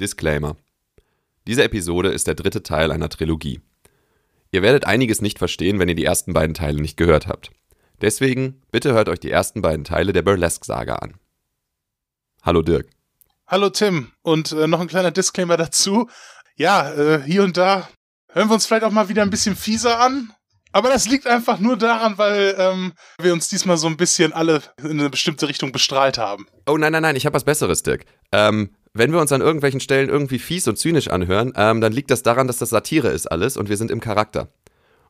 Disclaimer. Diese Episode ist der dritte Teil einer Trilogie. Ihr werdet einiges nicht verstehen, wenn ihr die ersten beiden Teile nicht gehört habt. Deswegen bitte hört euch die ersten beiden Teile der Burlesque-Saga an. Hallo Dirk. Hallo Tim und äh, noch ein kleiner Disclaimer dazu. Ja, äh, hier und da hören wir uns vielleicht auch mal wieder ein bisschen fieser an. Aber das liegt einfach nur daran, weil ähm, wir uns diesmal so ein bisschen alle in eine bestimmte Richtung bestrahlt haben. Oh nein, nein, nein, ich habe was Besseres, Dirk. Ähm, wenn wir uns an irgendwelchen Stellen irgendwie fies und zynisch anhören, ähm, dann liegt das daran, dass das Satire ist alles und wir sind im Charakter.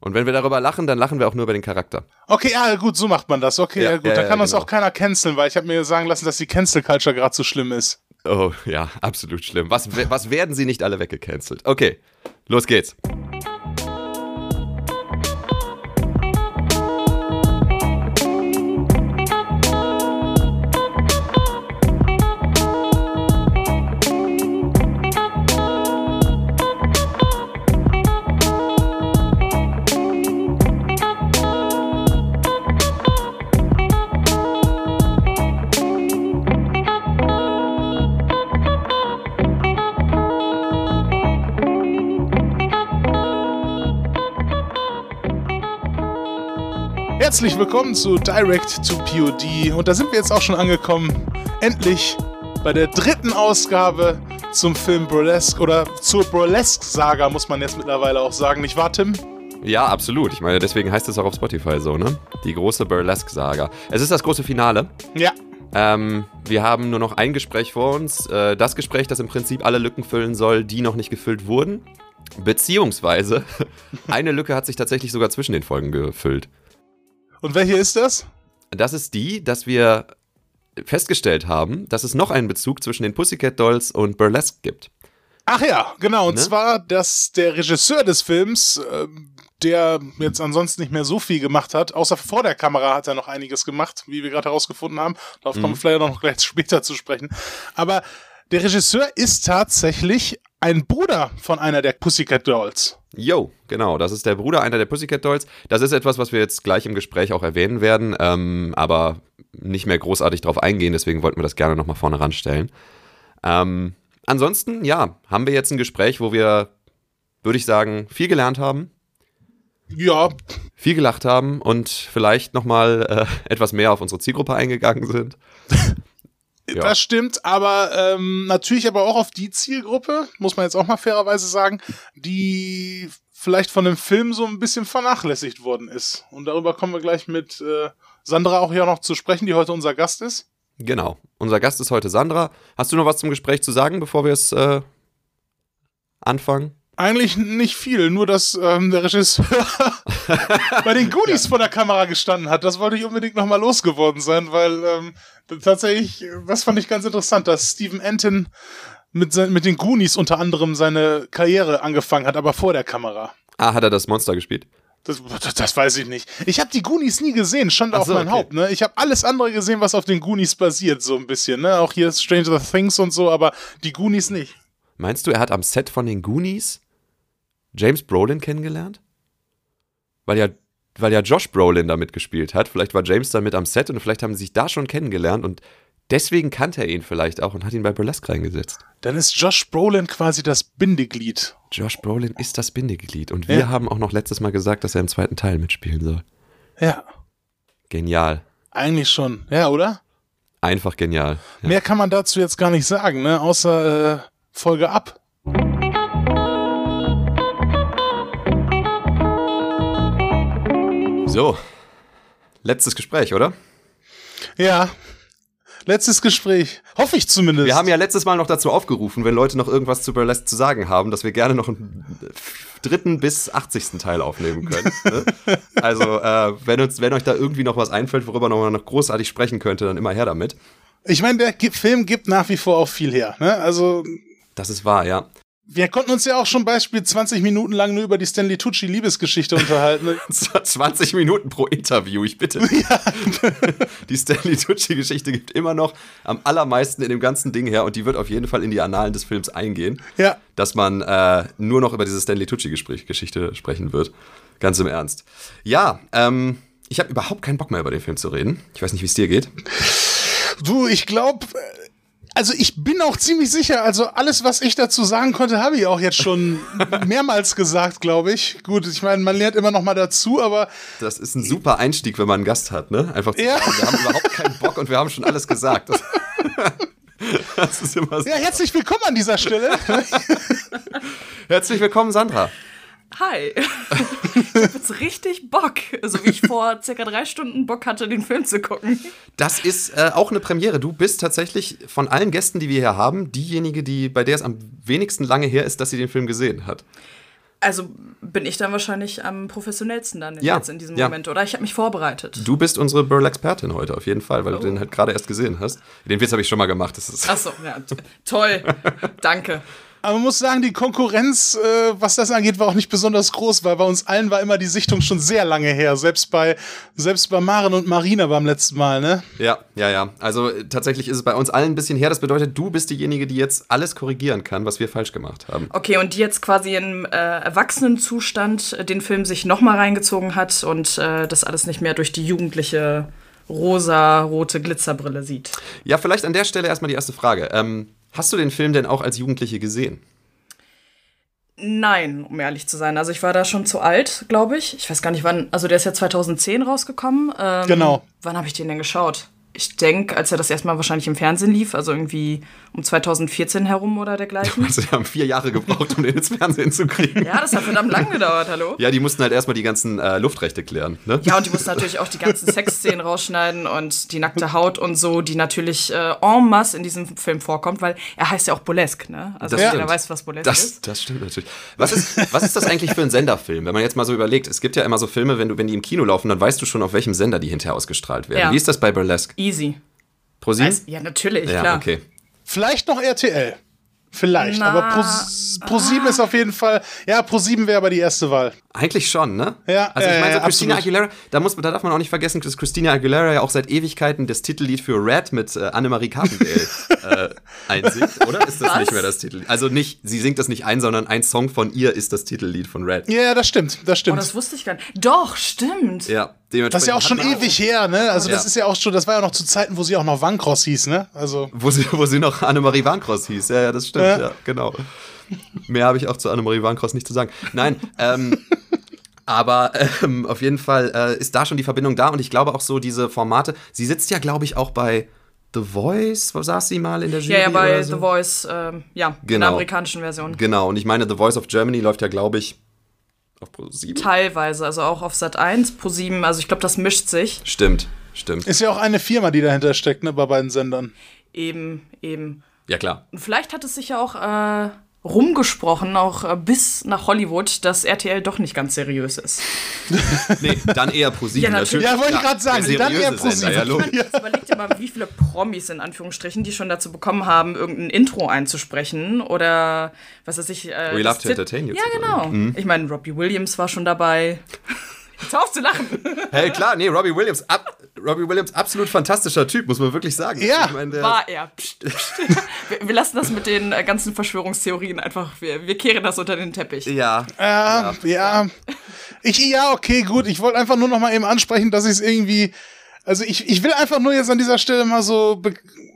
Und wenn wir darüber lachen, dann lachen wir auch nur über den Charakter. Okay, ja, gut, so macht man das. Okay, ja, ja gut, ja, da kann ja, uns genau. auch keiner canceln, weil ich habe mir sagen lassen, dass die Cancel Culture gerade so schlimm ist. Oh, ja, absolut schlimm. Was, was werden sie nicht alle weggecancelt? Okay, los geht's. Herzlich willkommen zu Direct to POD und da sind wir jetzt auch schon angekommen. Endlich bei der dritten Ausgabe zum Film Burlesque oder zur Burlesque-Saga, muss man jetzt mittlerweile auch sagen, nicht wahr, Tim? Ja, absolut. Ich meine, deswegen heißt es auch auf Spotify so, ne? Die große Burlesque-Saga. Es ist das große Finale. Ja. Ähm, wir haben nur noch ein Gespräch vor uns. Äh, das Gespräch, das im Prinzip alle Lücken füllen soll, die noch nicht gefüllt wurden. Beziehungsweise, eine Lücke hat sich tatsächlich sogar zwischen den Folgen gefüllt. Und welche ist das? Das ist die, dass wir festgestellt haben, dass es noch einen Bezug zwischen den Pussycat Dolls und Burlesque gibt. Ach ja, genau. Und ne? zwar, dass der Regisseur des Films, äh, der jetzt ansonsten nicht mehr so viel gemacht hat, außer vor der Kamera hat er noch einiges gemacht, wie wir gerade herausgefunden haben. Darauf mhm. kommen wir vielleicht noch gleich später zu sprechen. Aber der Regisseur ist tatsächlich ein Bruder von einer der Pussycat Dolls. Yo, genau, das ist der Bruder einer der Pussycat Dolls. Das ist etwas, was wir jetzt gleich im Gespräch auch erwähnen werden, ähm, aber nicht mehr großartig drauf eingehen, deswegen wollten wir das gerne nochmal vorne ranstellen. Ähm, ansonsten, ja, haben wir jetzt ein Gespräch, wo wir, würde ich sagen, viel gelernt haben. Ja. Viel gelacht haben und vielleicht nochmal äh, etwas mehr auf unsere Zielgruppe eingegangen sind. Ja. Das stimmt, aber ähm, natürlich aber auch auf die Zielgruppe, muss man jetzt auch mal fairerweise sagen, die vielleicht von dem Film so ein bisschen vernachlässigt worden ist. Und darüber kommen wir gleich mit äh, Sandra auch hier noch zu sprechen, die heute unser Gast ist. Genau. Unser Gast ist heute Sandra. Hast du noch was zum Gespräch zu sagen, bevor wir es äh, anfangen? Eigentlich nicht viel, nur dass ähm, der Regisseur bei den Goonies ja. vor der Kamera gestanden hat. Das wollte ich unbedingt nochmal losgeworden sein, weil ähm, tatsächlich, das fand ich ganz interessant, dass Stephen Anton mit, mit den Goonies unter anderem seine Karriere angefangen hat, aber vor der Kamera. Ah, hat er das Monster gespielt? Das, das, das weiß ich nicht. Ich habe die Goonies nie gesehen, stand so, auf mein okay. Haupt. Ne? Ich habe alles andere gesehen, was auf den Goonies basiert, so ein bisschen. Ne? Auch hier Stranger Things und so, aber die Goonies nicht. Meinst du, er hat am Set von den Goonies James Brolin kennengelernt? Weil ja, weil ja Josh Brolin da mitgespielt hat. Vielleicht war James da mit am Set und vielleicht haben sie sich da schon kennengelernt und deswegen kannte er ihn vielleicht auch und hat ihn bei Burlesque reingesetzt. Dann ist Josh Brolin quasi das Bindeglied. Josh Brolin ist das Bindeglied. Und wir ja. haben auch noch letztes Mal gesagt, dass er im zweiten Teil mitspielen soll. Ja. Genial. Eigentlich schon, ja, oder? Einfach genial. Ja. Mehr kann man dazu jetzt gar nicht sagen, ne? Außer äh, Folge ab. So, letztes Gespräch, oder? Ja, letztes Gespräch. Hoffe ich zumindest. Wir haben ja letztes Mal noch dazu aufgerufen, wenn Leute noch irgendwas zu Burlesque zu sagen haben, dass wir gerne noch einen dritten bis 80. Teil aufnehmen können. ne? Also, äh, wenn, uns, wenn euch da irgendwie noch was einfällt, worüber man noch großartig sprechen könnte, dann immer her damit. Ich meine, der Film gibt nach wie vor auch viel her. Ne? Also. Das ist wahr, ja. Wir konnten uns ja auch schon Beispiel 20 Minuten lang nur über die Stanley Tucci Liebesgeschichte unterhalten. 20 Minuten pro Interview, ich bitte. Ja. Die Stanley Tucci Geschichte gibt immer noch am allermeisten in dem ganzen Ding her und die wird auf jeden Fall in die Annalen des Films eingehen. Ja. Dass man äh, nur noch über diese Stanley Tucci Geschichte sprechen wird. Ganz im Ernst. Ja, ähm, ich habe überhaupt keinen Bock mehr über den Film zu reden. Ich weiß nicht, wie es dir geht. Du, ich glaube Also ich bin auch ziemlich sicher, also alles, was ich dazu sagen konnte, habe ich auch jetzt schon mehrmals gesagt, glaube ich. Gut, ich meine, man lernt immer noch mal dazu, aber Das ist ein super Einstieg, wenn man einen Gast hat, ne? Einfach zu Ja. sagen, wir haben überhaupt keinen Bock und wir haben schon alles gesagt. Das, das ist immer so. ja, herzlich willkommen an dieser Stelle. Herzlich willkommen, Sandra. Hi. Ich hab jetzt richtig Bock. So wie ich vor circa drei Stunden Bock hatte, den Film zu gucken. Das ist äh, auch eine Premiere. Du bist tatsächlich von allen Gästen, die wir hier haben, diejenige, die, bei der es am wenigsten lange her ist, dass sie den Film gesehen hat. Also bin ich dann wahrscheinlich am professionellsten dann Ja, jetzt in diesem ja. Moment. Oder ich habe mich vorbereitet. Du bist unsere Burl-Expertin heute, auf jeden Fall, weil Oh. du den halt gerade erst gesehen hast. Den Witz habe ich schon mal gemacht. Das ist Achso, ja, t- toll. Danke. Aber man muss sagen, die Konkurrenz, äh, was das angeht, war auch nicht besonders groß, weil bei uns allen war immer die Sichtung schon sehr lange her. Selbst bei, selbst bei Maren und Marina beim letzten Mal, ne? Ja, ja, ja. Also äh, tatsächlich ist es bei uns allen ein bisschen her. Das bedeutet, du bist diejenige, die jetzt alles korrigieren kann, was wir falsch gemacht haben. Okay, und die jetzt quasi im äh, Erwachsenenzustand äh, den Film sich nochmal reingezogen hat und äh, das alles nicht mehr durch die jugendliche rosa-rote Glitzerbrille sieht. Ja, vielleicht an der Stelle erstmal die erste Frage. Ähm, hast du den Film denn auch als Jugendliche gesehen? Nein, um ehrlich zu sein. Also ich war da schon zu alt, glaube ich. Ich weiß gar nicht wann. Also der ist ja 2010 rausgekommen. Ähm, Genau. Wann habe ich den denn geschaut? Ich denke, als er das erstmal wahrscheinlich im Fernsehen lief, also irgendwie um 2014 herum oder dergleichen. Also, wir haben vier Jahre gebraucht, um den ins Fernsehen zu kriegen. ja, das hat verdammt lang gedauert, hallo? Ja, die mussten halt erstmal die ganzen äh, Luftrechte klären, ne? Ja, und die mussten natürlich auch die ganzen Sexszenen rausschneiden und die nackte Haut und so, die natürlich äh, en masse in diesem Film vorkommt, weil er heißt ja auch Burlesque, ne? Also Das jeder weiß, was Burlesque Das, ist. das stimmt natürlich. Was ist, was ist das eigentlich für ein Senderfilm? Wenn man jetzt mal so überlegt, es gibt ja immer so Filme, wenn, du, wenn die im Kino laufen, dann weißt du schon, auf welchem Sender die hinterher ausgestrahlt werden. Ja. Wie ist das bei Burlesque? Easy. Pro sieben? Weiß, ja, natürlich, Ja, klar. okay. Vielleicht noch RTL. Vielleicht, Na, aber Pro, Pro 7 ist auf jeden Fall. Ja, Pro 7 wäre aber die erste Wahl. Eigentlich schon, ne? Ja, Also ich meine, so Christina absolut. Aguilera, da, muss, da darf man auch nicht vergessen, dass Christina Aguilera ja auch seit Ewigkeiten das Titellied für Red mit äh, Annemarie Carpendale äh, einsingt, oder? Ist das Was? nicht mehr das Titellied? Also nicht, sie singt das nicht ein, sondern ein Song von ihr ist das Titellied von Red. Ja, ja, das stimmt, das Oh, stimmt. das wusste ich gar nicht. Doch, stimmt. Ja, dementsprechend. das ist ja auch schon ewig her, ne? Also das Ja. ist ja auch schon, das war ja noch zu Zeiten, wo sie auch noch Wancross hieß, ne? Also Wo sie, wo sie noch Annemarie Warncross hieß. Ja, ja, das stimmt, ja, Ja. genau. Mehr habe ich auch zu Annemarie Warncross nicht zu sagen. Nein, ähm, aber ähm, auf jeden Fall äh, ist da schon die Verbindung da und ich glaube auch so diese Formate. Sie sitzt ja, glaube ich, auch bei The Voice, wo saß sie mal in der Jury? Ja, ja, bei oder so? The Voice, ähm, ja, in Genau. der amerikanischen Version. Genau, und ich meine, The Voice of Germany läuft ja, glaube ich, auf Pro 7. Teilweise, also auch auf Sat 1, Pro 7, also ich glaube, das mischt sich. Stimmt, stimmt. ist ja auch eine Firma, die dahinter steckt, ne, bei beiden Sendern. Eben, eben. Ja, klar. Und vielleicht hat es sich ja auch äh, rumgesprochen, auch äh, bis nach Hollywood, dass RTL doch nicht ganz seriös ist. Nee, dann eher 7. Ja, natürlich. Ja, wollte ich gerade sagen, der dann eher 7. ja. Jetzt überleg dir mal, wie viele Promis in Anführungsstrichen, die schon dazu bekommen haben, irgendein Intro einzusprechen oder was weiß ich. Äh, We love to entertain you Ja, genau. sagen. Ich meine, Robbie Williams war schon dabei. Jetzt hör auf zu lachen. Hey, klar, nee, Robbie Williams, ab, Robbie Williams, absolut fantastischer Typ, muss man wirklich sagen. Ja. ich meine, der, War er. Psst, psst. Wir, wir lassen das mit den äh, ganzen Verschwörungstheorien einfach, wir, wir kehren das unter den Teppich. Ja, Ja, ja. Ich, ja, okay, gut. Ich wollte einfach nur noch mal eben ansprechen, dass ich es irgendwie. Also ich, ich will einfach nur jetzt an dieser Stelle mal so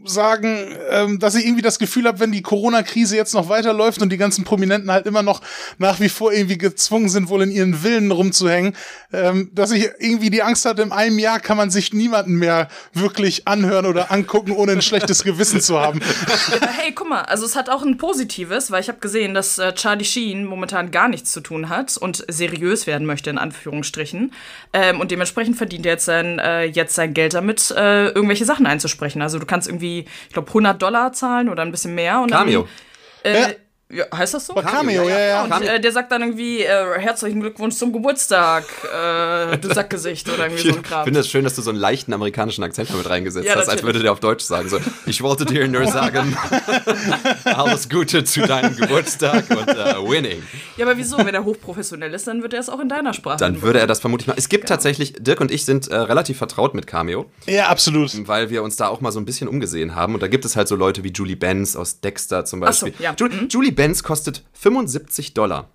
sagen, ähm, dass ich irgendwie das Gefühl habe, wenn die Corona-Krise jetzt noch weiterläuft und die ganzen Prominenten halt immer noch nach wie vor irgendwie gezwungen sind, wohl in ihren Villen rumzuhängen, ähm, dass ich irgendwie die Angst hatte, in einem Jahr kann man sich niemanden mehr wirklich anhören oder angucken, ohne ein schlechtes Gewissen zu haben. Aber hey, guck mal, also es hat auch ein Positives, weil ich habe gesehen, dass äh, Charlie Sheen momentan gar nichts zu tun hat und seriös werden möchte, in Anführungsstrichen. Ähm, und dementsprechend verdient er jetzt sein, äh, jetzt sein Geld damit, äh, irgendwelche Sachen einzusprechen. Also du kannst irgendwie, ich glaube, 100 Dollar zahlen oder ein bisschen mehr. Und Cameo. Dann, äh, Ja. heißt das so? Cameo, ja, ja. Und äh, der sagt dann irgendwie, äh, herzlichen Glückwunsch zum Geburtstag, äh, du Sackgesicht oder irgendwie so ein Ich Kram. finde es schön, dass du so einen leichten amerikanischen Akzent damit reingesetzt Ja, hast, als würde der auf Deutsch sagen. So, ich wollte dir nur sagen, alles Gute zu deinem Geburtstag und äh, winning. Ja, aber wieso? Wenn er hochprofessionell ist, dann wird er es auch in deiner Sprache. Dann würde er das vermutlich machen. Es gibt tatsächlich, Dirk und ich sind äh, relativ vertraut mit Cameo, Ja, absolut. weil wir uns da auch mal so ein bisschen umgesehen haben. Und da gibt es halt so Leute wie Julie Benz aus Dexter zum Ach so, Beispiel. ja. Ju Julie Benz kostet 75 Dollar.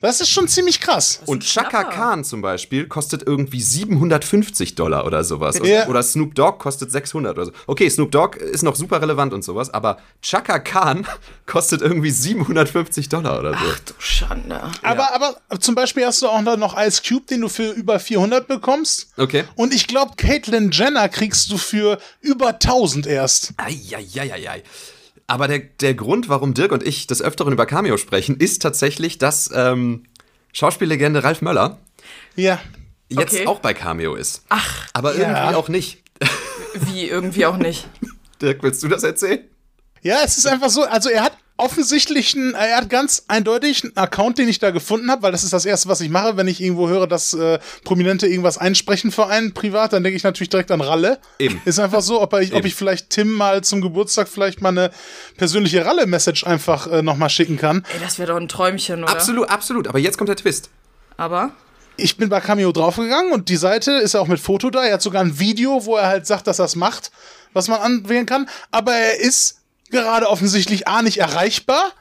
Das ist schon ziemlich krass. Und Chaka. Khan zum Beispiel kostet irgendwie 750 Dollar oder sowas. Ja. Oder, Snoop Dogg kostet 600 oder so. Okay, Snoop Dogg ist noch super relevant und sowas, aber Chaka Khan kostet irgendwie 750 Dollar oder so. Ach du Schande. Aber, aber zum Beispiel hast du auch noch Ice Cube, den du für über 400 bekommst. Okay. Und ich glaube, Caitlyn Jenner kriegst du für über 1000 erst. Eieieiei. Aber der, der Grund, warum Dirk und ich des Öfteren über Cameo sprechen, ist tatsächlich, dass ähm, Schauspiellegende Ralf Möller Ja. jetzt Okay. auch bei Cameo ist. Ach, Aber Ja. irgendwie auch nicht. wie irgendwie auch nicht. Dirk, willst du das erzählen? Ja, es ist einfach so, also er hat offensichtlich einen, er hat ganz eindeutig einen Account, den ich da gefunden habe, weil das ist das erste, was ich mache, wenn ich irgendwo höre, dass äh, Prominente irgendwas einsprechen für einen privat, dann denke ich natürlich direkt an Ralle. Eben. Ist einfach so, ob, ich, ob ich vielleicht Tim mal zum Geburtstag vielleicht mal eine persönliche Ralle-Message einfach äh, nochmal schicken kann. Ey, das wäre doch ein Träumchen, oder? Absolut, absolut. Aber jetzt kommt der Twist. Aber Ich bin bei Cameo draufgegangen und die Seite ist ja auch mit Foto da. Er hat sogar ein Video, wo er halt sagt, dass er es macht, was man anwählen kann. Aber er ist gerade offensichtlich A nicht erreichbar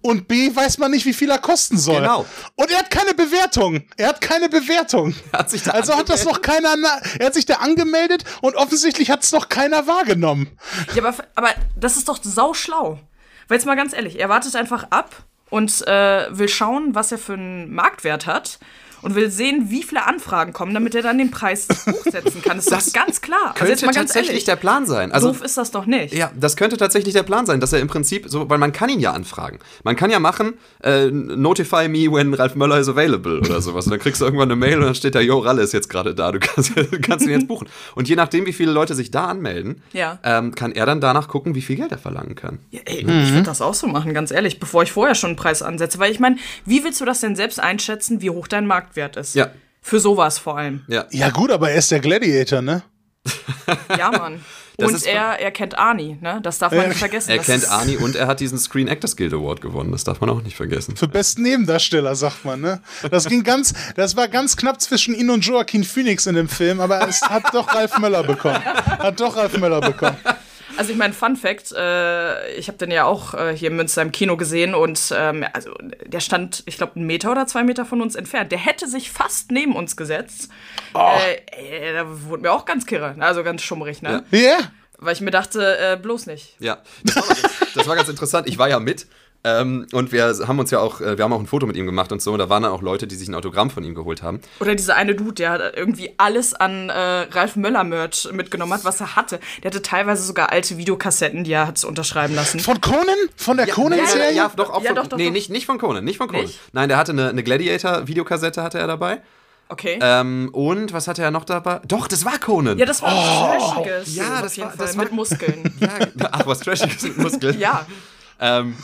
und B weiß man nicht, wie viel er kosten soll. Genau. Und er hat keine Bewertung. Er hat keine Bewertung. Er hat sich da also hat das noch keiner, er hat sich da angemeldet und offensichtlich hat es noch keiner wahrgenommen. Ja, aber, aber das ist doch sauschlau. Weil jetzt mal ganz ehrlich, er wartet einfach ab und äh, will schauen, was er für einen Marktwert hat und will sehen, wie viele Anfragen kommen, damit er dann den Preis hochsetzen kann. Das ist Das doch ganz klar. Also Könnte jetzt mal ganz tatsächlich ehrlich, der Plan sein. Also, doof ist das doch nicht. Ja, das könnte tatsächlich der Plan sein, dass er im Prinzip so, weil man kann ihn ja anfragen. Man kann ja machen, äh, notify me when Ralf Möller is available oder sowas. Und dann kriegst du irgendwann eine Mail und dann steht da, yo, Ralle ist jetzt gerade da, du kannst, kannst ihn jetzt buchen. Und je nachdem, wie viele Leute sich da anmelden, Ja. ähm, kann er dann danach gucken, wie viel Geld er verlangen kann. Ja, ey, Ich würde das auch so machen, ganz ehrlich, bevor ich vorher schon einen Preis ansetze. Weil ich meine, wie willst du das denn selbst einschätzen, wie hoch dein Marktwert ist? Ja. Für sowas vor allem. Ja. Ja gut, aber er ist der Gladiator, ne? Ja, Mann. Das Und er, er kennt Arnie, ne? Das darf man nicht vergessen. Er Das kennt Arnie und er hat diesen Screen Actors Guild Award gewonnen. Das darf man auch nicht vergessen. Für besten Nebendarsteller, sagt man, ne? Das ging ganz, das war ganz knapp zwischen ihn und Joaquin Phoenix in dem Film, aber es hat doch Ralf Möller bekommen. Hat doch Ralf Möller bekommen. Also ich meine, Fun Fact, äh, ich habe den ja auch äh, hier in Münster im Kino gesehen und ähm, also der stand, ich glaube, einen Meter oder zwei Meter von uns entfernt. Der hätte sich fast neben uns gesetzt. Äh, ey, da wurde mir auch ganz kirre, also ganz schummrig, ne? Ja? Weil ich mir dachte, äh, bloß nicht. Ja, das war, das war ganz interessant. Ich war ja mit. Ähm, und wir haben uns ja auch, äh, wir haben auch ein Foto mit ihm gemacht und so. Und da waren dann auch Leute, die sich ein Autogramm von ihm geholt haben. Oder dieser eine Dude, der hat irgendwie alles an äh, Ralf Möller-Merch mitgenommen hat, was er hatte. Der hatte teilweise sogar alte Videokassetten, die er hat unterschreiben lassen. Von Conan? Von der Conan-Serie? Ja, doch, auch Ja, von, doch, doch, nee, doch. Nicht, nicht von Conan, nicht von Conan. Nicht? Nein, der hatte eine, eine Gladiator-Videokassette hatte er dabei. Okay. Ähm, und was hatte er noch dabei? Doch, das war Conan. ja, das war was Trashiges. Ja, auf das jeden war- Fall, das war- mit Muskeln. Ja, ach, was Trashiges mit Muskeln. ja. Ähm,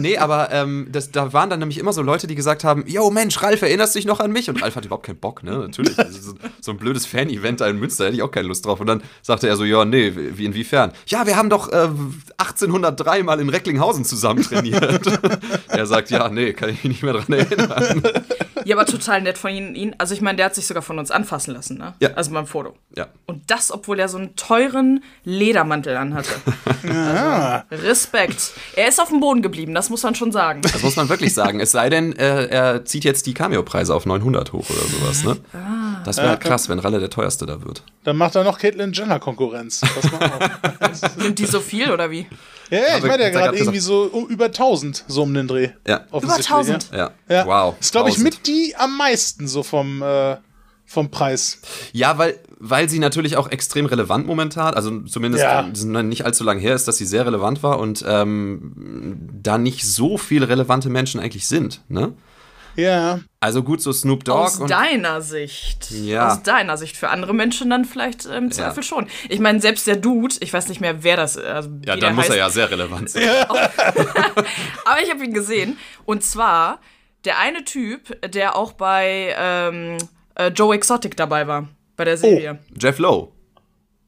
nee, aber ähm, das, da waren dann nämlich immer so Leute, die gesagt haben, yo Mensch, Ralf, erinnerst du dich noch an mich? Und Ralf hat überhaupt keinen Bock, ne? Natürlich. So, so ein blödes Fan-Event da in Münster, hätte ich auch keine Lust drauf. Und dann sagte er so, ja, nee, wie inwiefern? Ja, wir haben doch äh, 1803 mal in Recklinghausen zusammen trainiert. er sagt, ja, nee, kann ich mich nicht mehr dran erinnern. Ja, aber total nett von Ihnen. ihn. Also ich meine, der hat sich sogar von uns anfassen lassen, ne? Ja. Also beim Foto. Ja. Und das, obwohl er so einen teuren Ledermantel anhatte. Also, Respekt. Er ist auf dem Boden geblieben, das muss man schon sagen. Das muss man wirklich sagen. Es sei denn, äh, er zieht jetzt die Cameo-Preise auf 900 hoch oder sowas, ne? Ah. Das wäre halt krass, wenn Ralle der teuerste da wird. Dann macht er noch Caitlyn Jenner Konkurrenz. Nimmt die so viel oder wie? Ja, ja, ich meine ja hat er gerade irgendwie so um, über 1000 so um den Dreh. Ja. Über 1000? Ja. Ja. Wow. Ist, glaube ich, 1000. mit die am meisten so vom, äh, vom Preis. Ja, weil, weil sie natürlich auch extrem relevant momentan, also zumindest Ja. äh, nicht allzu lange her ist, dass sie sehr relevant war und ähm, da nicht so viele relevante Menschen eigentlich sind. Ne? Ja. Also gut, so Snoop Dogg Aus und deiner Sicht. Ja. Aus deiner Sicht. Für andere Menschen dann vielleicht im Zweifel schon. Ich meine, selbst der Dude, ich weiß nicht mehr, wer das also ja, dann muss heißt, er ja sehr relevant sein. Aber ich habe ihn gesehen. Und zwar der eine Typ, der auch bei ähm, äh, Joe Exotic dabei war. Bei der Serie. Jeff Lowe.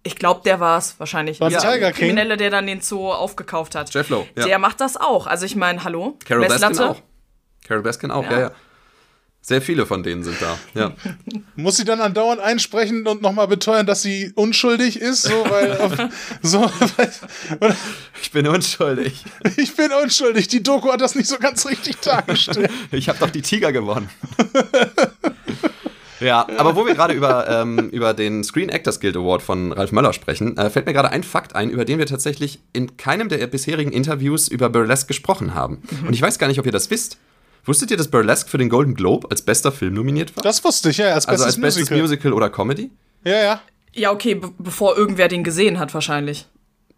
Ich glaube, der war es wahrscheinlich. War Der Tiger King? Kriminelle, der dann den Zoo aufgekauft hat. Jeff Lowe, ja. Der macht das auch. Also ich meine, hallo? Carol Baskin Messlatte? auch. Carol Baskin auch, Ja. ja, ja. Sehr viele von denen sind da, ja. Muss sie dann andauernd einsprechen und nochmal beteuern, dass sie unschuldig ist? So, weil, so, ich bin unschuldig. Ich bin unschuldig. Die Doku hat das nicht so ganz richtig dargestellt. ich habe doch die Tiger gewonnen. Ja, aber wo wir gerade über, ähm, über den Screen Actors Guild Award von Ralf Möller sprechen, äh, fällt mir gerade ein Fakt ein, über den wir tatsächlich in keinem der bisherigen Interviews über Burlesque gesprochen haben. Mhm. Und ich weiß gar nicht, ob ihr das wisst. Wusstet ihr, dass Burlesque für den Golden Globe als bester Film nominiert war? Das wusste ich, ja, als bestes, also als bestes Musical. Musical oder Comedy? Ja, ja. Ja, okay, bevor irgendwer den gesehen hat, wahrscheinlich.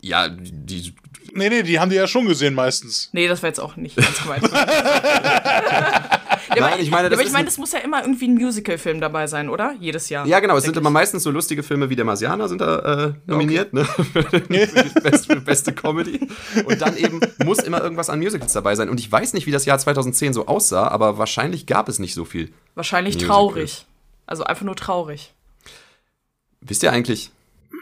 Ja, die. Nee, nee, die haben die ja schon gesehen meistens. Nee, das war jetzt auch nicht ganz gemeint. Ja, Nein, ich meine, das, aber ich meine, es muss ja immer irgendwie ein Musical-Film dabei sein, oder? Jedes Jahr. Ja, genau. Es sind ich. immer meistens so lustige Filme wie Der Marsianer sind da äh, nominiert, okay. ne? für die beste, beste Comedy. Und dann eben muss immer irgendwas an Musicals dabei sein. Und ich weiß nicht, wie das Jahr 2010 so aussah, aber wahrscheinlich gab es nicht so viel. Wahrscheinlich Musical. traurig. Also einfach nur traurig. Wisst ihr eigentlich,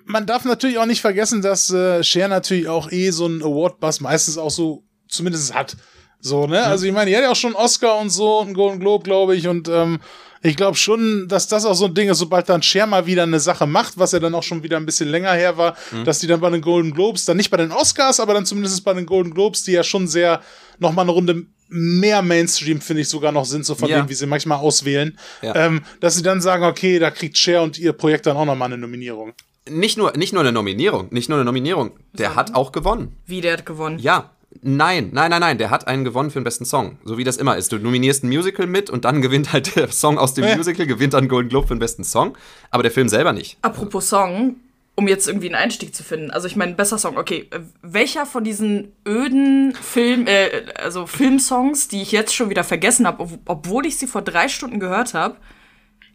man darf natürlich auch nicht vergessen, dass äh, Cher natürlich auch eh so einen Award-Buzz meistens auch so zumindest hat. So, ne? Also ich meine, die hat ja auch schon Oscar und so, einen Golden Globe, glaube ich, und ähm, ich glaube schon, dass das auch so ein Ding ist, sobald dann Cher mal wieder eine Sache macht, was ja dann auch schon wieder ein bisschen länger her war, mhm. dass die dann bei den Golden Globes, dann nicht bei den Oscars, aber dann zumindest bei den Golden Globes, die ja schon sehr nochmal eine Runde mehr Mainstream, finde ich, sogar noch sind, so von ja. dem, wie sie manchmal auswählen, ja. ähm, dass sie dann sagen, okay, da kriegt Cher und ihr Projekt dann auch nochmal eine Nominierung. Nicht nur, nicht nur eine Nominierung, nicht nur eine Nominierung, der so. hat auch gewonnen. Wie, der hat gewonnen? Ja, Nein, nein, nein, nein, der hat einen gewonnen für den besten Song. So wie das immer ist. Du nominierst ein Musical mit und dann gewinnt halt der Song aus dem Musical, gewinnt dann Golden Globe für den besten Song, aber der Film selber nicht. Apropos Song, um jetzt irgendwie einen Einstieg zu finden. Also ich meine, besser Song. Okay, welcher von diesen öden Film, äh, also Filmsongs, die ich jetzt schon wieder vergessen habe, obwohl ich sie vor drei Stunden gehört habe,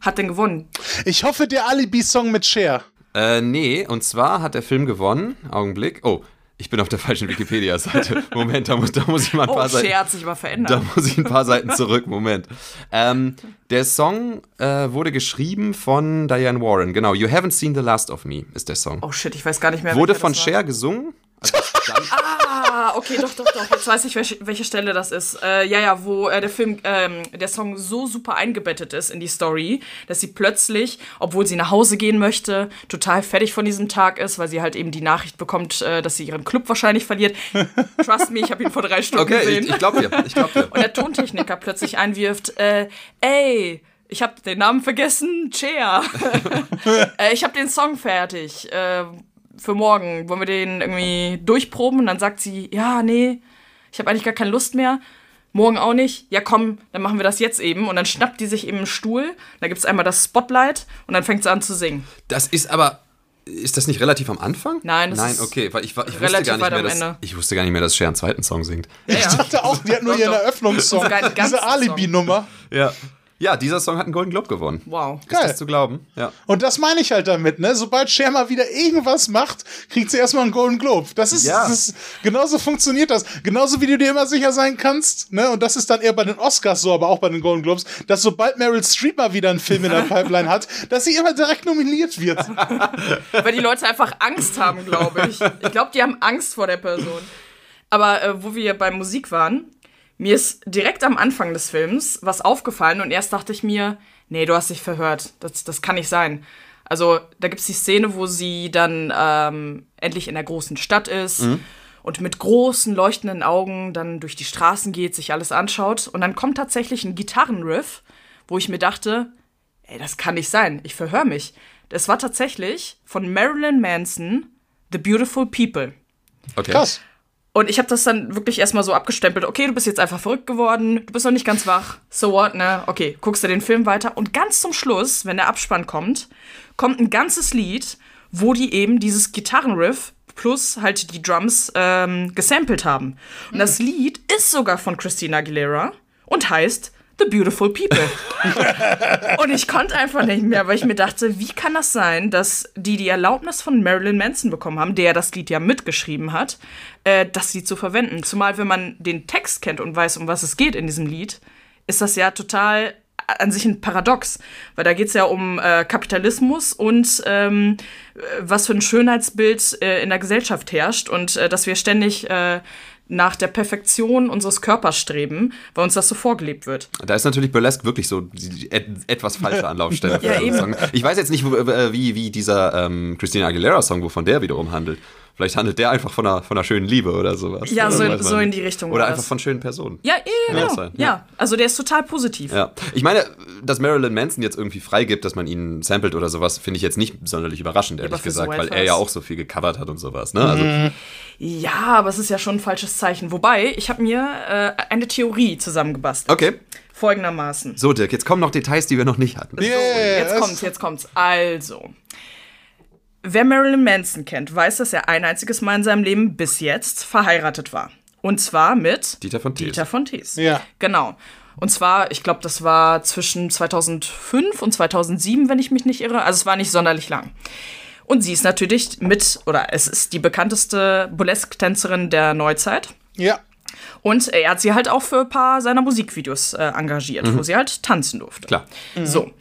hat denn gewonnen? Ich hoffe, der Alibi-Song mit Cher. Äh, nee, und zwar hat der Film gewonnen. Augenblick. Oh, ich bin auf der falschen Wikipedia-Seite. Moment, da muss, da muss ich mal ein oh, paar Seiten. hat sich aber verändert. Da muss ich ein paar Seiten zurück. Moment. Ähm, der Song äh, wurde geschrieben von Diane Warren. Genau, You Haven't Seen the Last of Me ist der Song. Oh shit, ich weiß gar nicht mehr. Wurde von Cher gesungen. Also ah, okay, doch, doch, doch. Jetzt weiß ich, welche, welche Stelle das ist. Äh, ja, ja, wo äh, der Film, ähm, der Song so super eingebettet ist in die Story, dass sie plötzlich, obwohl sie nach Hause gehen möchte, total fertig von diesem Tag ist, weil sie halt eben die Nachricht bekommt, äh, dass sie ihren Club wahrscheinlich verliert. Trust me, ich habe ihn vor drei Stunden okay, gesehen. Okay, ich, ich glaube dir, ich glaub dir. Und der Tontechniker plötzlich einwirft, äh, ey, ich habe den Namen vergessen, Chea. äh, ich habe den Song fertig. Für morgen. Wollen wir den irgendwie durchproben? Und dann sagt sie, ja, nee, ich habe eigentlich gar keine Lust mehr. Morgen auch nicht. Ja, komm, dann machen wir das jetzt eben. Und dann schnappt die sich eben einen Stuhl. Da gibt es einmal das Spotlight und dann fängt sie an zu singen. Das ist aber. Ist das nicht relativ am Anfang? Nein, das Nein, ist okay, weil ich, ich wusste gar nicht mehr, dass, ich wusste gar nicht mehr, dass Cher einen zweiten Song singt. Ja, ja. Ich dachte auch, die hat nur ihren Eröffnungssong. Diese Alibi-Nummer. Ja. Ja, dieser Song hat einen Golden Globe gewonnen. Wow. Ist Geil. das zu glauben? Ja. Und das meine ich halt damit, ne? Sobald Cher mal wieder irgendwas macht, kriegt sie erstmal einen Golden Globe. Das ist, ja. das ist, genauso funktioniert das. Genauso wie du dir immer sicher sein kannst, ne? Und das ist dann eher bei den Oscars so, aber auch bei den Golden Globes, dass sobald Meryl Streep mal wieder einen Film in der Pipeline hat, dass sie immer direkt nominiert wird. Weil die Leute einfach Angst haben, glaube ich. Ich glaube, die haben Angst vor der Person. Aber äh, wo wir bei Musik waren, mir ist direkt am Anfang des Films was aufgefallen und erst dachte ich mir, nee, du hast dich verhört. Das, das kann nicht sein. Also, da gibt es die Szene, wo sie dann ähm, endlich in der großen Stadt ist mhm. und mit großen leuchtenden Augen dann durch die Straßen geht, sich alles anschaut. Und dann kommt tatsächlich ein Gitarrenriff, wo ich mir dachte, ey, das kann nicht sein. Ich verhöre mich. Das war tatsächlich von Marilyn Manson, The Beautiful People. Okay. Krass. Und ich habe das dann wirklich erstmal so abgestempelt. Okay, du bist jetzt einfach verrückt geworden, du bist noch nicht ganz wach. So what, ne? Okay, guckst du den Film weiter. Und ganz zum Schluss, wenn der Abspann kommt, kommt ein ganzes Lied, wo die eben dieses Gitarrenriff plus halt die Drums ähm, gesampelt haben. Und das Lied ist sogar von Christina Aguilera und heißt The Beautiful People. und ich konnte einfach nicht mehr, weil ich mir dachte, wie kann das sein, dass die die Erlaubnis von Marilyn Manson bekommen haben, der das Lied ja mitgeschrieben hat, äh, das Lied zu verwenden. Zumal, wenn man den Text kennt und weiß, um was es geht in diesem Lied, ist das ja total an sich ein Paradox, weil da geht es ja um äh, Kapitalismus und ähm, was für ein Schönheitsbild äh, in der Gesellschaft herrscht und äh, dass wir ständig äh, nach der Perfektion unseres Körpers streben, weil uns das so vorgelebt wird. Da ist natürlich Burlesque wirklich so die et etwas falsche Anlaufstelle. ja, eben. Ich weiß jetzt nicht, wie, wie dieser ähm, Christina Aguilera-Song, wovon der wiederum handelt. Vielleicht handelt der einfach von einer, von einer schönen Liebe oder sowas. Ja, oder so, in, so in die Richtung. Oder einfach von schönen Personen. Ja, ja, genau. ja. ja, also der ist total positiv. Ja. Ich meine, dass Marilyn Manson jetzt irgendwie freigibt, dass man ihn samplet oder sowas, finde ich jetzt nicht sonderlich überraschend, ehrlich gesagt, so weil er ja auch so viel gecovert hat und sowas. Ne? Also, mhm. ja, aber es ist ja schon ein falsches Zeichen. Wobei, ich habe mir äh, eine Theorie zusammengebastelt. Okay. Folgendermaßen. So, Dirk, jetzt kommen noch Details, die wir noch nicht hatten. Yeah, so, jetzt kommt's, jetzt kommt's. Also, Wer Marilyn Manson kennt, weiß, dass er ein einziges Mal in seinem Leben bis jetzt verheiratet war. Und zwar mit Dieter von Thies. Dieter von Thies. Ja. Genau. Und zwar, ich glaube, das war zwischen 2005 und 2007, wenn ich mich nicht irre. Also es war nicht sonderlich lang. Und sie ist natürlich mit, oder es ist die bekannteste Burlesque-Tänzerin der Neuzeit. Ja. Und er hat sie halt auch für ein paar seiner Musikvideos äh, engagiert, mhm. wo sie halt tanzen durfte. Klar. Mhm. So.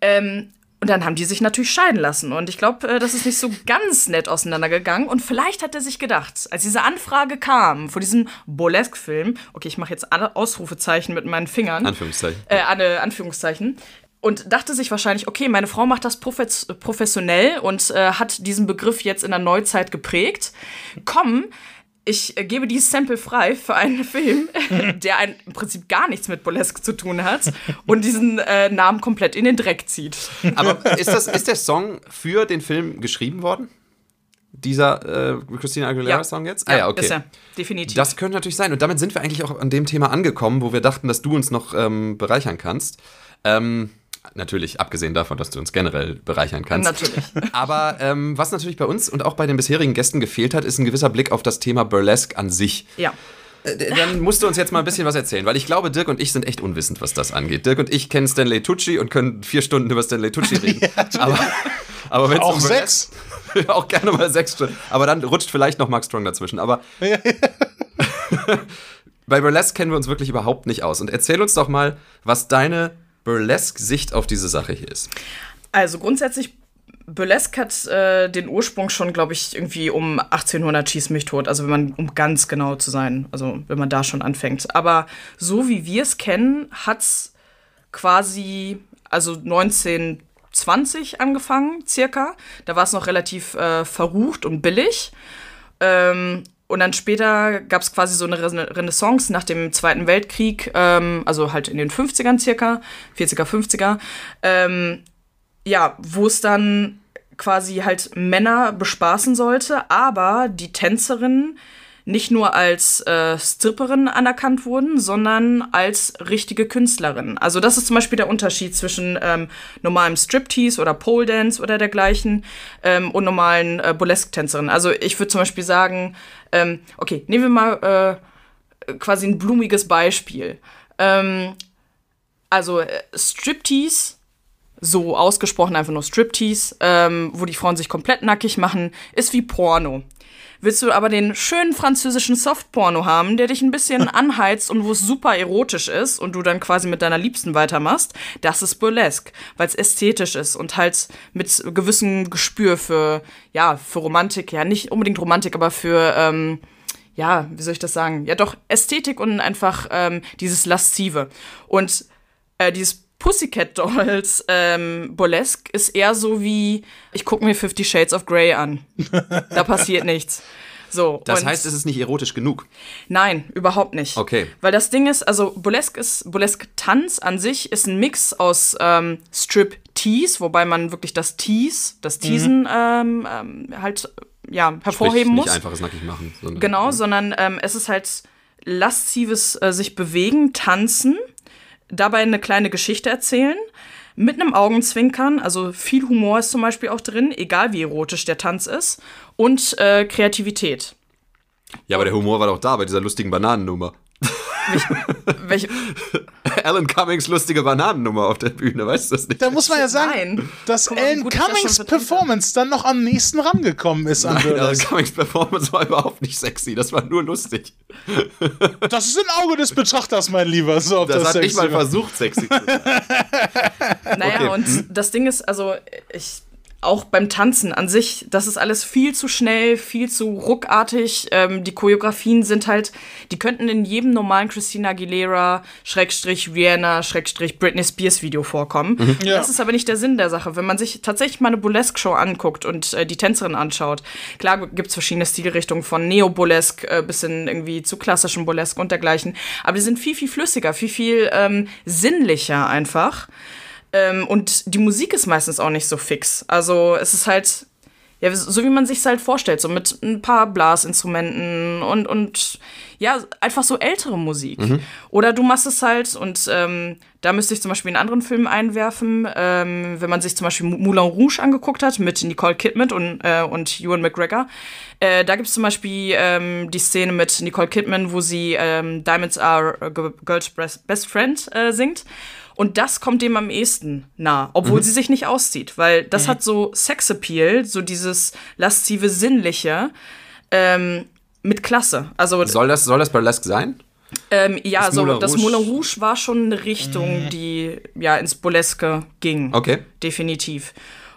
Ähm, und dann haben die sich natürlich scheiden lassen. Und ich glaube, äh, das ist nicht so ganz nett auseinandergegangen. Und vielleicht hat er sich gedacht, als diese Anfrage kam vor diesem Burlesque-Film, okay, ich mache jetzt alle Ausrufezeichen mit meinen Fingern. Anführungszeichen. Äh, Anführungszeichen. Und dachte sich wahrscheinlich, okay, meine Frau macht das professionell und äh, hat diesen Begriff jetzt in der Neuzeit geprägt. Komm, ich gebe dieses Sample frei für einen Film, der ein, im Prinzip gar nichts mit Burlesque zu tun hat und diesen äh, Namen komplett in den Dreck zieht. Aber ist, das, ist der Song für den Film geschrieben worden? Dieser äh, Christina Aguilera-Song jetzt? Ah ja, okay. Ist er. Definitiv. Das könnte natürlich sein. Und damit sind wir eigentlich auch an dem Thema angekommen, wo wir dachten, dass du uns noch ähm, bereichern kannst. Ähm, Natürlich, abgesehen davon, dass du uns generell bereichern kannst. Natürlich. Aber ähm, was natürlich bei uns und auch bei den bisherigen Gästen gefehlt hat, ist ein gewisser Blick auf das Thema Burlesque an sich. Ja. Äh, dann musst du uns jetzt mal ein bisschen was erzählen, weil ich glaube, Dirk und ich sind echt unwissend, was das angeht. Dirk und ich kennen Stanley Tucci und können vier Stunden über Stanley Tucci reden. ja, aber aber wenn auch um sechs. auch gerne mal sechs Stunden. Aber dann rutscht vielleicht noch Mark Strong dazwischen. Aber bei Burlesque kennen wir uns wirklich überhaupt nicht aus. Und erzähl uns doch mal, was deine Burlesque-Sicht auf diese Sache hier ist? Also grundsätzlich, Burlesque hat äh, den Ursprung schon, glaube ich, irgendwie um 1800 schießt mich tot. Also wenn man, um ganz genau zu sein, also wenn man da schon anfängt. Aber so wie wir es kennen, hat es quasi, also 1920 angefangen, circa. Da war es noch relativ äh, verrucht und billig. Ähm, und dann später gab es quasi so eine Renaissance nach dem Zweiten Weltkrieg, ähm, also halt in den 50ern circa, 40er, 50er, ähm, ja, wo es dann quasi halt Männer bespaßen sollte, aber die Tänzerinnen nicht nur als äh, Stripperin anerkannt wurden, sondern als richtige Künstlerin. Also das ist zum Beispiel der Unterschied zwischen ähm, normalem Striptease oder Pole Dance oder dergleichen ähm, und normalen äh, Burlesque-Tänzerinnen. Also ich würde zum Beispiel sagen, ähm, okay, nehmen wir mal äh, quasi ein blumiges Beispiel. Ähm, also äh, Striptease so ausgesprochen einfach nur Striptease, ähm, wo die Frauen sich komplett nackig machen, ist wie Porno. Willst du aber den schönen französischen Softporno haben, der dich ein bisschen anheizt und wo es super erotisch ist und du dann quasi mit deiner Liebsten weitermachst, das ist Burlesque, weil es ästhetisch ist und halt mit gewissem Gespür für, ja, für Romantik, ja, nicht unbedingt Romantik, aber für, ähm, ja, wie soll ich das sagen? Ja, doch Ästhetik und einfach ähm, dieses Laszive. Und äh, dieses Pussycat Dolls ähm, Burlesque ist eher so wie, ich gucke mir Fifty Shades of Grey an. da passiert nichts. So, das heißt, es ist nicht erotisch genug? Nein, überhaupt nicht. Okay. Weil das Ding ist, also Burlesque ist, Burlesque Tanz an sich ist ein Mix aus ähm, Strip Tease, wobei man wirklich das Tease, das Teasen mhm. ähm, ähm, halt ja hervorheben Sprich, muss. Nicht einfaches nackig machen. Sondern, genau, ja. sondern ähm, es ist halt laszives äh, sich bewegen, tanzen dabei eine kleine Geschichte erzählen, mit einem Augenzwinkern, also viel Humor ist zum Beispiel auch drin, egal wie erotisch der Tanz ist, und äh, Kreativität. Ja, aber der Humor war doch da bei dieser lustigen Bananennummer. Welche? Alan Cummings lustige Bananennummer auf der Bühne, weißt du das nicht? Da muss man ja sagen, Nein. dass mal, Alan Cummings Performance dann noch am nächsten rangekommen ist an Nein, Alan Cummings Performance war überhaupt nicht sexy, das war nur lustig. Das ist ein Auge des Betrachters, mein Lieber. So, das, das hat nicht mal versucht, sexy zu sein. Naja, okay. und das Ding ist, also ich auch beim Tanzen an sich, das ist alles viel zu schnell, viel zu ruckartig. Ähm, die Choreografien sind halt, die könnten in jedem normalen Christina Aguilera, Schrägstrich Rihanna, Schrägstrich Britney Spears Video vorkommen. Mhm. Ja. Das ist aber nicht der Sinn der Sache. Wenn man sich tatsächlich mal eine Burlesque-Show anguckt und äh, die Tänzerin anschaut, klar gibt es verschiedene Stilrichtungen von Neo-Burlesque äh, bis hin irgendwie zu klassischem Burlesque und dergleichen, aber die sind viel, viel flüssiger, viel, viel ähm, sinnlicher einfach. Ähm, und die Musik ist meistens auch nicht so fix. Also es ist halt, ja, so wie man sich halt vorstellt, so mit ein paar Blasinstrumenten und, und ja, einfach so ältere Musik. Mhm. Oder du machst es halt, und ähm, da müsste ich zum Beispiel in anderen Filmen einwerfen, ähm, wenn man sich zum Beispiel Moulin Rouge angeguckt hat mit Nicole Kidman und, äh, und Ewan McGregor. Äh, da gibt es zum Beispiel ähm, die Szene mit Nicole Kidman, wo sie ähm, Diamonds Are a Girl's Best Friend äh, singt. Und das kommt dem am ehesten nah, obwohl mhm. sie sich nicht auszieht, weil das mhm. hat so Sexappeal, so dieses laszive, sinnliche ähm, mit Klasse. Also soll das soll das Burlesque sein? Ähm, ja, das so Moulin das Moulin Rouge war schon eine Richtung, mhm. die ja ins Burlesque ging. Okay. Definitiv.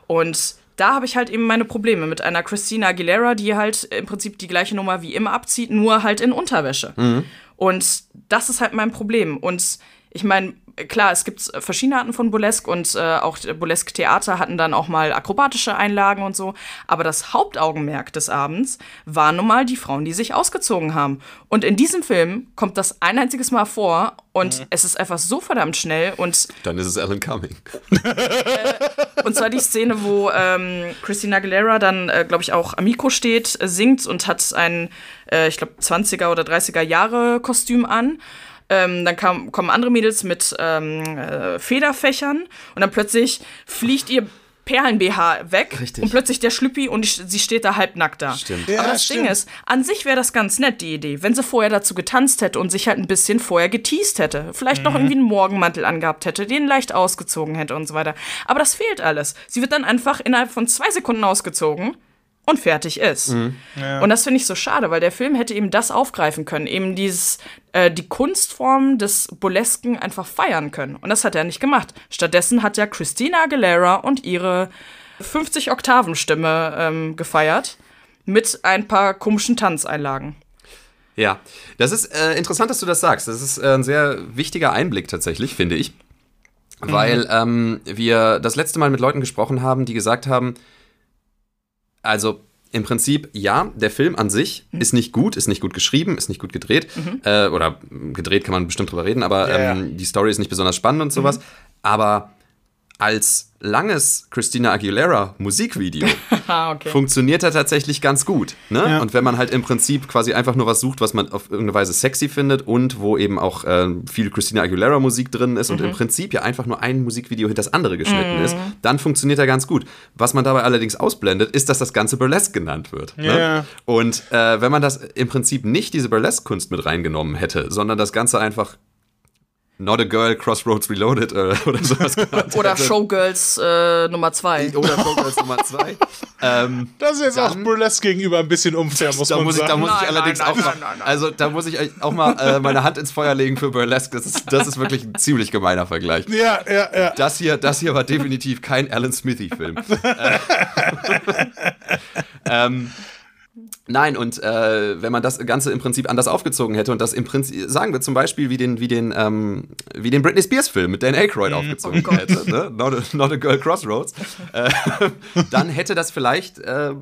Und da habe ich halt eben meine Probleme mit einer Christina Aguilera, die halt im Prinzip die gleiche Nummer wie immer abzieht, nur halt in Unterwäsche. Mhm. Und das ist halt mein Problem. Und ich meine, klar, es gibt verschiedene Arten von Burlesque und äh, auch Burlesque-Theater hatten dann auch mal akrobatische Einlagen und so. Aber das Hauptaugenmerk des Abends waren nun mal die Frauen, die sich ausgezogen haben. Und in diesem Film kommt das ein einziges Mal vor und mhm. es ist einfach so verdammt schnell und. Dann ist es Alan Cumming. Äh, und zwar die Szene, wo ähm, Christina Aguilera dann, äh, glaube ich, auch am Mikro steht, äh, singt und hat ein, äh, ich glaube, 20er oder 30er Jahre Kostüm an. Ähm, dann kam, kommen andere Mädels mit ähm, äh, Federfächern und dann plötzlich fliegt ihr Perlen-BH weg Richtig. und plötzlich der Schlüppi und ich, sie steht da halbnackt da. Stimmt. Ja, Aber das stimmt. Ding ist, an sich wäre das ganz nett, die Idee, wenn sie vorher dazu getanzt hätte und sich halt ein bisschen vorher geteased hätte. Vielleicht mhm. noch irgendwie einen Morgenmantel angehabt hätte, den leicht ausgezogen hätte und so weiter. Aber das fehlt alles. Sie wird dann einfach innerhalb von zwei Sekunden ausgezogen und fertig ist. Mhm. Ja. Und das finde ich so schade, weil der Film hätte eben das aufgreifen können, eben dieses, äh, die Kunstform des Burlesken einfach feiern können. Und das hat er nicht gemacht. Stattdessen hat ja Christina Aguilera und ihre 50 Oktaven Stimme ähm, gefeiert mit ein paar komischen Tanzeinlagen. Ja, das ist äh, interessant, dass du das sagst. Das ist äh, ein sehr wichtiger Einblick tatsächlich, finde ich. Mhm. Weil ähm, wir das letzte Mal mit Leuten gesprochen haben, die gesagt haben, also im Prinzip, ja, der Film an sich mhm. ist nicht gut, ist nicht gut geschrieben, ist nicht gut gedreht. Mhm. Äh, oder gedreht kann man bestimmt drüber reden, aber yeah. ähm, die Story ist nicht besonders spannend und sowas. Mhm. Aber als langes Christina Aguilera Musikvideo ah, okay. funktioniert er tatsächlich ganz gut. Ne? Ja. Und wenn man halt im Prinzip quasi einfach nur was sucht, was man auf irgendeine Weise sexy findet und wo eben auch äh, viel Christina Aguilera Musik drin ist mhm. und im Prinzip ja einfach nur ein Musikvideo hinter das andere geschnitten mhm. ist, dann funktioniert er ganz gut. Was man dabei allerdings ausblendet, ist, dass das Ganze Burlesque genannt wird. Ne? Ja. Ne? Und äh, wenn man das im Prinzip nicht diese Burlesque-Kunst mit reingenommen hätte, sondern das Ganze einfach Not a Girl, Crossroads Reloaded äh, oder sowas. oder Showgirls äh, Nummer 2. Oder Showgirls Nummer 2. Ähm, das ist jetzt dann, auch Burlesque gegenüber ein bisschen unfair, muss da man muss sagen. Ich, da muss nein, ich allerdings nein, nein, auch mal, also da muss ich auch mal äh, meine Hand ins Feuer legen für Burlesque. Das ist, das ist wirklich ein ziemlich gemeiner Vergleich. Ja, ja, ja. Das hier, das hier war definitiv kein Alan Smithy-Film. Äh, ähm, Nein, und äh, wenn man das Ganze im Prinzip anders aufgezogen hätte und das im Prinzip, sagen wir zum Beispiel wie den, wie den, ähm, wie den Britney Spears-Film mit Dan Aykroyd mhm. aufgezogen oh hätte, ne? not, a, not, a, Girl Crossroads, äh, dann hätte das vielleicht äh,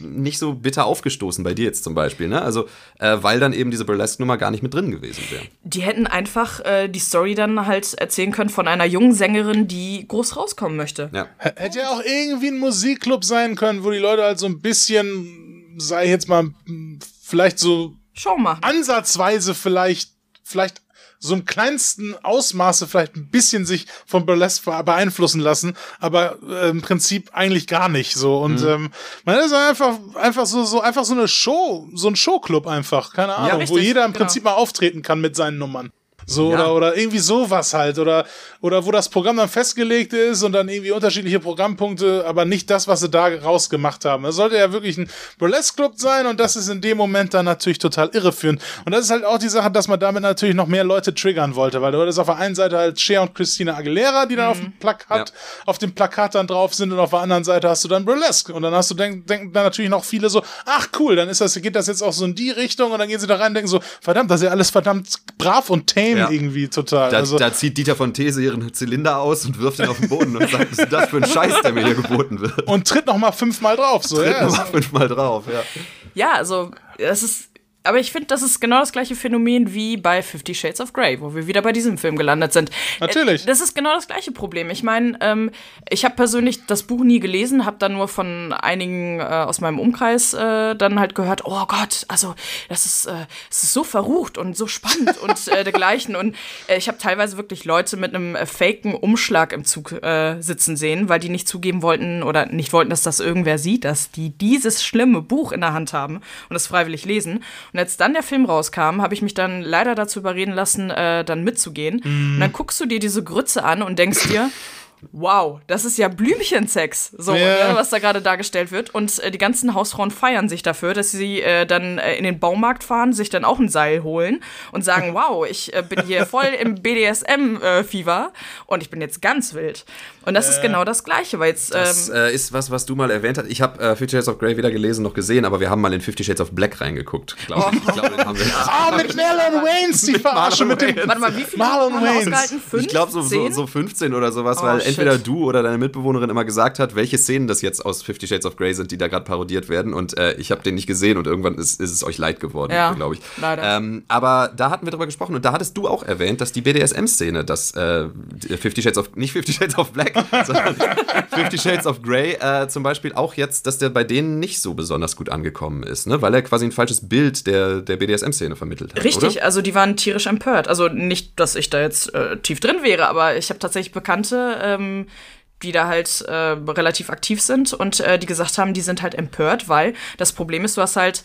nicht so bitter aufgestoßen bei dir jetzt zum Beispiel, ne? Also, äh, weil dann eben diese Burlesque-Nummer gar nicht mit drin gewesen wäre. Die hätten einfach äh, die Story dann halt erzählen können von einer jungen Sängerin, die groß rauskommen möchte. Ja. Hätte ja auch irgendwie ein Musikclub sein können, wo die Leute halt so ein bisschen sei jetzt mal vielleicht so Schau mal. ansatzweise vielleicht vielleicht so im kleinsten Ausmaße vielleicht ein bisschen sich von Burlesque beeinflussen lassen, aber äh, im Prinzip eigentlich gar nicht so. Und mhm. ähm, man ist einfach, einfach so, so, einfach so eine Show, so ein Showclub einfach, keine Ahnung, ja, wo jeder im genau. Prinzip mal auftreten kann mit seinen Nummern. So, Ja. oder, oder irgendwie sowas halt. Oder, oder wo das Programm dann festgelegt ist und dann irgendwie unterschiedliche Programmpunkte, aber nicht das, was sie da rausgemacht haben. Es sollte ja wirklich ein Burlesque-Club sein und das ist in dem Moment dann natürlich total irreführend. Und das ist halt auch die Sache, dass man damit natürlich noch mehr Leute triggern wollte, weil du hattest auf der einen Seite halt Cher und Christina Aguilera, die dann auf dem Plakat, auf dem Plakat dann drauf sind und auf der anderen Seite hast du dann Burlesque. Und dann hast du denk, denken dann natürlich noch viele so, ach cool, dann ist das, geht das jetzt auch so in die Richtung und dann gehen sie da rein und denken so, verdammt, das ist ja alles verdammt brav und tame Ja. irgendwie total. Da, also, da zieht Dieter von These ihren Zylinder aus und wirft ihn auf den Boden und sagt, was ist das für ein Scheiß, der mir hier geboten wird. und tritt noch mal fünfmal drauf. So, ja, Nochmal fünfmal drauf, ja. Ja, also, es ist. Aber ich finde, das ist genau das gleiche Phänomen wie bei Fifty Shades of Grey, wo wir wieder bei diesem Film gelandet sind. Natürlich. Äh, Das ist genau das gleiche Problem. Ich meine, ähm, ich habe persönlich das Buch nie gelesen, habe dann nur von einigen äh, aus meinem Umkreis äh, dann halt gehört, oh Gott, also das ist, äh, das ist so verrucht und so spannend und äh, dergleichen. Und äh, ich habe teilweise wirklich Leute mit einem faken Umschlag im Zug sitzen sehen, weil die nicht zugeben wollten oder nicht wollten, dass das irgendwer sieht, dass die dieses schlimme Buch in der Hand haben und es freiwillig lesen. Und als dann der Film rauskam, habe ich mich dann leider dazu überreden lassen, äh, dann mitzugehen. Und dann guckst du dir diese Grütze an und denkst dir, wow, das ist ja Blümchensex, so, Ja. ne, was da gerade dargestellt wird. Und äh, die ganzen Hausfrauen feiern sich dafür, dass sie äh, dann äh, in den Baumarkt fahren, sich dann auch ein Seil holen und sagen, wow, ich äh, bin hier voll im BDSM-Fieber und ich bin jetzt ganz wild. Und das ist genau das Gleiche, weil jetzt Das ähm, äh, ist was, was du mal erwähnt hast. Ich habe äh, Fifty Shades of Grey weder gelesen noch gesehen, aber wir haben mal in Fifty Shades of Black reingeguckt. Glaub ich. glaube, den haben wir. Ah, mit Marlon Waynes, die Verarsche mit dem. Warte mal, wie viele Marlon Wayans. Ich glaube so, so, so 15 oder sowas, Oh, weil. Entweder du oder deine Mitbewohnerin immer gesagt hat, welche Szenen das jetzt aus Fifty Shades of Grey sind, die da gerade parodiert werden. Und äh, ich habe den nicht gesehen und irgendwann ist, ist es euch leid geworden, Ja, glaube ich. leider. Ähm, aber da hatten wir drüber gesprochen und da hattest du auch erwähnt, dass die BDSM-Szene, das äh, Fifty Shades of, nicht Fifty Shades of Black, sondern Fifty Shades of Grey äh, zum Beispiel auch jetzt, dass der bei denen nicht so besonders gut angekommen ist, ne? weil er quasi ein falsches Bild der, der BDSM-Szene vermittelt hat. Richtig, Oder? also die waren tierisch empört. Also nicht, dass ich da jetzt äh, tief drin wäre, aber ich habe tatsächlich Bekannte, ähm, die da halt äh, relativ aktiv sind und äh, die gesagt haben, die sind halt empört, weil das Problem ist, du hast halt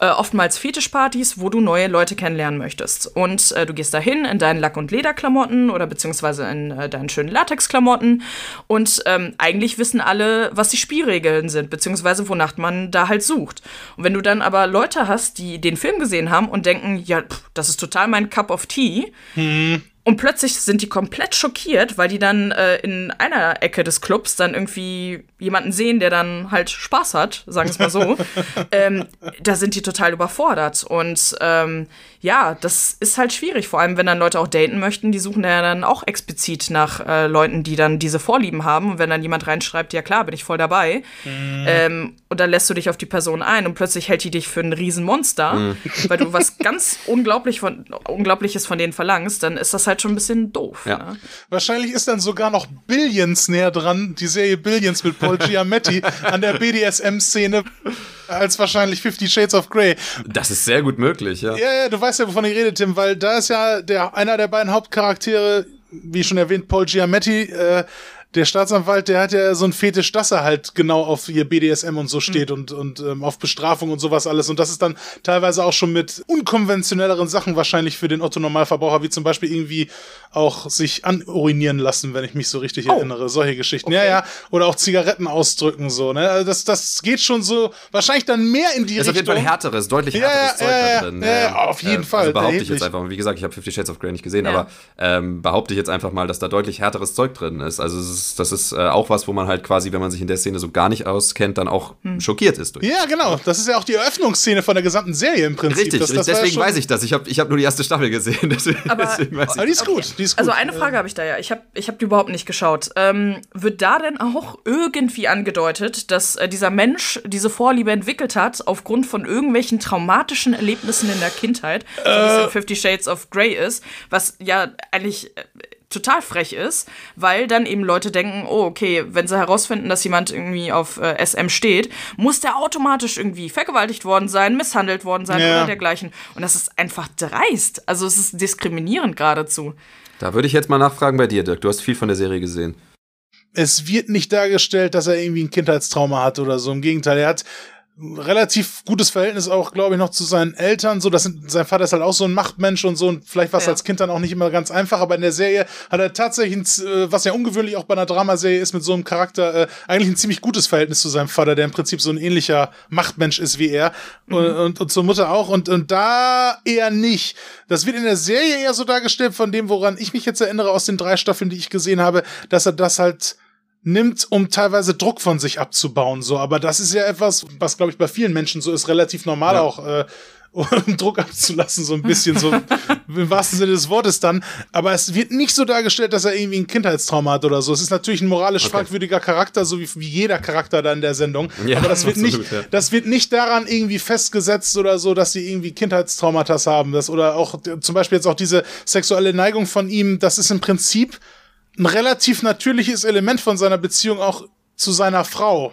äh, oftmals Fetischpartys, wo du neue Leute kennenlernen möchtest. Und äh, du gehst dahin in deinen Lack- und Lederklamotten oder beziehungsweise in äh, deinen schönen Latexklamotten und ähm, eigentlich wissen alle, was die Spielregeln sind, beziehungsweise wonach man da halt sucht. Und wenn du dann aber Leute hast, die den Film gesehen haben und denken, ja, pff, das ist total mein Cup of Tea, und plötzlich sind die komplett schockiert, weil die dann äh, in einer Ecke des Clubs dann irgendwie jemanden sehen, der dann halt Spaß hat, sagen wir es mal so. ähm, da sind die total überfordert. Und ähm, ja, das ist halt schwierig, vor allem wenn dann Leute auch daten möchten, die suchen ja dann auch explizit nach äh, Leuten, die dann diese Vorlieben haben. Und wenn dann jemand reinschreibt, ja klar, bin ich voll dabei, ähm, und dann lässt du dich auf die Person ein und plötzlich hält die dich für ein Riesenmonster, weil du was ganz unglaublich von, Unglaubliches von denen verlangst, dann ist das halt schon ein bisschen doof. Ja. Ne? Wahrscheinlich ist dann sogar noch Billions näher dran, die Serie Billions mit Paul Giamatti an der BDSM-Szene als wahrscheinlich Fifty Shades of Grey. Das ist sehr gut möglich, ja. Ja, ja, du weißt ja, wovon ich rede, Tim, weil da ist ja der, einer der beiden Hauptcharaktere, wie schon erwähnt, Paul Giamatti, äh, der Staatsanwalt, der hat ja so ein Fetisch, dass er halt genau auf hier BDSM und so steht und, und ähm, auf Bestrafung und sowas alles. Und das ist dann teilweise auch schon mit unkonventionelleren Sachen wahrscheinlich für den Otto-Normalverbraucher, wie zum Beispiel irgendwie auch sich anurinieren lassen, wenn ich mich so richtig erinnere. Solche Geschichten. Ja, Okay. ja. Oder auch Zigaretten ausdrücken, so, ne? Also das, das geht schon so, wahrscheinlich dann mehr in die ist auf jeden Richtung. Fall härteres, deutlich Ja, härteres ja, Zeug ja, da ja, drin. ja, ja, auf jeden Fall, Also behaupte ich jetzt einfach, wie gesagt, ich habe Fifty Shades of Grey nicht gesehen, Ja. aber ähm, behaupte ich jetzt einfach mal, dass da deutlich härteres Zeug drin ist. Also es ist, das ist äh, auch was, wo man halt quasi, wenn man sich in der Szene so gar nicht auskennt, dann auch Hm. schockiert ist durch. Ja, genau. Das ist ja auch die Eröffnungsszene von der gesamten Serie im Prinzip. Richtig, das, das ja deswegen schon- weiß ich das. Ich habe ich hab nur die erste Staffel gesehen, deswegen, Aber- deswegen weiß Aber ich die ist gut, die ist gut. Also eine Frage habe ich da ja. Ich habe ich hab die überhaupt nicht geschaut. Ähm, wird da denn auch irgendwie angedeutet, dass äh, dieser Mensch diese Vorliebe entwickelt hat aufgrund von irgendwelchen traumatischen Erlebnissen in der Kindheit, so wie es in Fifty Shades of Grey ist, was ja eigentlich äh, total frech ist, weil dann eben Leute denken, oh okay, wenn sie herausfinden, dass jemand irgendwie auf äh, SM steht, muss der automatisch irgendwie vergewaltigt worden sein, misshandelt worden sein Ja. oder dergleichen. Und das ist einfach dreist. Also es ist diskriminierend geradezu. Da würde ich jetzt mal nachfragen bei dir, Dirk. Du hast viel von der Serie gesehen. es wird nicht dargestellt, dass er irgendwie ein Kindheitstrauma hat oder so. Im Gegenteil, er hat relativ gutes Verhältnis auch, glaube ich, noch zu seinen Eltern. So, das sind, sein Vater ist halt auch so ein Machtmensch und so. Und vielleicht war es ja. als Kind dann auch nicht immer ganz einfach, aber in der Serie hat er tatsächlich, ein, äh, was ja ungewöhnlich auch bei einer Dramaserie ist, mit so einem Charakter äh, eigentlich ein ziemlich gutes Verhältnis zu seinem Vater, der im Prinzip so ein ähnlicher Machtmensch ist wie er. Mhm. Und, und, und, zur Mutter auch. Und, und da eher nicht. Das wird in der Serie eher so dargestellt, von dem, woran ich mich jetzt erinnere aus den drei Staffeln, die ich gesehen habe, dass er das halt nimmt, um teilweise Druck von sich abzubauen. So, aber das ist ja etwas, was glaube ich bei vielen Menschen so ist, relativ normal ja. auch. Äh, um Druck abzulassen, so ein bisschen, so im wahrsten Sinne des Wortes dann. Aber es wird nicht so dargestellt, dass er irgendwie ein Kindheitstrauma hat oder so. Es ist natürlich ein moralisch okay. fragwürdiger Charakter, so wie, wie jeder Charakter da in der Sendung. Ja, aber das wird absolut, nicht, ja. das wird nicht daran irgendwie festgesetzt oder so, dass sie irgendwie Kindheitstraumata haben. Das, oder auch zum Beispiel jetzt auch diese sexuelle Neigung von ihm, das ist im Prinzip ein relativ natürliches Element von seiner Beziehung auch zu seiner Frau.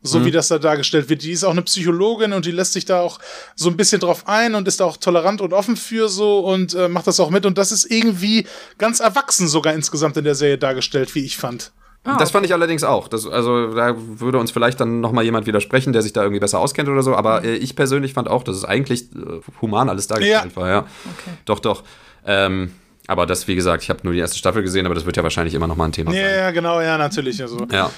So mhm. wie das da dargestellt wird. Die ist auch eine Psychologin und die lässt sich da auch so ein bisschen drauf ein und ist da auch tolerant und offen für so und äh, macht das auch mit. Und das ist irgendwie ganz erwachsen sogar insgesamt in der Serie dargestellt, wie ich fand. Ah, das fand ich allerdings auch. Das, also da würde uns vielleicht dann noch mal jemand widersprechen, der sich da irgendwie besser auskennt oder so. Aber mhm. äh, ich persönlich fand auch, dass es eigentlich äh, human alles dargestellt ja. war. Ja, okay. doch, doch. Ähm, aber das, wie gesagt, ich habe nur die erste Staffel gesehen, aber das wird ja wahrscheinlich immer noch mal ein Thema ja, sein. Ja, genau, ja, natürlich. Also. Ja.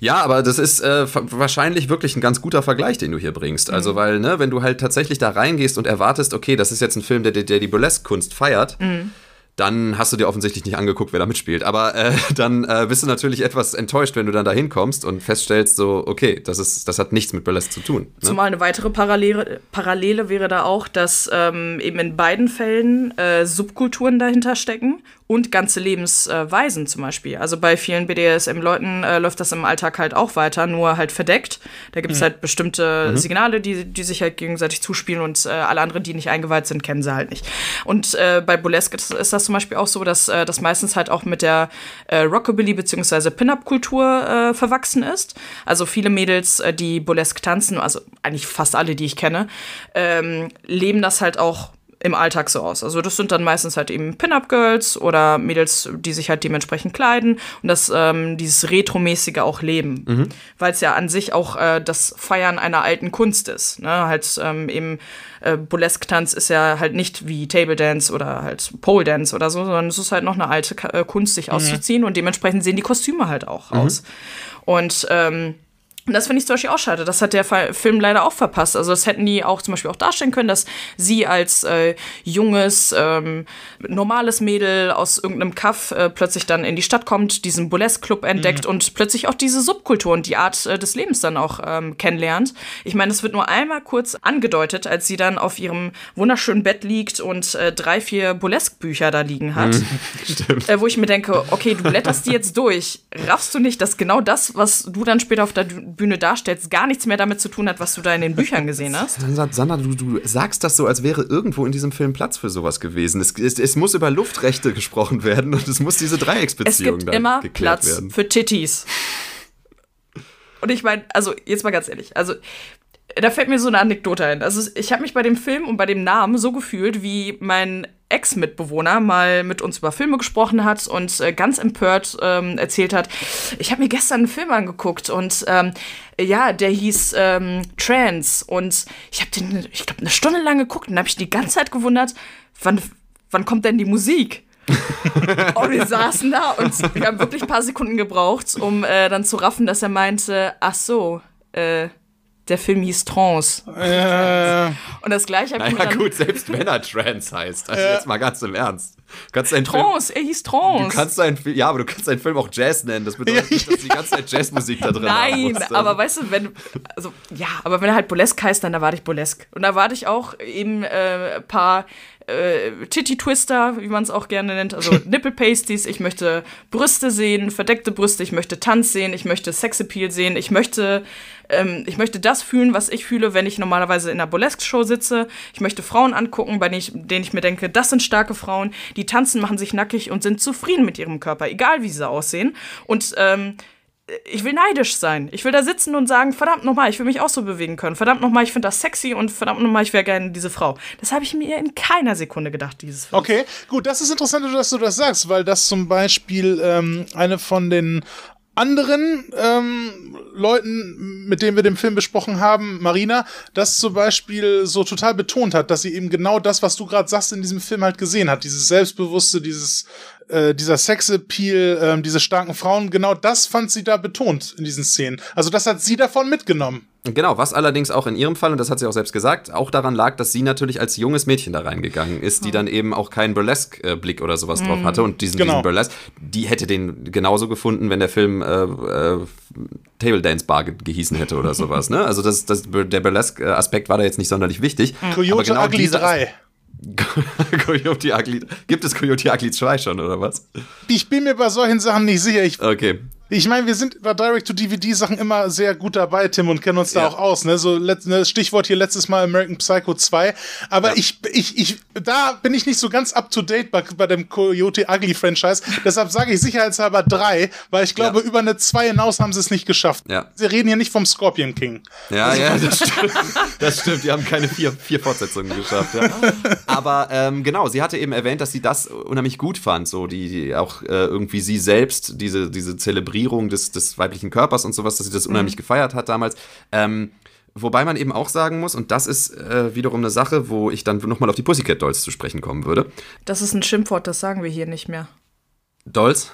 Ja, aber das ist äh, wahrscheinlich wirklich ein ganz guter Vergleich, den du hier bringst. Also, mhm. weil, ne, wenn du halt tatsächlich da reingehst und erwartest, okay, das ist jetzt ein Film, der, der die Burlesque-Kunst feiert, mhm dann hast du dir offensichtlich nicht angeguckt, wer da mitspielt. Aber äh, dann äh, bist du natürlich etwas enttäuscht, wenn du dann da hinkommst und feststellst, so, okay, das, ist, das hat nichts mit Burlesque zu tun. Ne? Zumal eine weitere Parallele, Parallele wäre da auch, dass ähm, eben in beiden Fällen äh, Subkulturen dahinter stecken und ganze Lebensweisen zum Beispiel. Also bei vielen BDSM-Leuten äh, läuft das im Alltag halt auch weiter, nur halt verdeckt. Da gibt es mhm. halt bestimmte mhm. Signale, die, die sich halt gegenseitig zuspielen und äh, alle anderen, die nicht eingeweiht sind, kennen sie halt nicht. Und äh, bei Burlesque ist, ist, zum Beispiel auch so, dass äh, das meistens halt auch mit der äh, Rockabilly- bzw. Pin-Up-Kultur äh, verwachsen ist. Also viele Mädels, die Burlesque tanzen, also eigentlich fast alle, die ich kenne, ähm, leben das halt auch im Alltag so aus. Also das sind dann meistens halt eben Pin-Up-Girls oder Mädels, die sich halt dementsprechend kleiden und das ähm, dieses Retromäßige auch leben. Mhm. Weil es ja an sich auch äh, das Feiern einer alten Kunst ist. Ne? Halt ähm, eben äh, Burlesque-Tanz ist ja halt nicht wie Table Dance oder halt Pole Dance oder so, sondern es ist halt noch eine alte äh, Kunst, sich mhm. auszuziehen und dementsprechend sehen die Kostüme halt auch mhm. aus. Und ähm, und das finde ich zum Beispiel auch schade. Das hat der Film leider auch verpasst. Also das hätten die auch zum Beispiel auch darstellen können, dass sie als äh, junges, ähm, normales Mädel aus irgendeinem Kaff äh, plötzlich dann in die Stadt kommt, diesen Burlesque-Club entdeckt mhm. und plötzlich auch diese Subkultur und die Art äh, des Lebens dann auch ähm, kennenlernt. Ich meine, es wird nur einmal kurz angedeutet, als sie dann auf ihrem wunderschönen Bett liegt und äh, drei, vier Burlesque-Bücher da liegen hat. Mhm. Stimmt. Äh, wo ich mir denke, okay, du blätterst die jetzt durch. Raffst du nicht, dass genau das, was du dann später auf der Bühne darstellst, gar nichts mehr damit zu tun hat, was du da in den Büchern gesehen hast. Sandra, du, du sagst das so, als wäre irgendwo in diesem Film Platz für sowas gewesen. Es, es, es muss über Luftrechte gesprochen werden und es muss diese Dreiecksbeziehung Es gibt immer Platz werden. für Titties. Und ich meine, also jetzt mal ganz ehrlich, also da fällt mir so eine Anekdote ein. Also ich habe mich bei dem Film und bei dem Namen so gefühlt, wie mein Ex-Mitbewohner mal mit uns über Filme gesprochen hat und äh, ganz empört ähm, erzählt hat, ich habe mir gestern einen Film angeguckt und ähm, ja, der hieß ähm, Trans und ich habe den, ich glaube, eine Stunde lang geguckt und habe ich die ganze Zeit gewundert, wann, wann kommt denn die Musik? und wir saßen da und wir haben wirklich ein paar Sekunden gebraucht, um äh, dann zu raffen, dass er meinte, ach so, äh, der Film hieß Trance. Äh, und das gleiche habe ich naja, gut, selbst wenn er Trance heißt. Also äh, jetzt mal ganz im Ernst. kannst einen Trance, Film, er hieß Trance. Du kannst einen, ja, aber du kannst einen Film auch Jazz nennen. Das bedeutet nicht, dass die ganze Zeit Jazzmusik da drin Nein, aber weißt du, wenn, also, ja, aber wenn er halt Burlesque heißt, dann erwarte ich Burlesque. Und da erwarte ich auch eben äh, ein paar äh, Titty Twister, wie man es auch gerne nennt, also Nipple Pasties. Ich möchte Brüste sehen, verdeckte Brüste. Ich möchte Tanz sehen. Ich möchte Sexappeal sehen. Ich möchte, ähm, ich möchte das fühlen, was ich fühle, wenn ich normalerweise in einer Burlesque-Show sitze. Ich möchte Frauen angucken, bei denen ich, denen ich mir denke, das sind starke Frauen, die tanzen, machen sich nackig und sind zufrieden mit ihrem Körper, egal wie sie aussehen. Und ähm, ich will neidisch sein. Ich will da sitzen und sagen, verdammt nochmal, ich will mich auch so bewegen können. Verdammt nochmal, ich finde das sexy und verdammt nochmal, ich wäre gerne diese Frau. Das habe ich mir in keiner Sekunde gedacht, dieses Film. Okay, gut, das ist interessant, dass du das sagst, weil das zum Beispiel ähm, eine von den anderen ähm, Leuten, mit denen wir den Film besprochen haben, Marina, das zum Beispiel so total betont hat, dass sie eben genau das, was du gerade sagst, in diesem Film halt gesehen hat. Dieses Selbstbewusste, dieses äh, dieser Sexappeal, äh, diese starken Frauen, genau das fand sie da betont in diesen Szenen. Also das hat sie davon mitgenommen. Genau, was allerdings auch in ihrem Fall, und das hat sie auch selbst gesagt, auch daran lag, dass sie natürlich als junges Mädchen da reingegangen ist, die dann eben auch keinen Burlesque-Blick oder sowas drauf hatte. Und diesen, Genau. diesen Burlesque, die hätte den genauso gefunden, wenn der Film äh, äh, Table Dance Bar ge gehießen hätte oder sowas. Ne? Also das, das, der Burlesque-Aspekt war da jetzt nicht sonderlich wichtig. Aber Coyote genau Ugly dieser 3. Coyote Ugly. Gibt es Coyote Ugly 2 schon, oder was? Ich bin mir bei solchen Sachen nicht sicher. Ich, Okay. Ich meine, wir sind bei Direct-to-DVD-Sachen immer sehr gut dabei, Tim, und kennen uns da Ja. auch aus. Ne? So let, ne, Stichwort hier letztes Mal American Psycho 2. Aber ich, ich, ich, da bin ich nicht so ganz up-to-date bei, bei dem Coyote Ugly Franchise. Deshalb sage ich sicherheitshalber 3, weil ich glaube, Ja. über eine 2 hinaus haben sie es nicht geschafft. Ja. Sie reden hier nicht vom Scorpion King. Ja, ja, das stimmt. Das stimmt. Die haben keine vier, vier Fortsetzungen geschafft. Ja. Aber ähm, genau, sie hatte eben erwähnt, dass sie das unheimlich gut fand. So die, die auch äh, irgendwie sie selbst, diese, diese Zelebrierung des, des weiblichen Körpers und sowas, dass sie das unheimlich gefeiert hat damals. Ähm, Wobei man eben auch sagen muss, und das ist äh, wiederum eine Sache, wo ich dann nochmal auf die Pussycat Dolls zu sprechen kommen würde. Das ist ein Schimpfwort, das sagen wir hier nicht mehr. Dolls?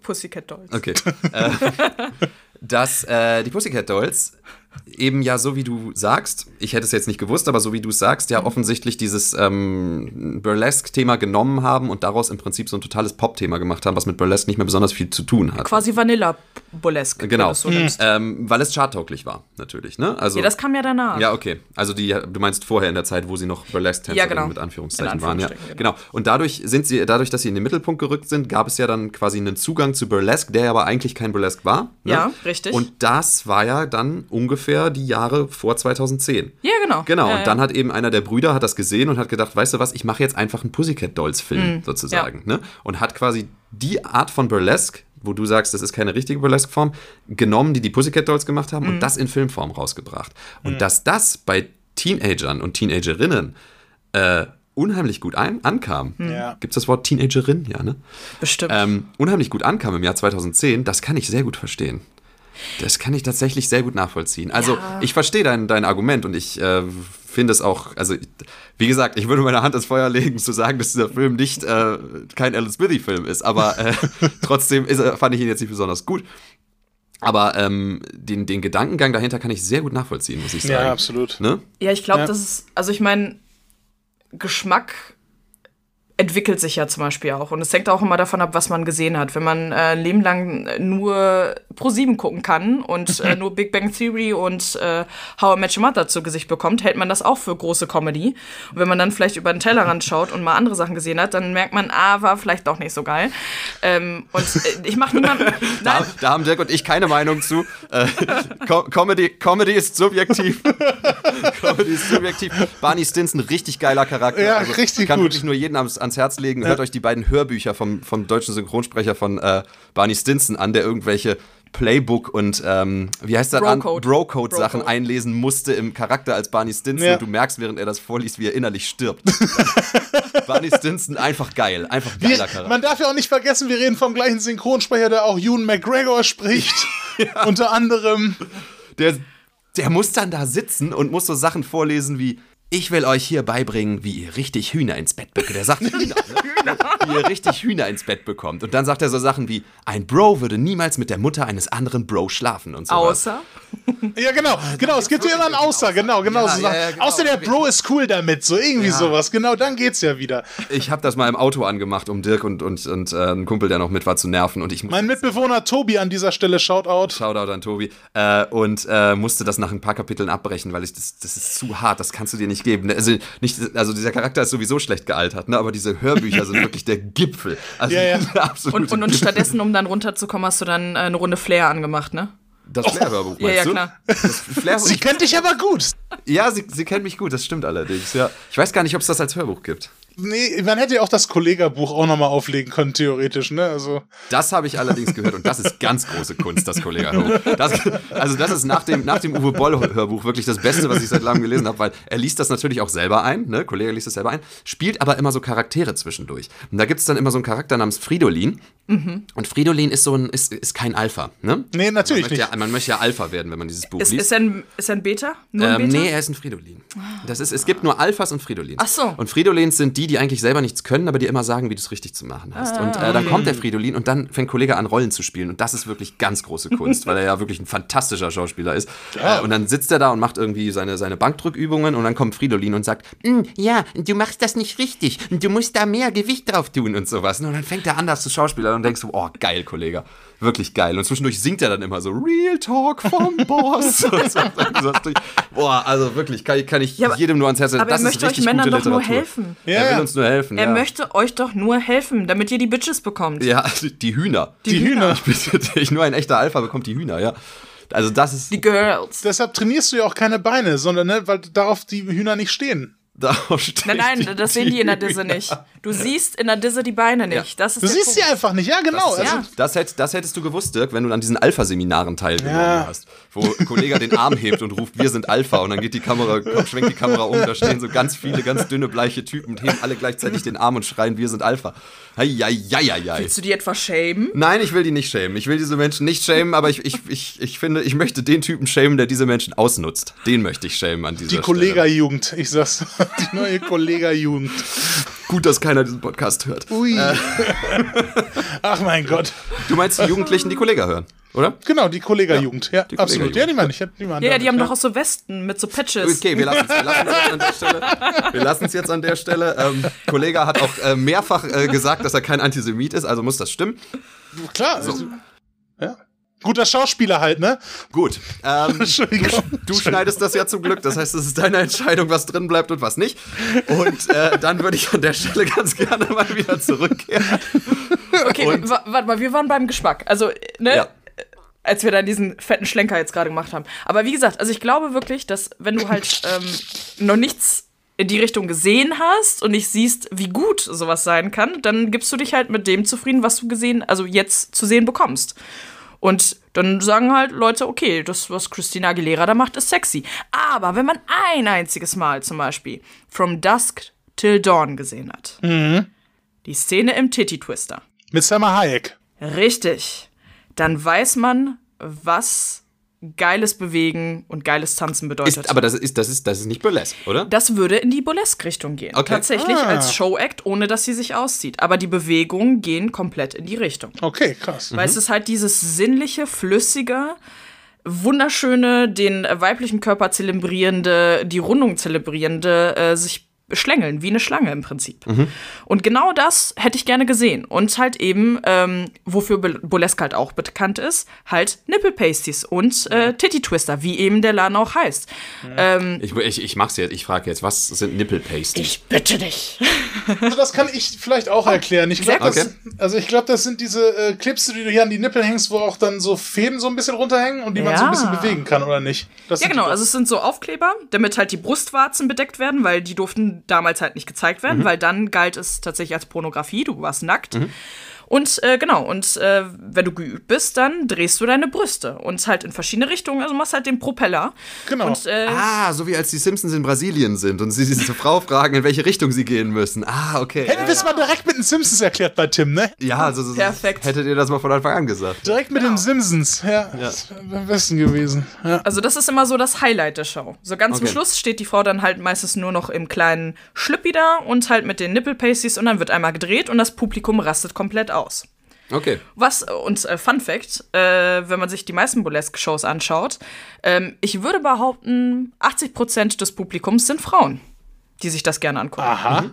Pussycat Dolls. Okay. äh, dass äh, die Pussycat Dolls eben ja so wie du sagst, ich hätte es jetzt nicht gewusst, aber so wie du es sagst, ja offensichtlich dieses ähm, Burlesque-Thema genommen haben und daraus im Prinzip so ein totales Pop-Thema gemacht haben, was mit Burlesque nicht mehr besonders viel zu tun hat. Quasi Vanilla Burlesque. Genau, so nimmst. ähm, weil es charttauglich war, natürlich. Ne? Also, Ja, das kam ja danach. ja, okay. Also die, du meinst vorher in der Zeit, wo sie noch Burlesque-Tänzerin Ja, genau. mit Anführungszeichen In waren. Ja. Anführungsstrichen, Genau. Und dadurch sind sie, dadurch, dass sie in den Mittelpunkt gerückt sind, gab es ja dann quasi einen Zugang zu Burlesque, der aber eigentlich kein Burlesque war. Ne? Ja, richtig. Und das war ja dann ungefähr die Jahre vor 2010. Ja, genau. Genau, Ja, und dann ja. hat eben einer der Brüder hat das gesehen und hat gedacht, weißt du was, ich mache jetzt einfach einen Pussycat Dolls Film Mhm. sozusagen, ne? Und hat quasi die Art von Burlesque, wo du sagst, das ist keine richtige Burlesque Form, genommen, die die Pussycat Dolls gemacht haben Mhm. und das in Filmform rausgebracht. Und dass das bei Teenagern und Teenagerinnen äh, unheimlich gut ein ankam. Ja. Gibt es das Wort Teenagerin? Ja, ne? Bestimmt. ähm, unheimlich gut ankam im Jahr 2010, das kann ich sehr gut verstehen. Das kann ich tatsächlich sehr gut nachvollziehen. Also, Ja. ich verstehe dein, dein Argument und ich äh, finde es auch, also, wie gesagt, ich würde meine Hand ins Feuer legen, zu sagen, dass dieser Film nicht äh, kein Alan Smithy-Film ist, aber äh, trotzdem ist, fand ich ihn jetzt nicht besonders gut. Aber ähm, den, den Gedankengang dahinter kann ich sehr gut nachvollziehen, muss ich sagen. Ja, absolut. Ne? Ja, ich glaube, Ja. das ist, also ich meine, Geschmack entwickelt sich ja zum Beispiel auch. Und es hängt auch immer davon ab, was man gesehen hat. Wenn man äh, ein Leben lang nur Pro7 gucken kann und äh, nur Big Bang Theory und äh, How I Met Your Mother zu Gesicht bekommt, hält man das auch für große Comedy. Und wenn man dann vielleicht über den Tellerrand schaut und mal andere Sachen gesehen hat, dann merkt man, ah, war vielleicht doch nicht so geil. Ähm, und äh, ich mache niemanden... Da, da haben Dirk und ich keine Meinung zu. Äh, Co Comedy, Comedy ist subjektiv. Comedy ist subjektiv. Barney Stinson, richtig geiler Charakter. Ja, Also, richtig Ich kann gut. wirklich nur jeden ans, ans Herz legen. Hört euch die beiden Hörbücher vom, vom deutschen Synchronsprecher von äh, Barney Stinson an, der irgendwelche Playbook und ähm, wie heißt das an Bro-Code. Bro-Code-Sachen Bro-Code. einlesen musste im Charakter als Barney Stinson Ja. und du merkst, während er das vorliest, wie er innerlich stirbt. Barney Stinson, einfach geil. Einfach Wir, geiler Charakter. man darf ja auch nicht vergessen, wir reden vom gleichen Synchronsprecher, der auch Ewan McGregor spricht. Unter anderem. der, der muss dann da sitzen und muss so Sachen vorlesen wie ich will euch hier beibringen, wie ihr richtig Hühner ins Bett bekommt. Der sagt Hühner, ne? wie ihr richtig Hühner ins Bett bekommt. Und dann sagt er so Sachen wie, ein Bro würde niemals mit der Mutter eines anderen Bro schlafen und sowas. außer... Ja, genau, genau. Es gibt ja immer ein Außer, genau, genau. Ja, so ja, ja, genau. Außer der Bro ist cool damit, so irgendwie Ja. sowas. Genau, dann geht's ja wieder. Ich habe das mal im Auto angemacht, um Dirk und, und, und äh, einen Kumpel, der noch mit war, zu nerven. Und ich Mein Mitbewohner Tobi an dieser Stelle, Shoutout. Shoutout an Tobi. Äh, und äh, musste das nach ein paar Kapiteln abbrechen, weil ich das, das ist zu hart, das kannst du dir nicht geben. Also, nicht, also dieser Charakter ist sowieso schlecht gealtert, ne? aber diese Hörbücher sind wirklich der Gipfel. Also Ja, ja. Und, und, und stattdessen, um dann runterzukommen, hast du dann äh, eine Runde Flair angemacht, ne? Das Flair-Hörbuch, Ja, ja, du? klar. Das Flair Sie kennt dich aber gut. ja, sie, sie kennt mich gut, das stimmt allerdings, ja. Ich weiß gar nicht, ob es das als Hörbuch gibt. Nee, man hätte ja auch das Kollegabuch auch nochmal auflegen können, theoretisch, ne? Also. Das habe ich allerdings gehört und das ist ganz große Kunst, das Kollege das, Also das ist nach dem, nach dem Uwe Boll-Hörbuch wirklich das Beste, was ich seit langem gelesen habe, weil er liest das natürlich auch selber ein, ne? Kollege liest das selber ein, spielt aber immer so Charaktere zwischendurch. Und da gibt es dann immer so einen Charakter namens Fridolin, Mhm. Und Fridolin ist so ein, ist, ist kein Alpha, ne? Nee, natürlich man möchte, nicht. ja, man möchte ja Alpha werden, wenn man dieses Buch Ist, liest. ist, er ein, ist er ein Beta? Nur ein Ähm, Beta? nee, er ist ein Fridolin. Das ist, es gibt nur Alphas und Fridolins. Ach so. Und Fridolins sind die, die eigentlich selber nichts können, aber die immer sagen, wie du es richtig zu machen hast. und äh, dann kommt der Fridolin und dann fängt Kollege an, Rollen zu spielen. Und das ist wirklich ganz große Kunst, weil er ja wirklich ein fantastischer Schauspieler ist. Äh, und dann sitzt er da und macht irgendwie seine, seine Bankdrückübungen und dann kommt Fridolin und sagt, "Mm, ja, du machst das nicht richtig. Du musst da mehr Gewicht drauf tun und sowas. Und dann fängt er an, das zu Schauspielern und denkst du, oh, geil, Kollege. Wirklich geil. Und zwischendurch singt er dann immer so, Real Talk vom Boss. Boah, also wirklich, kann, ich- kann ich Ja, jedem nur ans Herz legen. aber er Das möchte ist euch Männern doch nur helfen. Ja, er will uns nur helfen. Er ja. möchte euch doch nur helfen, damit ihr die Bitches bekommt. Ja, die Hühner. Die Hühner. Ich bitte dich, nur ein echter Alpha bekommt die Hühner, ja. Also das ist Die Girls. Deshalb trainierst du ja auch keine Beine, sondern ne, weil darauf die Hühner nicht stehen. Darauf steht Nein, nein, die- das sehen die in der Disse nicht. Du siehst in der Disse die Beine nicht. Das ist Du siehst Punkt. sie einfach nicht. Ja, genau. Das, Also, Ja. das, hätt, das hättest du gewusst, Dirk, wenn du an diesen Alpha-Seminaren teilgenommen Ja. hast. Wo ein Kollege den Arm hebt und ruft, wir sind Alpha. Und dann geht die Kamera, schwenkt die Kamera um, da stehen so ganz viele, ganz dünne, bleiche Typen und heben alle gleichzeitig den Arm und schreien, wir sind Alpha. Heieieiei. Willst du die etwa schämen? Nein, ich will die nicht schämen. Ich will diese Menschen nicht schämen, aber ich, ich, ich, ich finde, ich möchte den Typen schämen, der diese Menschen ausnutzt. Den möchte ich schämen an dieser die Stelle. Kollega-Jugend, ich sag's. Die neue Kollega-Jugend. Gut, dass keiner diesen Podcast hört. Ui. Ach mein Gott. Du meinst die Jugendlichen, die Kollega hören, oder? Genau, die Kollega-Jugend. Ja, die absolut. Kollega-Jugend. Ja, die meine ich. Die meine Ja, ja, die haben ja. doch auch so Westen mit so Patches. Okay, wir lassen es jetzt an der Stelle. Wir lassen es jetzt an der Stelle. Ähm, Kollege hat auch äh, mehrfach äh, gesagt, dass er kein Antisemit ist, also muss das stimmen. Klar. Also, ja. Guter Schauspieler halt, ne? Gut. Ähm, Entschuldigung. du schneidest das ja zum Glück, das heißt, es ist deine Entscheidung, was drin bleibt und was nicht. Und äh, dann würde ich an der Stelle ganz gerne mal wieder zurückkehren. Okay, Und- warte mal, wir waren beim Geschmack. Also, ne? Ja. Als wir dann diesen fetten Schlenker jetzt gerade gemacht haben. Aber wie gesagt, also ich glaube wirklich, dass wenn du halt ähm, noch nichts in die Richtung gesehen hast und nicht siehst, wie gut sowas sein kann, dann gibst du dich halt mit dem zufrieden, was du gesehen, also jetzt zu sehen bekommst. Und dann sagen halt Leute, okay, das, was Christina Aguilera da macht, ist sexy. Aber wenn man ein einziges Mal zum Beispiel From Dusk Till Dawn gesehen hat, die Szene im Titty Twister, Mit Selma Hayek. Richtig. Dann weiß man, was geiles Bewegen und geiles Tanzen bedeutet. Ist, aber das ist, das, ist, das ist nicht burlesque, oder? das würde in die Burlesque-Richtung gehen. Okay. Tatsächlich Ah. als Show-Act, ohne dass sie sich auszieht. Aber die Bewegungen gehen komplett in die Richtung. Okay, krass. Weil es ist halt dieses sinnliche, flüssige, wunderschöne, den weiblichen Körper zelebrierende, die Rundung zelebrierende, äh, sich schlängeln, wie eine Schlange im Prinzip. Mhm. Und genau das hätte ich gerne gesehen. Und halt eben, ähm, wofür Burlesque halt auch bekannt ist, halt Nipple Pasties und äh, Titty Twister, wie eben der Laden auch heißt. Ähm, Ich, ich, ich mach's jetzt, ich frage jetzt, was sind Nipple Pasties? ich bitte dich. Also das kann ich vielleicht auch erklären. Ich glaube, das, also ich glaube, das sind diese äh, Clips, die du hier an die Nippel hängst, wo auch dann so Fäden so ein bisschen runterhängen und die man so ein Ja. bisschen bewegen kann, oder nicht? Das Ja, genau. Also es sind so Aufkleber, damit halt die Brustwarzen bedeckt werden, weil die durften damals halt nicht gezeigt werden, weil dann galt es tatsächlich als Pornografie. Du warst nackt. Und äh, genau, und äh, wenn du geübt bist, dann drehst du deine Brüste und halt in verschiedene Richtungen, also machst halt den Propeller. Genau. Und äh, Ah, so wie als die Simpsons in Brasilien sind und sie diese Frau fragen, in welche Richtung sie gehen müssen. Ah, okay. Hätten wir es mal direkt mit den Simpsons erklärt bei Tim, ne? Ja, so, so, Perfekt. Hättet ihr das mal von Anfang an gesagt. Direkt mit den Simpsons. Ja, das wäre am besten gewesen. Ja. Also das ist immer so das Highlight der Show. So ganz zum Okay. Schluss steht die Frau dann halt meistens nur noch im kleinen Schlüppi da und halt mit den Nipple-Pasties und dann wird einmal gedreht und das Publikum rastet komplett aus. Okay. Was, und äh, Fun Fact, äh, wenn man sich die meisten Burlesque-Shows anschaut, ähm, ich würde behaupten, 80% des Publikums sind Frauen, die sich das gerne angucken. Aha.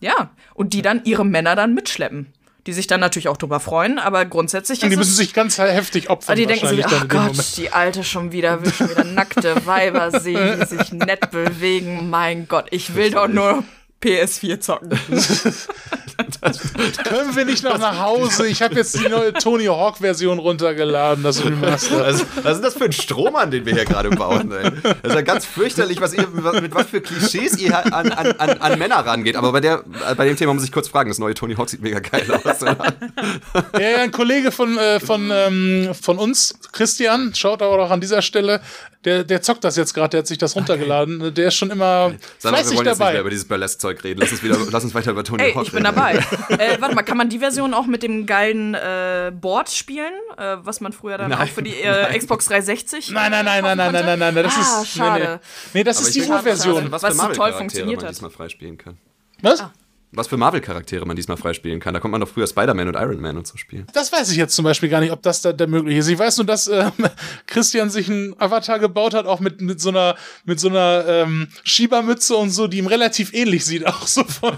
Ja, und die dann ihre Männer dann mitschleppen. Die sich dann natürlich auch drüber freuen, aber grundsätzlich Und die ist müssen es- sich ganz heftig opfern. Die denken sich, ach Gott, Moment. die Alte schon wieder, will schon wieder nackte Weiber sehen, die sich nett bewegen. Mein Gott, ich will doch nur PS4 zocken. Können wir nicht noch nach Hause? Ich habe jetzt die neue Tony Hawk-Version runtergeladen, das Remaster. Was, was ist das für ein Strohmann, den wir hier gerade bauen? Ey? Das ist ja ganz fürchterlich, was ihr, mit was für Klischees ihr an, an, an, an Männer rangeht. Aber bei, der, bei dem Thema muss ich kurz fragen, das neue Tony Hawk sieht mega geil aus. Oder? Ja, ja, ein Kollege von, äh, von, ähm, von uns, Christian, schaut aber auch an dieser Stelle, der, der zockt das jetzt gerade, der hat sich das runtergeladen. Der ist schon immer Sag mal, wir fleißig wollen jetzt nicht dabei. mehr über dieses Burlesque-Zeug reden. Lass uns, wieder, lass uns weiter über Tony Ey, Hawk ich bin reden. dabei. äh, warte mal, kann man die Version auch mit dem geilen äh, Board spielen, äh, was man früher dann Nein. auch für die äh, Xbox 360 Nein, nein, nein, nein, nein, nein, nein, nein, das Ah, ist. schade. Nee, nee. nee das Aber ist die Urversion. Was, Was toll funktioniert man hat. diesmal freispielen kann. Was? Was für Marvel-Charaktere man diesmal freispielen kann. Da konnte man doch früher Spider-Man und Iron Man und so spielen. Das weiß ich jetzt zum Beispiel gar nicht, ob das da, da möglich ist. Ich weiß nur, dass ähm, Christian sich einen Avatar gebaut hat, auch mit, mit so einer, mit so einer ähm, Schiebermütze und so, die ihm relativ ähnlich sieht. Auch so von,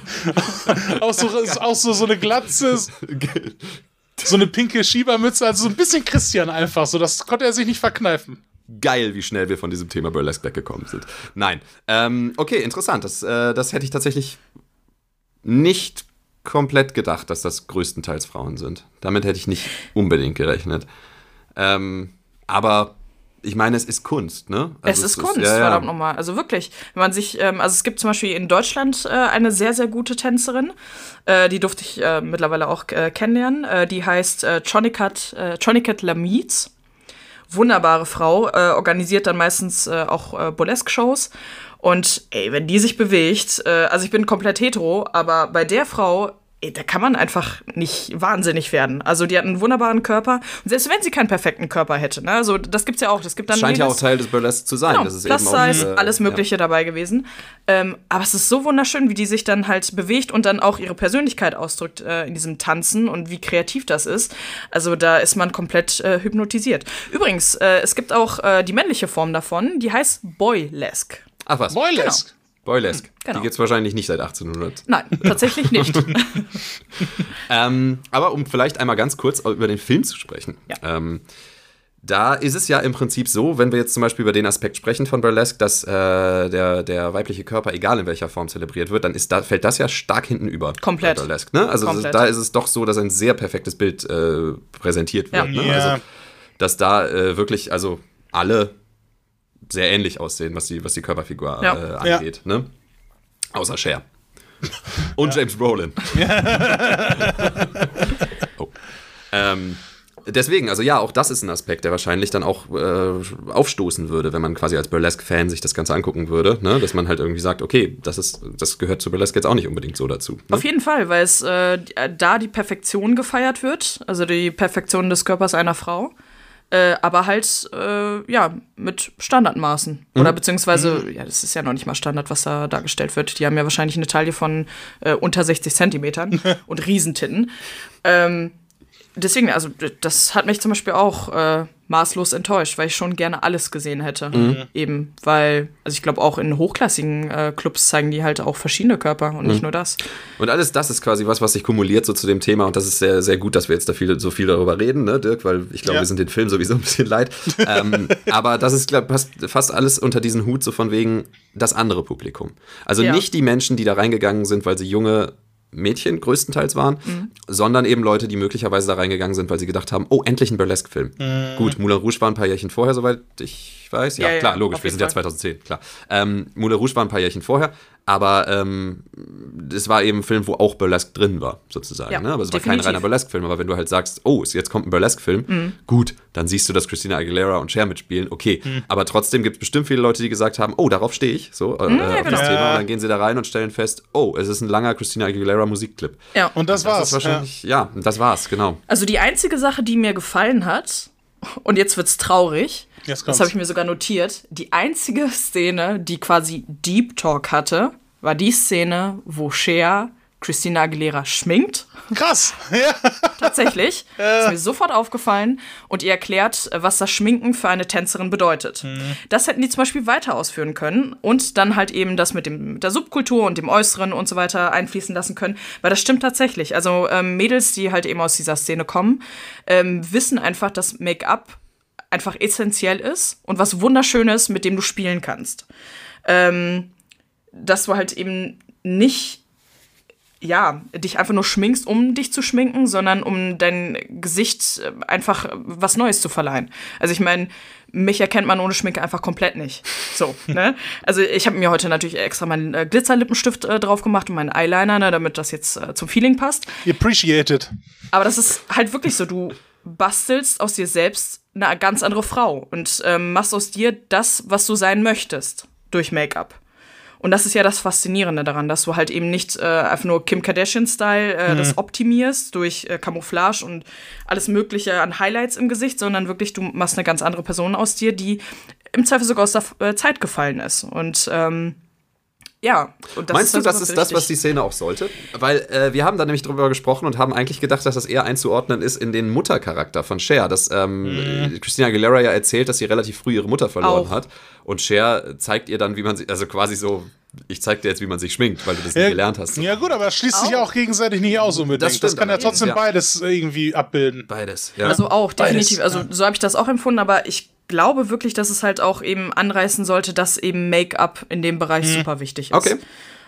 auch so, auch so, so eine Glatze, so eine pinke Schiebermütze, also so ein bisschen Christian einfach. So, das konnte er sich nicht verkneifen. Geil, wie schnell wir von diesem Thema Burlesque weggekommen sind. Nein. Ähm, okay, interessant. Das, äh, das hätte ich tatsächlich nicht komplett gedacht, dass das größtenteils Frauen sind. Damit hätte ich nicht unbedingt gerechnet. Ähm, aber ich meine, es ist Kunst, ne? Es Also ist Kunst, ja, ja. verdammt nochmal. Also wirklich, wenn man sich, ähm, also es gibt zum Beispiel in Deutschland äh, eine sehr, sehr gute Tänzerin, äh, die durfte ich äh, mittlerweile auch äh, kennenlernen. Äh, die heißt äh, Chonicat, äh, Chonicat Lamiz. Wunderbare Frau, äh, organisiert dann meistens äh, auch äh, Burlesque-Shows. Und ey, wenn die sich bewegt, äh, also ich bin komplett hetero, aber bei der Frau, da kann man einfach nicht wahnsinnig werden. Also die hat einen wunderbaren Körper. Und selbst wenn sie keinen perfekten Körper hätte, ne, also das gibt's ja auch. Das gibt dann scheint ja auch Teil des Burlesque zu sein. Genau, das ist Plus eben auch, Size, äh, alles Mögliche dabei gewesen. Ähm, aber es ist so wunderschön, wie die sich dann halt bewegt und dann auch ihre Persönlichkeit ausdrückt äh, in diesem Tanzen und wie kreativ das ist. Also da ist man komplett äh, hypnotisiert. Übrigens, äh, es gibt auch äh, die männliche Form davon, die heißt Boylesque. Ja. Ach was, Boylesque. Boylesque. Genau. Die gibt's wahrscheinlich nicht seit 1800. Nein, tatsächlich nicht. Ähm, aber um vielleicht einmal ganz kurz über den Film zu sprechen. Ja. Ähm, da ist es ja im Prinzip so, wenn wir jetzt zum Beispiel über den Aspekt sprechen von Burlesque, dass äh, der, der weibliche Körper, egal in welcher Form zelebriert wird, dann ist da, fällt das ja stark hinten über. Komplett. bei Burlesque, ne? Also Komplett. da ist es doch so, dass ein sehr perfektes Bild äh, präsentiert wird. Ja. Ne? Ja. Also, dass da äh, wirklich, also alle sehr ähnlich aussehen, was die, was die Körperfigur Ja. äh, Ja. angeht. Ne? Außer Cher. Und James Brolin. oh. ähm, deswegen, also ja, auch das ist ein Aspekt, der wahrscheinlich dann auch äh, aufstoßen würde, wenn man quasi als Burlesque-Fan sich das Ganze angucken würde, ne? dass man halt irgendwie sagt, okay, das, ist, das gehört zu Burlesque jetzt auch nicht unbedingt so dazu. Ne? Auf jeden Fall, weil es äh, da die Perfektion gefeiert wird, also die Perfektion des Körpers einer Frau. Äh, aber halt, äh, ja, mit Standardmaßen. Oder beziehungsweise, ja, das ist ja noch nicht mal Standard, was da dargestellt wird. Die haben ja wahrscheinlich eine Taille von äh, unter 60 Zentimetern und Riesentitten. Ähm, deswegen, also das hat mich zum Beispiel auch äh, maßlos enttäuscht, weil ich schon gerne alles gesehen hätte. Eben, weil, also ich glaube auch in hochklassigen äh, Clubs zeigen die halt auch verschiedene Körper und nicht nur das. Und alles das ist quasi was, was sich kumuliert so zu dem Thema und das ist sehr, sehr gut, dass wir jetzt da viel, so viel darüber reden, ne, Dirk, weil ich glaube, Ja. wir sind den Film sowieso ein bisschen leid. ähm, aber das ist, glaube passt fast alles unter diesen Hut, so von wegen das andere Publikum. Also Ja. nicht die Menschen, die da reingegangen sind, weil sie junge Mädchen größtenteils waren, sondern eben Leute, die möglicherweise da reingegangen sind, weil sie gedacht haben, oh, endlich ein Burlesque-Film. Gut, Moulin Rouge war ein paar Jährchen vorher, soweit. Ich weiß. Ja, Ja, ja, klar, logisch, wir sind ja Fall. 2010, klar. Ähm, Moulin Rouge war ein paar Jährchen vorher, aber ähm, es war eben ein Film, wo auch Burlesque drin war, sozusagen. Ja, ne? Aber es war definitiv. kein reiner Burlesque-Film. Aber wenn du halt sagst, oh, es- jetzt kommt ein Burlesque-Film, Mhm. gut, dann siehst du, dass Christina Aguilera und Cher mitspielen, okay. Mhm. Aber trotzdem gibt es bestimmt viele Leute, die gesagt haben, oh, darauf stehe ich, so, äh, Mhm, ja, auf das genau. Thema. Ja. Und dann gehen sie da rein und stellen fest, oh, es ist ein langer Christina Aguilera-Musikclip. Ja. Und das, Das war's. ist wahrscheinlich, ja. das war's, genau. Also die einzige Sache, die mir gefallen hat, und jetzt wird's traurig, das habe ich mir sogar notiert, die einzige Szene, die quasi Deep Talk hatte, war die Szene, wo Cher Christina Aguilera schminkt. Krass. Ja. Tatsächlich. Ist mir sofort aufgefallen und ihr erklärt, was das Schminken für eine Tänzerin bedeutet. Das hätten die zum Beispiel weiter ausführen können und dann halt eben das mit, dem, mit der Subkultur und dem Äußeren und so weiter einfließen lassen können, weil das stimmt tatsächlich. Also ähm, Mädels, die halt eben aus dieser Szene kommen, ähm, wissen einfach, dass Make-up einfach essentiell ist und was Wunderschönes, mit dem du spielen kannst. Ähm, dass du halt eben nicht ja, dich einfach nur schminkst, um dich zu schminken, sondern um dein Gesicht äh, einfach was Neues zu verleihen. Also ich meine, mich erkennt man ohne Schminke einfach komplett nicht. So, ne? Also ich habe mir heute natürlich extra meinen äh, Glitzerlippenstift äh, drauf gemacht und meinen Eyeliner, ne, damit das jetzt äh, zum Feeling passt. Appreciated. Aber das ist halt wirklich so, du bastelst aus dir selbst eine ganz andere Frau und ähm, machst aus dir das, was du sein möchtest durch Make-up. Und das ist ja das Faszinierende daran, dass du halt eben nicht äh, einfach nur Kim Kardashian-Style äh, mhm. das optimierst durch äh, Camouflage und alles Mögliche an Highlights im Gesicht, sondern wirklich du machst eine ganz andere Person aus dir, die im Zweifel sogar aus der äh, Zeit gefallen ist. Und ähm, ja. Meinst du, das ist das, was die Szene auch sollte? Weil äh, wir haben da nämlich drüber gesprochen und haben eigentlich gedacht, dass das eher einzuordnen ist in den Muttercharakter von Cher. Dass ähm, mhm. Christina Aguilera ja erzählt, dass sie relativ früh ihre Mutter verloren auch. hat. Und Cher zeigt ihr dann, wie man sie, also quasi so, ich zeig dir jetzt, wie man sich schminkt, weil du das ja, nicht gelernt hast. Ja, gut, aber das schließt auch. sich ja auch gegenseitig nicht aus unbedingt. Das, das kann ja trotzdem ja. beides irgendwie abbilden. Beides, ja. Also auch, definitiv. Beides, also so habe ich das auch empfunden, aber ich glaube wirklich, dass es halt auch eben anreißen sollte, dass eben Make-up in dem Bereich hm. super wichtig ist. Okay.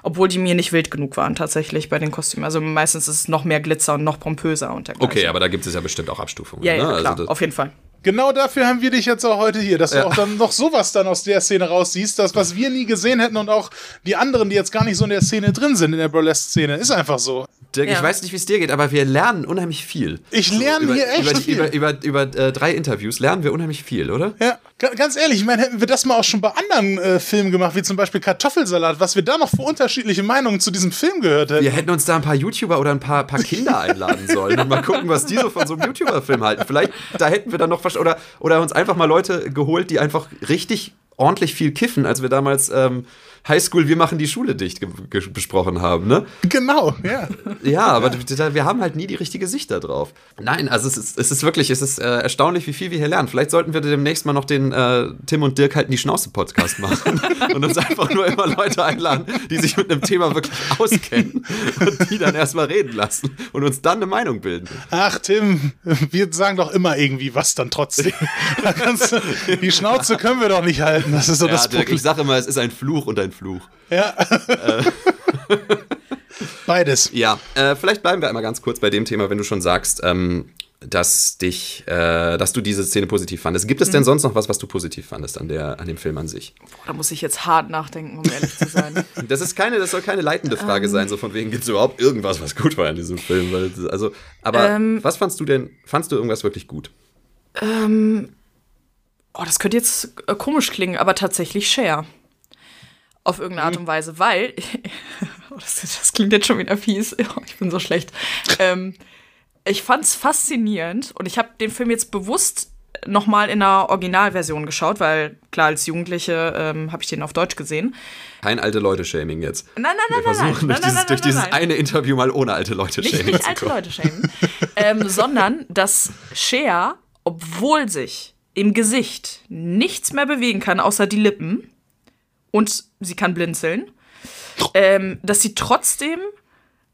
Obwohl die mir nicht wild genug waren, tatsächlich bei den Kostümen. Also meistens ist es noch mehr Glitzer und noch pompöser und dergleichen. Okay, aber da gibt es ja bestimmt auch Abstufungen. Ja, ja ne? klar, also auf jeden Fall. Genau dafür haben wir dich jetzt auch heute hier, dass ja. du auch dann noch sowas dann aus der Szene raussiehst, das, was wir nie gesehen hätten und auch die anderen, die jetzt gar nicht so in der Szene drin sind, in der Burlesque-Szene. Ist einfach so. Dirk, ja. ich weiß nicht, wie es dir geht, aber wir lernen unheimlich viel. Ich lerne so, hier echt über, viel. Über, über, über, äh, drei Interviews lernen wir unheimlich viel, oder? Ja, ganz ehrlich, ich meine, hätten wir das mal auch schon bei anderen äh, Filmen gemacht, wie zum Beispiel Kartoffelsalat, was wir da noch für unterschiedliche Meinungen zu diesem Film gehört hätten. Wir hätten uns da ein paar YouTuber oder ein paar, paar Kinder einladen sollen und mal gucken, was die so von so einem YouTuber-Film halten. Vielleicht, da hätten wir dann noch was, oder, oder uns einfach mal Leute geholt, die einfach richtig ordentlich viel kiffen, als wir damals ähm, Highschool, wir machen die Schule dicht besprochen haben, ne? Genau, ja. Ja, aber ja. wir haben halt nie die richtige Sicht da drauf. Nein, also es ist, es ist wirklich, es ist äh, erstaunlich, wie viel wir hier lernen. Vielleicht sollten wir demnächst mal noch den äh, Tim und Dirk halten die Schnauze-Podcast machen und uns einfach nur immer Leute einladen, die sich mit einem Thema wirklich auskennen und die dann erstmal reden lassen und uns dann eine Meinung bilden. Ach, Tim, wir sagen doch immer irgendwie was dann trotzdem. Du, die Schnauze können wir doch nicht halten. Das ist so ja, das Dirk, Ich sage immer, es ist ein Fluch und ein Fluch. Ja. Äh. Beides. Ja, äh, vielleicht bleiben wir einmal ganz kurz bei dem Thema, wenn du schon sagst, ähm, dass dich, äh, dass du diese Szene positiv fandest. Gibt es denn mhm. sonst noch was, was du positiv fandest an, der, an dem Film an sich? Da muss ich jetzt hart nachdenken, um ehrlich zu sein. das ist keine, das soll keine leitende Frage um. sein, so von wegen, gibt es überhaupt irgendwas, was gut war in diesem Film? Weil, also, aber ähm, was fandst du denn, fandst du irgendwas wirklich gut? Ähm, oh, das könnte jetzt äh, komisch klingen, aber tatsächlich Share. Auf irgendeine Art mhm. und Weise, weil, oh, das, das, klingt jetzt schon wieder fies, oh, ich bin so schlecht. Ähm, ich fand's faszinierend und ich habe den Film jetzt bewusst nochmal in der Originalversion geschaut, weil klar, als Jugendliche ähm, habe ich den auf Deutsch gesehen. Kein alte Leute-Shaming jetzt. Nein, nein, nein, Wir versuchen nein, durch, nein, dieses, nein, durch dieses eine Interview mal ohne alte Leute-Shaming Nicht, nicht alte Leute-Shaming, ähm, sondern dass Cher, obwohl sich im Gesicht nichts mehr bewegen kann, außer die Lippen, und sie kann blinzeln, ähm, dass sie trotzdem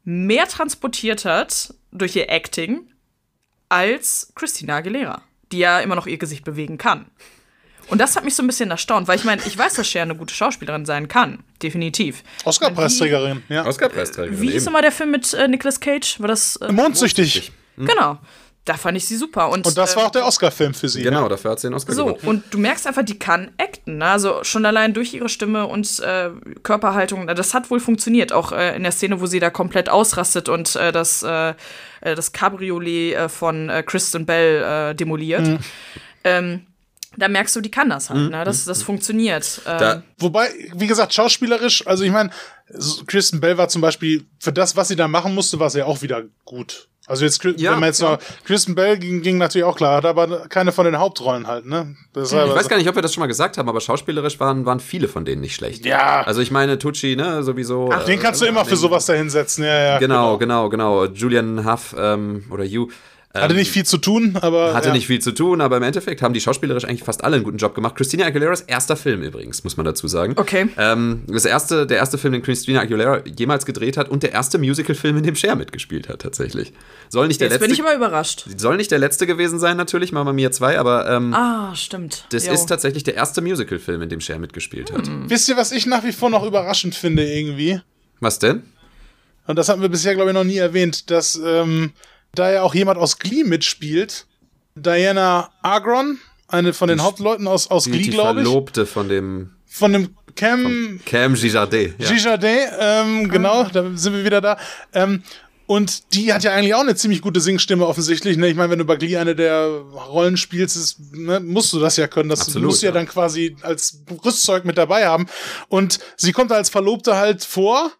mehr transportiert hat durch ihr Acting als Christina Aguilera, die ja immer noch ihr Gesicht bewegen kann. Und das hat mich so ein bisschen erstaunt, weil ich meine, ich weiß, dass Cher eine gute Schauspielerin sein kann, definitiv. Oscar-Preisträgerin, ja. Oscar-Preisträgerin. Wie hieß immer der Film mit äh, Nicolas Cage? War das äh, Mondsüchtig? Mhm. Genau da fand ich sie super. Und, und das war auch der Oscar-Film für sie. Genau, ne? dafür hat sie den Oscar so, gewonnen. und du merkst einfach, die kann acten. Ne? Also schon allein durch ihre Stimme und äh, Körperhaltung, das hat wohl funktioniert. Auch äh, in der Szene, wo sie da komplett ausrastet und äh, das, äh, äh, das Cabriolet äh, von Kristen Bell demoliert. Mhm. Ähm, da merkst du, die kann das halt, mhm. ne? Das, das mhm. funktioniert. Da, wobei, wie gesagt, schauspielerisch, also ich meine, Kristen Bell war zum Beispiel, für das, was sie da machen musste, war sie ja auch wieder gut. Also jetzt, ja, wenn man jetzt ja. noch, Kristen Bell ging, ging natürlich auch klar, hat aber keine von den Hauptrollen halt, ne? ich weiß gar nicht, ob wir das schon mal gesagt haben, aber schauspielerisch waren, waren viele von denen nicht schlecht. Ja. Also ich meine, Tucci, ne, sowieso. Ach, den kannst äh, du immer für sowas da hinsetzen, ja, ja. Genau, genau, genau. genau. Julian Huff ähm, oder You hatte nicht viel zu tun, aber. Hatte ja. nicht viel zu tun, aber im Endeffekt haben die schauspielerisch eigentlich fast alle einen guten Job gemacht. Christina Aguileras erster Film übrigens, muss man dazu sagen. Okay. Ähm, das erste, der erste Film, den Christina Aguilera jemals gedreht hat und der erste Musicalfilm, in dem Cher mitgespielt hat, tatsächlich. Soll nicht der Jetzt letzte. bin ich immer überrascht. Soll nicht der letzte gewesen sein, natürlich, Mama Mia 2, aber. Ähm, ah, stimmt. Das jo. ist tatsächlich der erste Musicalfilm, in dem Cher mitgespielt hat. Hm. Wisst ihr, was ich nach wie vor noch überraschend finde, irgendwie? Was denn? Und das hatten wir bisher, glaube ich, noch nie erwähnt, dass. Ähm, da ja auch jemand aus Glee mitspielt. Diana Agron, eine von den die, Hauptleuten aus, aus Glee, glaube ich. Verlobte von dem. Von dem Cam. Cam Gijardet. Ja. Gijardet, ähm, genau, ah. da sind wir wieder da. Ähm, Und die hat ja eigentlich auch eine ziemlich gute Singstimme offensichtlich. Ne? Ich meine, wenn du bei Glee eine der Rollen spielst, ist, ne, musst du das ja können. Das Absolut, musst du ja, ja. dann quasi als Rüstzeug mit dabei haben. Und sie kommt als Verlobte halt vor,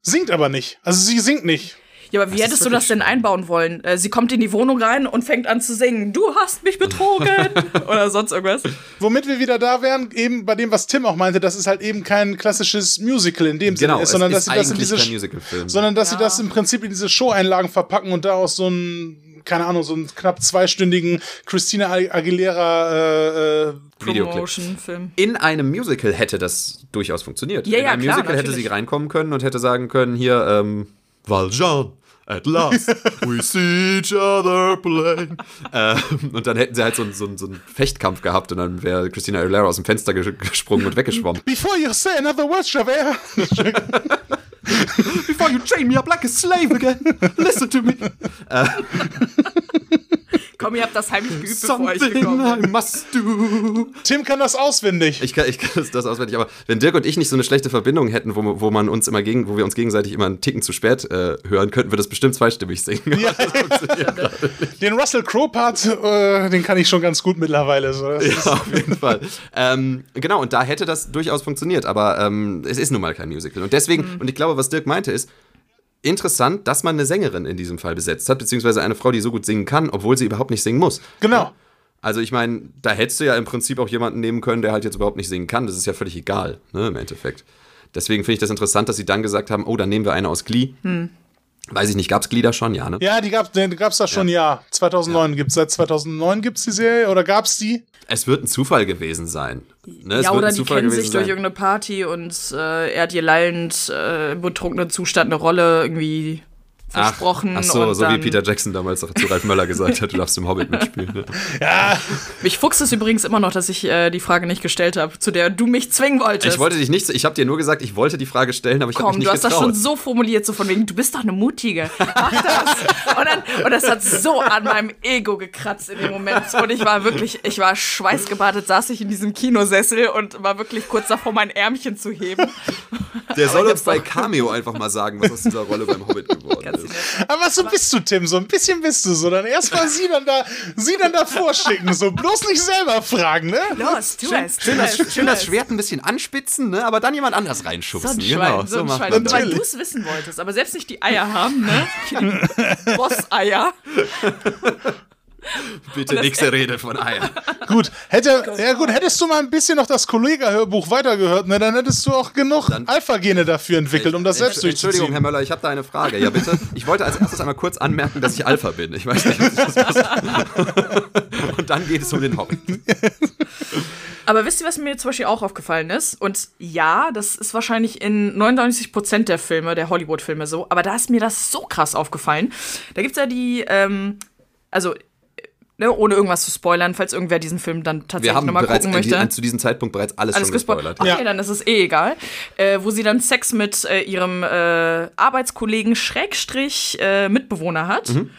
singt aber nicht. Also sie singt nicht. Ja, aber wie Das ist hättest du das denn einbauen wollen? Äh, sie kommt in die Wohnung rein und fängt an zu singen. Du hast mich betrogen. Oder sonst irgendwas. Womit wir wieder da wären, eben bei dem, was Tim auch meinte, dass es halt eben kein klassisches Musical in dem Genau, Sinne ist, es sondern ist dass sie das in eigentlich diese, kein Musicalfilm. sondern dass Ja. sie das im Prinzip in diese Show-Einlagen verpacken und daraus so ein, keine Ahnung, so einen knapp zweistündigen Christina Aguilera äh, äh, Videoclip. Promotion-Film. in einem Musical hätte das durchaus funktioniert. Ja, in ja, einem klar, Musical hätte natürlich. sie reinkommen können und hätte sagen können, hier, ähm, Valjean, at last, we see each other play. ähm, und dann hätten sie halt so, so, so einen Fechtkampf gehabt und dann wäre Christina Aguilera aus dem Fenster ges- gesprungen und weggeschwommen. Before you say another word, Javert. Before you chain me up like a slave again, listen to me. Komm, ihr habt das heimlich geübt, bevor ich Something gekommen bin. must do. Tim kann das auswendig. Ich kann, ich kann das, das auswendig, aber wenn Dirk und ich nicht so eine schlechte Verbindung hätten, wo, wo man uns immer gegen, wo wir uns gegenseitig immer einen Ticken zu spät äh, hören, könnten wir das bestimmt zweistimmig singen. Ja, den Russell Crowe-Part, äh, den kann ich schon ganz gut mittlerweile. So. Ja, auf jeden Fall. ähm, genau, und da hätte das durchaus funktioniert, aber ähm, es ist nun mal kein Musical. Und deswegen, Mhm. und ich glaube, was Dirk meinte, ist interessant, dass man eine Sängerin in diesem Fall besetzt hat, beziehungsweise eine Frau, die so gut singen kann, obwohl sie überhaupt nicht singen muss. Genau. Also ich meine, da hättest du ja im Prinzip auch jemanden nehmen können, der halt jetzt überhaupt nicht singen kann. Das ist ja völlig egal, ne, im Endeffekt. Deswegen finde ich das interessant, dass sie dann gesagt haben, oh, dann nehmen wir eine aus Glee. Hm. Weiß ich nicht, gab es Glee da schon? Ja, ne? Ja, die gab es gab's da schon, ja. 2009 gibt's Seit 2009 gibt's die Serie oder gab's die? Es wird ein Zufall gewesen sein. Ne? Es Ja, wird oder ein die Zufall kennen sich durch sein. irgendeine Party und äh, er hat ihr lallend äh, im betrunkenen Zustand eine Rolle irgendwie versprochen. Ach so, und so wie Peter Jackson damals auch zu Ralf Möller gesagt hat, du darfst im Hobbit mitspielen. Ne? Mich fuchst es übrigens immer noch, dass ich äh, die Frage nicht gestellt habe, zu der du mich zwingen wolltest. Ich wollte dich nicht, ich habe dir nur gesagt, ich wollte die Frage stellen, aber ich habe mich Komm, nicht du hast das getraut. schon so formuliert, so von wegen, du bist doch eine Mutige. Mach das. Und, dann, und das hat so an meinem Ego gekratzt in dem Moment. Und ich war wirklich, ich war schweißgebadet, saß ich in diesem Kinosessel und war wirklich kurz davor, mein Ärmchen zu heben. Der soll ich uns bei Cameo einfach mal sagen, was aus dieser Rolle beim Hobbit geworden ist. Aber so bist du, Tim, so ein bisschen bist du so. Dann erstmal sie dann da, sie dann da vorschicken, so bloß nicht selber fragen, ne? Los, tu es, tu Schön das, es, schön tu das es. Schwert ein bisschen anspitzen, ne? aber dann jemand anders So reinschubsen. ein Schwein, genau, so ein macht Schwein. man weil du es wissen wolltest, aber selbst nicht die Eier haben, ne? Boss-Eier. Bitte nächste Rede von Eier. Gut, hätte, ja gut, hättest du mal ein bisschen noch das Kollega-Hörbuch weitergehört, ne, dann hättest du auch genug Alpha-Gene dafür entwickelt, um das selbst Entschuldigung, durchzuziehen. Herr Möller, ich habe da eine Frage. Ja, bitte. Ich wollte als erstes einmal kurz anmerken, dass ich Alpha bin. Ich weiß nicht, was das ist. Und dann geht es um den Hobbit. Aber wisst ihr, was mir zum Beispiel auch aufgefallen ist? Und ja, das ist wahrscheinlich in 99% der Filme, der Hollywood-Filme so, aber da ist mir das so krass aufgefallen. Da gibt's ja die, ähm, also, ne, ohne irgendwas zu spoilern, falls irgendwer diesen Film dann Wir tatsächlich haben nochmal gucken möchte. an, zu diesem Zeitpunkt bereits alles, Alles schon gespoilert. Okay, Ja. dann ist es eh egal. Äh, wo sie dann Sex mit äh, ihrem äh, Arbeitskollegen Schrägstrich äh, Mitbewohner hat. Mhm.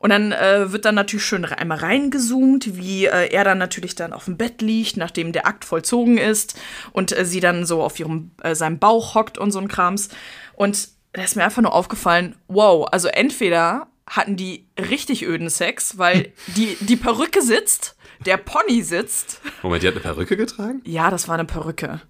Und dann äh, wird dann natürlich schön einmal reingezoomt, wie äh, er dann natürlich dann auf dem Bett liegt, nachdem der Akt vollzogen ist und äh, sie dann so auf ihrem äh, seinem Bauch hockt und so ein Krams. Und da ist mir einfach nur aufgefallen, wow, also entweder hatten die richtig öden Sex, weil die, die Perücke sitzt, der Pony sitzt. Moment, die hat eine Perücke getragen? Ja, das war eine Perücke.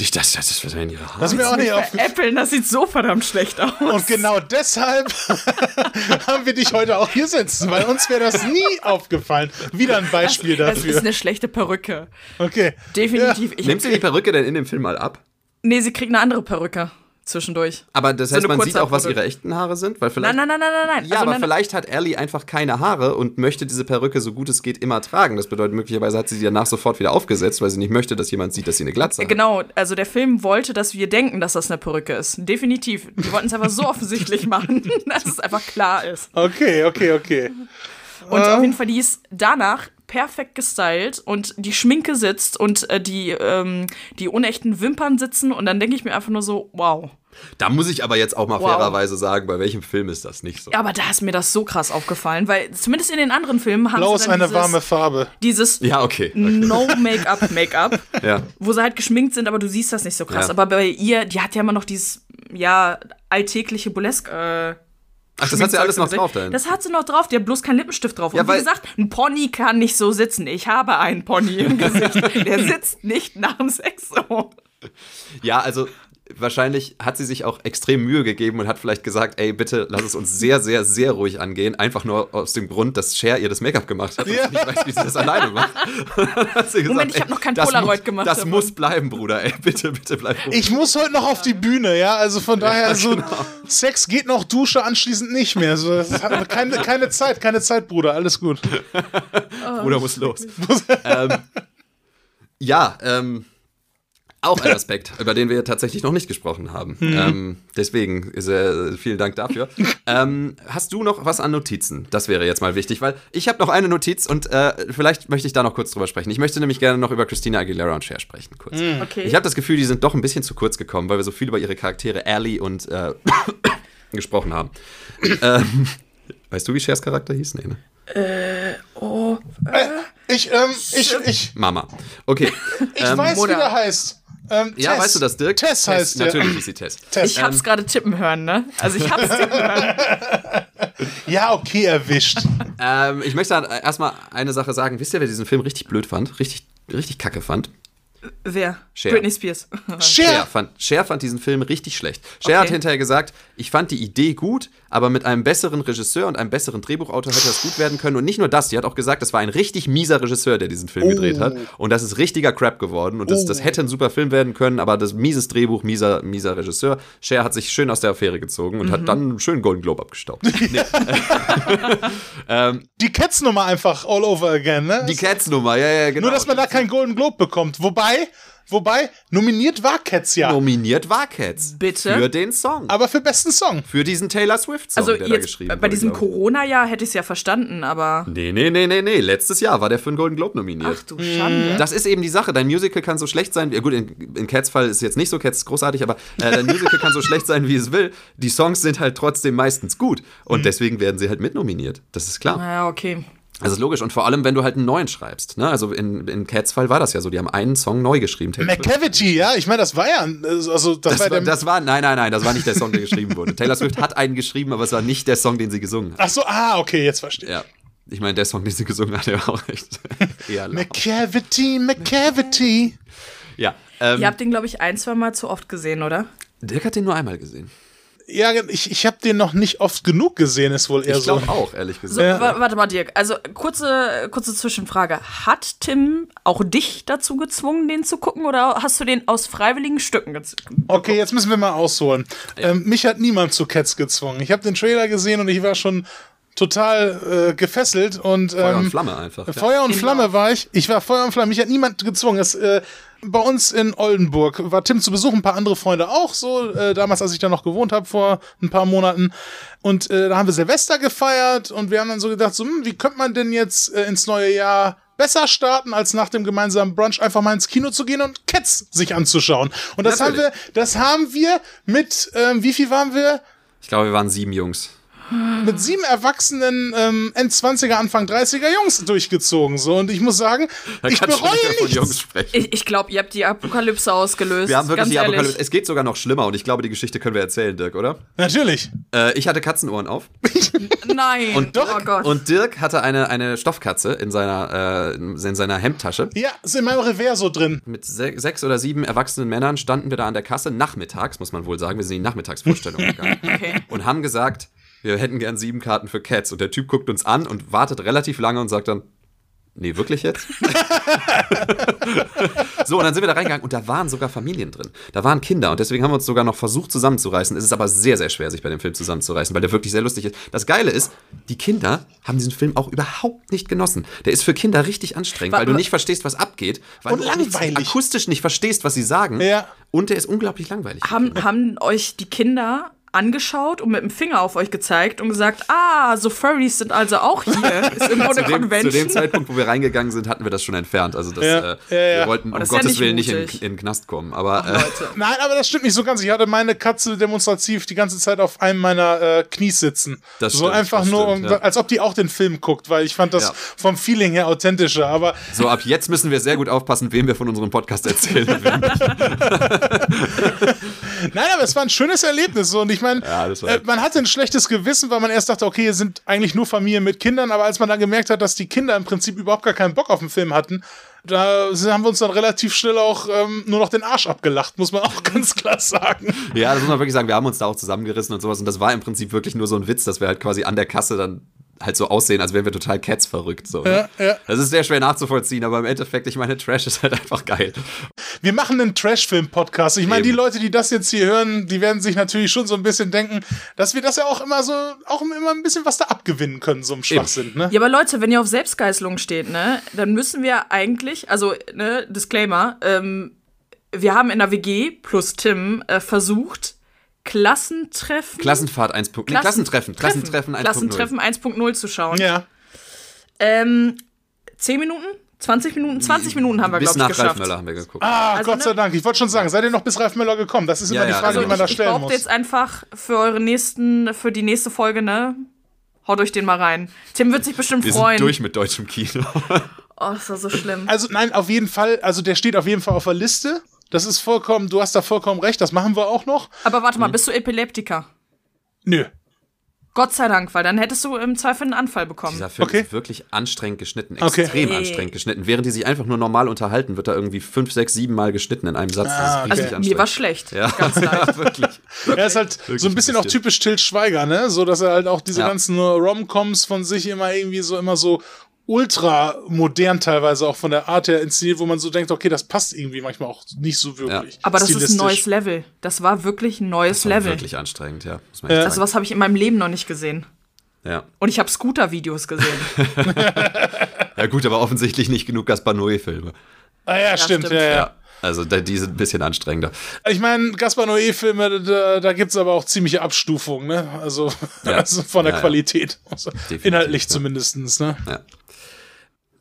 Ich dachte, das ist wahrscheinlich ihre Haare. Das ist mir auch nicht aufgefallen. Das sieht so verdammt schlecht aus. Und genau deshalb haben wir dich heute auch hier sitzen, weil uns wäre das nie aufgefallen. Wieder ein Beispiel Das ist dafür. eine schlechte Perücke. Okay. Definitiv. Ich, Nimmt sie die Perücke denn in dem Film mal ab? nee, sie kriegt eine andere Perücke zwischendurch. Aber das So heißt, eine man sieht auch, was ihre echten Haare sind? Weil vielleicht, Nein, nein, nein, nein, nein. Ja, Also, aber nein, vielleicht hat Ellie einfach keine Haare und möchte diese Perücke so gut es geht immer tragen. Das bedeutet, möglicherweise hat sie sie danach sofort wieder aufgesetzt, weil sie nicht möchte, dass jemand sieht, dass sie eine Glatze hat. Genau, also der Film wollte, dass wir denken, dass das eine Perücke ist. Definitiv. Die wollten es einfach so offensichtlich machen, dass es einfach klar ist. Okay, okay, okay. Und auf jeden Fall, die ist danach perfekt gestylt und die Schminke sitzt und äh, die, ähm, die unechten Wimpern sitzen und dann denke ich mir einfach nur so, wow. Da muss ich aber jetzt auch mal Wow. fairerweise sagen, bei welchem Film ist das nicht so? Ja, aber da ist mir das so krass aufgefallen, weil zumindest in den anderen Filmen haben Blau sie ist eine dieses, warme Farbe. dieses Ja, okay. No-Make-up-Make-up, Ja. wo sie halt geschminkt sind, aber du siehst das nicht so krass. Ja. Aber bei ihr, die hat ja immer noch dieses, ja, alltägliche Burlesque, äh, Ach, das hat sie alles noch drauf dann. Das hat sie noch drauf, die hat bloß keinen Lippenstift drauf. Ja, und wie gesagt, ein Pony kann nicht so sitzen. Ich habe einen Pony im Gesicht. Der sitzt nicht nach dem Sex so. Ja, also wahrscheinlich hat sie sich auch extrem Mühe gegeben und hat vielleicht gesagt, ey, bitte lass es uns sehr, sehr, sehr ruhig angehen. Einfach nur aus dem Grund, dass Cher ihr das Make-up gemacht hat und ja. nicht weiß, wie sie das alleine macht. gesagt, Moment, ich habe noch kein Polaroid muss, gemacht. Das davon. muss bleiben, Bruder. Ey, bitte, bitte bleib ruhig. Ich muss heute noch auf die Bühne, ja. Also von daher, ja, so genau. Sex geht noch, Dusche anschließend nicht mehr. So, keine, keine Zeit, keine Zeit, Bruder. Alles gut. Bruder muss los. ähm, ja, ähm, auch ein Aspekt, über den wir tatsächlich noch nicht gesprochen haben. Mhm. Ähm, deswegen äh, vielen Dank dafür. ähm, hast du noch was an Notizen? Das wäre jetzt mal wichtig, weil ich habe noch eine Notiz und äh, vielleicht möchte ich da noch kurz drüber sprechen. Ich möchte nämlich gerne noch über Christina Aguilera und Cher sprechen. Kurz. Mhm. Okay. Ich habe das Gefühl, die sind doch ein bisschen zu kurz gekommen, weil wir so viel über ihre Charaktere Ellie und äh, gesprochen haben. ähm, weißt du, wie Chers Charakter hieß? Nee, ne? Äh, oh. Äh, ich, ähm, ich, ich. Mama. Okay. Ich ähm, weiß, Mutter. wie der heißt. Ähm, ja, Tess. weißt du das, Dirk? Tess, Tess heißt Natürlich ist sie Tess. Tess. Ich hab's ähm, gerade tippen hören, ne? Also ich hab's tippen hören. ja, okay, erwischt. ähm, ich möchte erstmal eine Sache sagen. Wisst ihr, wer diesen Film richtig blöd fand? Richtig, richtig kacke fand? Wer? Cher. Britney Spears. Cher. Cher, fand, Cher fand diesen Film richtig schlecht. Cher okay. hat hinterher gesagt, ich fand die Idee gut, aber mit einem besseren Regisseur und einem besseren Drehbuchautor hätte das gut werden können. Und nicht nur das, die hat auch gesagt, das war ein richtig mieser Regisseur, der diesen Film oh. gedreht hat. Und das ist richtiger Crap geworden. Und das, oh. das hätte ein super Film werden können, aber das mieses Drehbuch, mieser, mieser Regisseur. Cher hat sich schön aus der Affäre gezogen und mhm. hat dann einen schönen Golden Globe abgestaubt. nee. ähm, die Cats-Nummer einfach all over again, ne? Die Cats-Nummer, ja, ja, genau. Nur, dass man da keinen Golden Globe bekommt. Wobei, Wobei, nominiert war Cats ja. Nominiert war Cats. Bitte. Für den Song. Aber für besten Song. Für diesen Taylor Swift-Song, also der jetzt, da geschrieben Bei wurde, diesem Corona-Jahr hätte ich es ja verstanden, aber. Nee, nee, nee, nee, nee. Letztes Jahr war der für einen Golden Globe nominiert. Ach du Schande. Das ist eben die Sache. Dein Musical kann so schlecht sein. Ja, gut, in, in Cats Fall ist es jetzt nicht so, Cats ist großartig, aber äh, dein Musical kann so schlecht sein, wie es will. Die Songs sind halt trotzdem meistens gut. Und mhm. deswegen werden sie halt mitnominiert. Das ist klar. Ja, okay. Das ist logisch. Und vor allem, wenn du halt einen neuen schreibst. Ne? Also in, in Cats Fall war das ja so. Die haben einen Song neu geschrieben. McCavity, ja. Ich meine, das war ja. Also, das, das, war, das war. Nein, nein, nein. Das war nicht der Song, der geschrieben wurde. Taylor Swift hat einen geschrieben, aber es war nicht der Song, den sie gesungen hat. Ach so, ah, okay, jetzt verstehe ich. Ja. Ich meine, der Song, den sie gesungen hat, der war auch echt. McCavity, McCavity. Ja. Ähm, Ihr habt den, glaube ich, ein, zwei Mal zu oft gesehen, oder? Dirk hat den nur einmal gesehen. Ja, ich, ich habe den noch nicht oft genug gesehen, ist wohl eher ich so. Ich auch, ehrlich gesagt. So, ja. Warte mal, Dirk. Also, kurze, kurze Zwischenfrage. Hat Tim auch dich dazu gezwungen, den zu gucken, oder hast du den aus freiwilligen Stücken gezwungen? Okay, jetzt müssen wir mal ausholen. Ja. Ähm, mich hat niemand zu Cats gezwungen. Ich habe den Trailer gesehen und ich war schon total äh, gefesselt und ähm, Feuer und Flamme einfach. Feuer und Flamme war ich. Ich war Feuer und Flamme. Mich hat niemand gezwungen. Es, äh, bei uns in Oldenburg war Tim zu Besuch, ein paar andere Freunde auch so, äh, damals, als ich da noch gewohnt habe, vor ein paar Monaten. Und äh, da haben wir Silvester gefeiert und wir haben dann so gedacht, so, hm, wie könnte man denn jetzt äh, ins neue Jahr besser starten, als nach dem gemeinsamen Brunch einfach mal ins Kino zu gehen und Cats sich anzuschauen. Und das Natürlich. haben wir, das haben wir mit, ähm, wie viel waren wir? Ich glaube, wir waren sieben Jungs mit sieben erwachsenen ähm, End-20er, Anfang 30er Jungs durchgezogen. So. Und ich muss sagen, da ich bereue nichts. Ich, ich glaube, ihr habt die Apokalypse ausgelöst. Wir haben wirklich die Apokalypse. Es geht sogar noch schlimmer und ich glaube, die Geschichte können wir erzählen, Dirk, oder? Natürlich. Äh, ich hatte Katzenohren auf. Nein. Und, Dirk, oh Gott. und Dirk hatte eine, eine Stoffkatze in seiner, äh, in seiner Hemdtasche. Ja, ist in meinem Reverso drin. Mit se sechs oder sieben erwachsenen Männern standen wir da an der Kasse, nachmittags, muss man wohl sagen. Wir sind in die Nachmittagsvorstellung gegangen. okay. Und haben gesagt, wir hätten gern sieben Karten für Cats. Und der Typ guckt uns an und wartet relativ lange und sagt dann, nee, wirklich jetzt? so, und dann sind wir da reingegangen und da waren sogar Familien drin. Da waren Kinder und deswegen haben wir uns sogar noch versucht zusammenzureißen. Es ist aber sehr, sehr schwer, sich bei dem Film zusammenzureißen, weil der wirklich sehr lustig ist. Das Geile ist, die Kinder haben diesen Film auch überhaupt nicht genossen. Der ist für Kinder richtig anstrengend, weil du nicht verstehst, was abgeht, weil und du langweilig. akustisch nicht verstehst, was sie sagen. Ja. Und der ist unglaublich langweilig. Haben, haben euch die Kinder angeschaut und mit dem Finger auf euch gezeigt und gesagt, ah, so Furries sind also auch hier. Ist irgendwo eine dem, Convention. Zu dem Zeitpunkt, wo wir reingegangen sind, hatten wir das schon entfernt. Also das, ja, äh, ja, ja. wir wollten um Gottes ja Willen nicht in, in, den Knast kommen. Aber, äh, Nein, aber das stimmt nicht so ganz. Ich hatte meine Katze demonstrativ die ganze Zeit auf einem meiner äh, Knies sitzen. Das so stimmt, einfach nur, stimmt, um, als ob die auch den Film guckt, weil ich fand das vom Feeling her authentischer. Aber so ab jetzt müssen wir sehr gut aufpassen, wem wir von unserem Podcast erzählen. Nein, aber es war ein schönes Erlebnis so, und ich Ich meine, Ja, äh, man hatte ein schlechtes Gewissen, weil man erst dachte, okay, hier sind eigentlich nur Familien mit Kindern, aber als man dann gemerkt hat, dass die Kinder im Prinzip überhaupt gar keinen Bock auf den Film hatten, da haben wir uns dann relativ schnell auch ähm, nur noch den Arsch abgelacht, muss man auch ganz klar sagen. Ja, das muss man wirklich sagen. Wir haben uns da auch zusammengerissen und sowas. Und das war im Prinzip wirklich nur so ein Witz, dass wir halt quasi an der Kasse dann halt so aussehen, als wären wir total Cats verrückt. So, ne? Ja, ja. Das ist sehr schwer nachzuvollziehen, aber im Endeffekt, ich meine, Trash ist halt einfach geil. Wir machen einen Trash-Film-Podcast. Ich meine, die. Leute, die das jetzt hier hören, die werden sich natürlich schon so ein bisschen denken, dass wir das ja auch immer so, auch immer ein bisschen was da abgewinnen können, so im Schwachsinn, ne? Ja, aber Leute, wenn ihr auf Selbstgeißelung steht, ne, dann müssen wir eigentlich, also, ne, Disclaimer, ähm, wir haben in der WG plus Tim äh, versucht, Klassentreffen. Klassenfahrt 1. Nee, Klassentreffen. Klassentreffen 1.0. Klassentreffen 1.0 zu schauen. Ja. Ähm, 10 Minuten? 20 Minuten? 20 Minuten haben wir, Bis glaube ich, nach Ralf geschafft. Möller haben wir geguckt. Ah, Also, Gott ne- sei Dank. Ich wollte schon sagen, seid ihr noch bis Ralf Möller gekommen? Das ist Ja, immer die ja, Frage, also die man da ich, ich stellen behaupte muss. jetzt einfach für eure nächsten, für die nächste Folge, ne? Haut euch den mal rein. Tim wird sich bestimmt wir freuen. sind durch mit deutschem Kino. Oh, ist das so schlimm. Also nein, auf jeden Fall, also der steht auf jeden Fall auf der Liste. Das ist vollkommen, du hast da vollkommen recht, das machen wir auch noch. Aber warte Mhm. mal, bist du Epileptiker? Nö. Gott sei Dank, weil dann hättest du im Zweifel einen Anfall bekommen. Dieser Film Okay. ist wirklich anstrengend geschnitten, Okay. extrem Hey. anstrengend geschnitten. Während die sich einfach nur normal unterhalten, wird da irgendwie fünf, sechs, sieben Mal geschnitten in einem Satz. Ah, das ist okay. richtig also, anstrengend. mir war schlecht. ja, Ganz leicht. wirklich. Er ist halt so ein ein bisschen auch bisschen. typisch Till Schweiger, ne? So, dass er halt auch diese Ja. ganzen Rom-Coms von sich immer irgendwie so, immer so ultra modern teilweise auch von der Art her inszeniert, wo man so denkt, okay, das passt irgendwie manchmal auch nicht so wirklich. Aber das ist ein neues Level. Das war wirklich ein neues Level. Wirklich anstrengend, ja. Muss man echt Also was habe ich in meinem Leben noch nicht gesehen. Ja. Und ich habe Scooter-Videos gesehen. ja, gut, aber offensichtlich nicht genug Gaspar Noé-Filme. Ah ja, stimmt, stimmt. ja, ja. Ja. Also die sind ein bisschen anstrengender. Ich meine, Gaspar Noé-Filme, da, da gibt's aber auch ziemliche Abstufungen, ne? Also, Ja. also von der Ja, ja. Qualität. Also, Definitiv, inhaltlich ja. zumindestens, ne? Ja.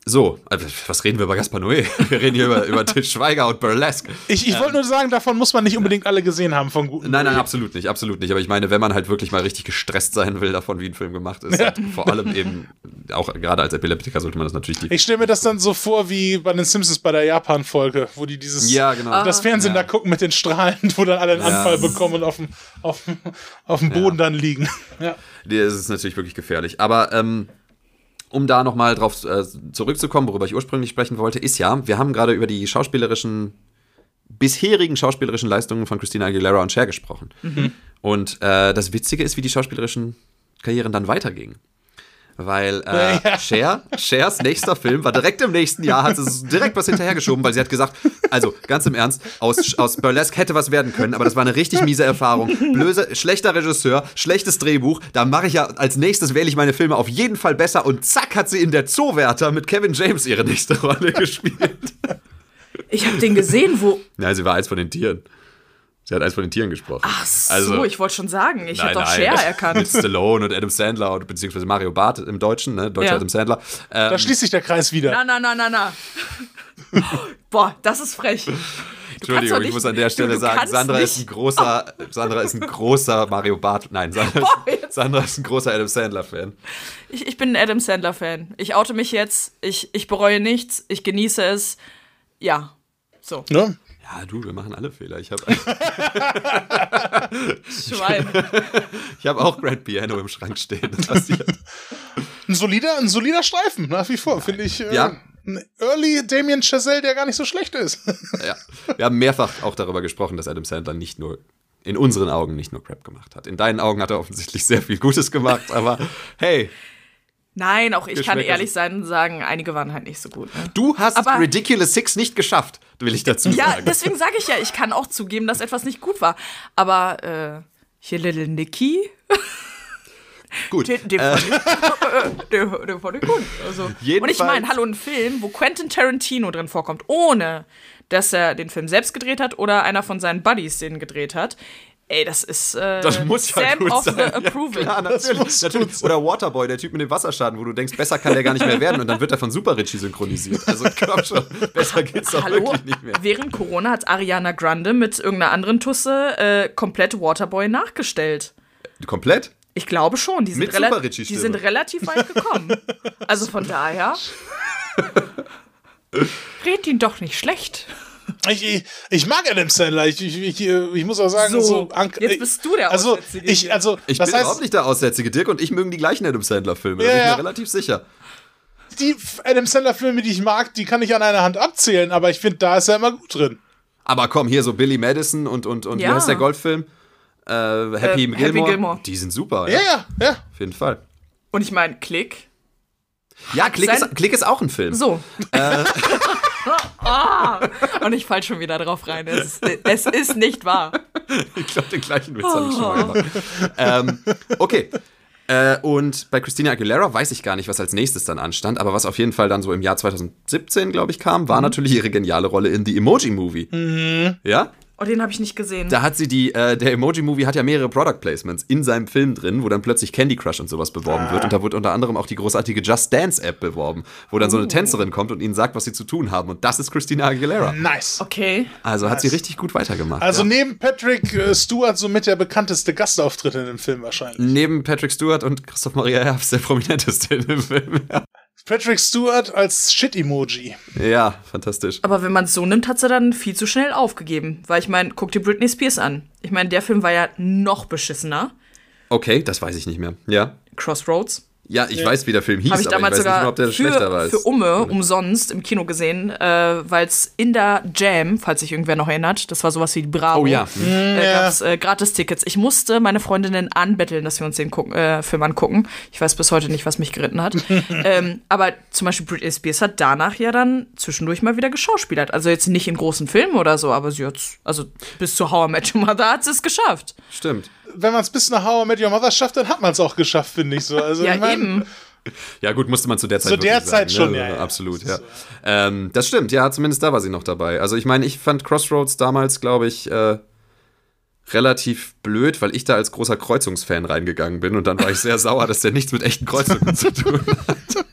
So, also, was reden wir über Gaspar Noé? Wir reden hier über, über Til Schweiger und Burlesque. Ich, ich wollte nur sagen, davon muss man nicht unbedingt alle gesehen haben von guten. Nein, nein, Noé. absolut nicht, absolut nicht. Aber ich meine, wenn man halt wirklich mal richtig gestresst sein will, davon wie ein Film gemacht ist, und vor allem eben, auch gerade als Epileptiker sollte man das natürlich die. Ich stelle mir das dann so vor wie bei den Simpsons bei der Japan-Folge, wo die dieses Ja, genau. das Fernsehen Ja. da gucken mit den Strahlen, wo dann alle einen Ja. Anfall bekommen und auf dem, auf, dem- auf dem Boden dann liegen. Ja. Das ist natürlich wirklich gefährlich. Aber ähm, um da nochmal drauf äh, zurückzukommen, worüber ich ursprünglich sprechen wollte, ist ja, wir haben gerade über die schauspielerischen, bisherigen schauspielerischen Leistungen von Christina Aguilera und Cher gesprochen. Und äh, das Witzige ist, wie die schauspielerischen Karrieren dann weitergingen. Weil äh, Ja. Cher, Chers nächster Film war direkt im nächsten Jahr, hat sie direkt was hinterhergeschoben, weil sie hat gesagt, also ganz im Ernst, aus, aus Burlesque hätte was werden können, aber das war eine richtig miese Erfahrung. Blöse, schlechter Regisseur, schlechtes Drehbuch, da mache ich ja als nächstes wähle ich meine Filme auf jeden Fall besser und zack hat sie in der Zoowärter mit Kevin James ihre nächste Rolle gespielt. Ich habe den gesehen, wo. Nein, sie war eins von den Tieren. Sie hat eins von den Tieren gesprochen. Ach so, ich wollte schon sagen. Ich habe doch nein. Cher Mit erkannt. Stallone und Adam Sandler und beziehungsweise Mario Barth im Deutschen, ne? Deutscher Ja. Adam Sandler. Ähm, Da schließt sich der Kreis wieder. Na, na, na, na, na. Boah, das ist frech. Du Entschuldigung, ich nicht- muss an der du- Stelle du sagen, kannst Sandra nicht- ist ein großer, Sandra ist ein großer Mario Barth, nein, Sandra, Boah, ist, Sandra ist ein großer Adam Sandler Fan. Ich, ich bin ein Adam Sandler-Fan. Ich oute mich jetzt. Ich, ich bereue nichts. Ich genieße es. Ja. So. Ne? Ja, du, wir machen alle Fehler. Ich habe Schwein. ich hab auch Grand Piano im Schrank stehen. Das passiert. Ein solider, ein solider Streifen, nach wie vor, finde ich. Äh, Ja. Ein Early Damien Chazelle, der gar nicht so schlecht ist. Ja. Wir haben mehrfach auch darüber gesprochen, dass Adam Sandler nicht nur in unseren Augen nicht nur Crap gemacht hat. In deinen Augen hat er offensichtlich sehr viel Gutes gemacht, aber hey, Nein, auch ich kann ehrlich sein und sagen, einige waren halt nicht so gut. Ne? du hast Aber- Ridiculous Six nicht geschafft, will ich dazu Ja, sagen. deswegen sage ich ja, ich kann auch zugeben, dass etwas nicht gut war. Aber äh, hier Little Nicky, Gut. den, den, fand, ich, den, den fand ich gut. Also, und ich meine, hallo, ein Film, wo Quentin Tarantino drin vorkommt, ohne dass er den Film selbst gedreht hat oder einer von seinen Buddies den gedreht hat. Ey, das ist äh, Das muss ja Sam gut of sein. the Approval. Ja, natürlich. natürlich. Oder Waterboy, der Typ mit dem Wasserschaden, wo du denkst, besser kann der gar nicht mehr werden und dann wird er von Super Richie synchronisiert. Also komm schon, besser geht's doch Hallo, wirklich nicht mehr. während Corona hat Ariana Grande mit irgendeiner anderen Tusse äh, komplett Waterboy nachgestellt. Komplett? Ich glaube schon. Die sind, Mit rela die sind relativ weit gekommen. also von daher. Red ihn doch nicht schlecht. Ich, ich, ich mag Adam Sandler. Ich, ich, ich, ich muss auch sagen, So, so, jetzt bist du der also, Aussätzige ich, also, Ich bin heißt, überhaupt nicht der Aussätzige. Dirk und ich mögen die gleichen Adam Sandler-Filme. Ja, da bin ich ja. mir relativ sicher. die Adam Sandler-Filme, die ich mag, die kann ich an einer Hand abzählen, aber ich finde, da ist er immer gut drin. Aber komm, hier so Billy Madison und, und, und Ja. wie heißt der Golffilm? Äh, Happy, Äh, Gilmore. Happy Gilmore. Die sind super. Ja, ja, ja. Auf jeden Fall. Und ich meine, Klick. Ja, Klick ist, Klick ist auch ein Film. So. Ah, und ich fall schon wieder drauf rein. Es, ist- es ist nicht wahr. Ich glaube, den gleichen Witz habe ich schon mal gemacht. ähm, okay. Äh, und bei Christina Aguilera weiß ich gar nicht, was als nächstes dann anstand, aber was auf jeden Fall dann so im Jahr 2017, glaube ich, kam, war natürlich ihre geniale Rolle in The Emoji Movie. Ja? Oh, den habe ich nicht gesehen. Da hat sie die, äh, der Emoji-Movie hat ja mehrere Product Placements in seinem Film drin, wo dann plötzlich Candy Crush und sowas beworben wird. Und da wurde unter anderem auch die großartige Just Dance-App beworben, wo dann so eine Tänzerin kommt und ihnen sagt, was sie zu tun haben. Und das ist Christina Aguilera. Nice. Okay. Also hat sie richtig gut weitergemacht. Also ja. neben Patrick äh, Stewart somit der bekannteste Gastauftritt in dem Film wahrscheinlich. Neben Patrick Stewart und Christoph Maria Herbst der prominenteste in dem Film. Ja, Patrick Stewart als Shit-Emoji. ja fantastisch. Aber wenn man es so nimmt, hat sie dann viel zu schnell aufgegeben. Weil ich meine, guck dir Britney Spears an. Ich meine, der Film war ja noch beschissener. Okay, das weiß ich nicht mehr. Ja. Crossroads. Ja, ich weiß, wie der Film hieß, Habe ich aber ich damals weiß nicht mehr, sogar ob der schlechter war. für, für Umme umsonst im Kino gesehen, äh, weil es in der Jam, falls sich irgendwer noch erinnert, das war sowas wie Bravo. Oh ja. Äh, Ja. gab's äh, Gratis-Tickets. Ich musste meine Freundinnen anbetteln, dass wir uns den gucken, äh, Film angucken. Ich weiß bis heute nicht, was mich geritten hat. ähm, aber zum Beispiel Britney Spears hat danach ja dann zwischendurch mal wieder geschauspielert. Also jetzt nicht in großen Filmen oder so, aber sie hat also bis zu How I Met Your Mother hat sie es geschafft. Stimmt. Wenn man es bis nach How I Met Your Mother schafft, dann hat man es auch geschafft, finde ich so. Also, Ja, ich mein, eben. Ja, gut, musste man zu der Zeit Zu der Zeit sagen, schon, ne? ja, ja. Absolut, ja. Ähm, das stimmt, ja, zumindest da war sie noch dabei. Also ich meine, ich fand Crossroads damals, glaube ich, äh, relativ blöd, weil ich da als großer Kreuzungsfan reingegangen bin und dann war ich sehr sauer, dass der nichts mit echten Kreuzungen zu tun hat.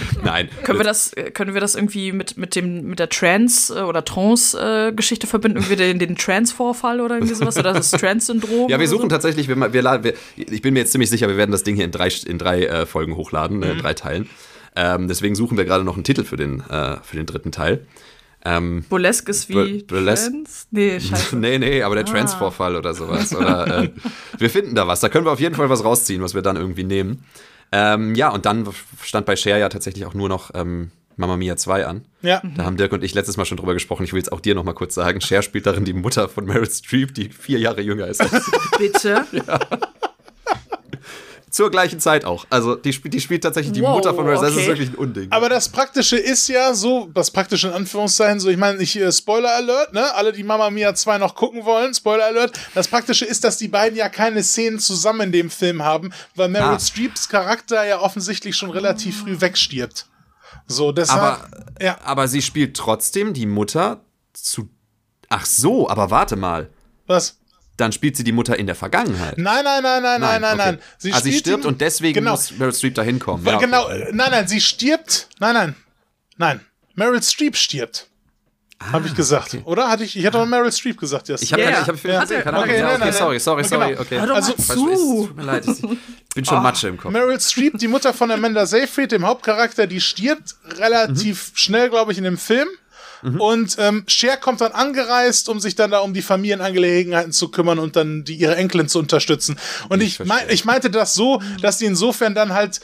Nein. Können wir das, können wir das irgendwie mit, mit, dem, mit der Trans- äh, oder Trance-Geschichte verbinden? Irgendwie den, den Trans-Vorfall oder irgendwie sowas? Oder das Trans-Syndrom? Ja, wir oder suchen so? tatsächlich, wir, wir, wir, ich bin mir jetzt ziemlich sicher, wir werden das Ding hier in drei, in drei äh, Folgen hochladen, Mhm. äh, drei Teilen. Ähm, deswegen suchen wir gerade noch einen Titel für den, äh, für den dritten Teil. Ähm, Burlesque ist wie Bur- Burlesque? Trans? Nee, scheiße. nee, nee, Ah. aber der Trans-Vorfall oder sowas. Oder, äh, wir finden da was. Da können wir auf jeden Fall was rausziehen, was wir dann irgendwie nehmen. Ähm, ja, und dann stand bei Cher ja tatsächlich auch nur noch ähm, Mamma Mia 2 an. Ja. Da haben Dirk und ich letztes Mal schon drüber gesprochen. Ich will es auch dir noch mal kurz sagen. Cher spielt darin die Mutter von Meryl Streep, die vier Jahre jünger ist. als sie. Zur gleichen Zeit auch. Also die spielt, die spielt tatsächlich die Wow, Mutter von Meryl Streep. Das ist okay. wirklich ein Unding. Aber das Praktische ist ja so, das Praktische in Anführungszeichen, so, ich meine, ich, äh, Spoiler Alert, ne? Alle, die Mama Mia 2 noch gucken wollen, Spoiler Alert. Das Praktische ist, dass die beiden ja keine Szenen zusammen in dem Film haben, weil Meryl Ah. Streeps Charakter ja offensichtlich schon relativ früh wegstirbt. So, deshalb, aber, ja. aber sie spielt trotzdem die Mutter zu. Ach so, aber warte mal. Was? Dann spielt sie die Mutter in der Vergangenheit. Nein, nein, nein, nein, nein, nein, okay. nein. Sie, also sie stirbt und deswegen genau, muss Meryl Streep da hinkommen. Ja, okay. genau, äh, nein, nein, sie stirbt. Nein, nein. Nein. Meryl Streep stirbt. Habe ich gesagt, oder? Hatte ich, ich hatte doch Meryl Streep gesagt. Yes. Ah, Ich habe ja. ich hab Ja. gesehen, keine Okay, Ahnung. Nein, okay, nein, sorry, sorry, genau. sorry. Okay. Also- Weißt du, zu. es tut mir leid. Ich bin schon Matsche im Kopf. Meryl Streep, die Mutter von Amanda Seyfried, dem Hauptcharakter, die stirbt relativ Mhm. schnell, glaube ich, in dem Film. Und ähm, Cher kommt dann angereist, um sich dann da um die Familienangelegenheiten zu kümmern und dann die, ihre Enkelin zu unterstützen. Und ich, Ich mein, ich meinte das so, dass die insofern dann halt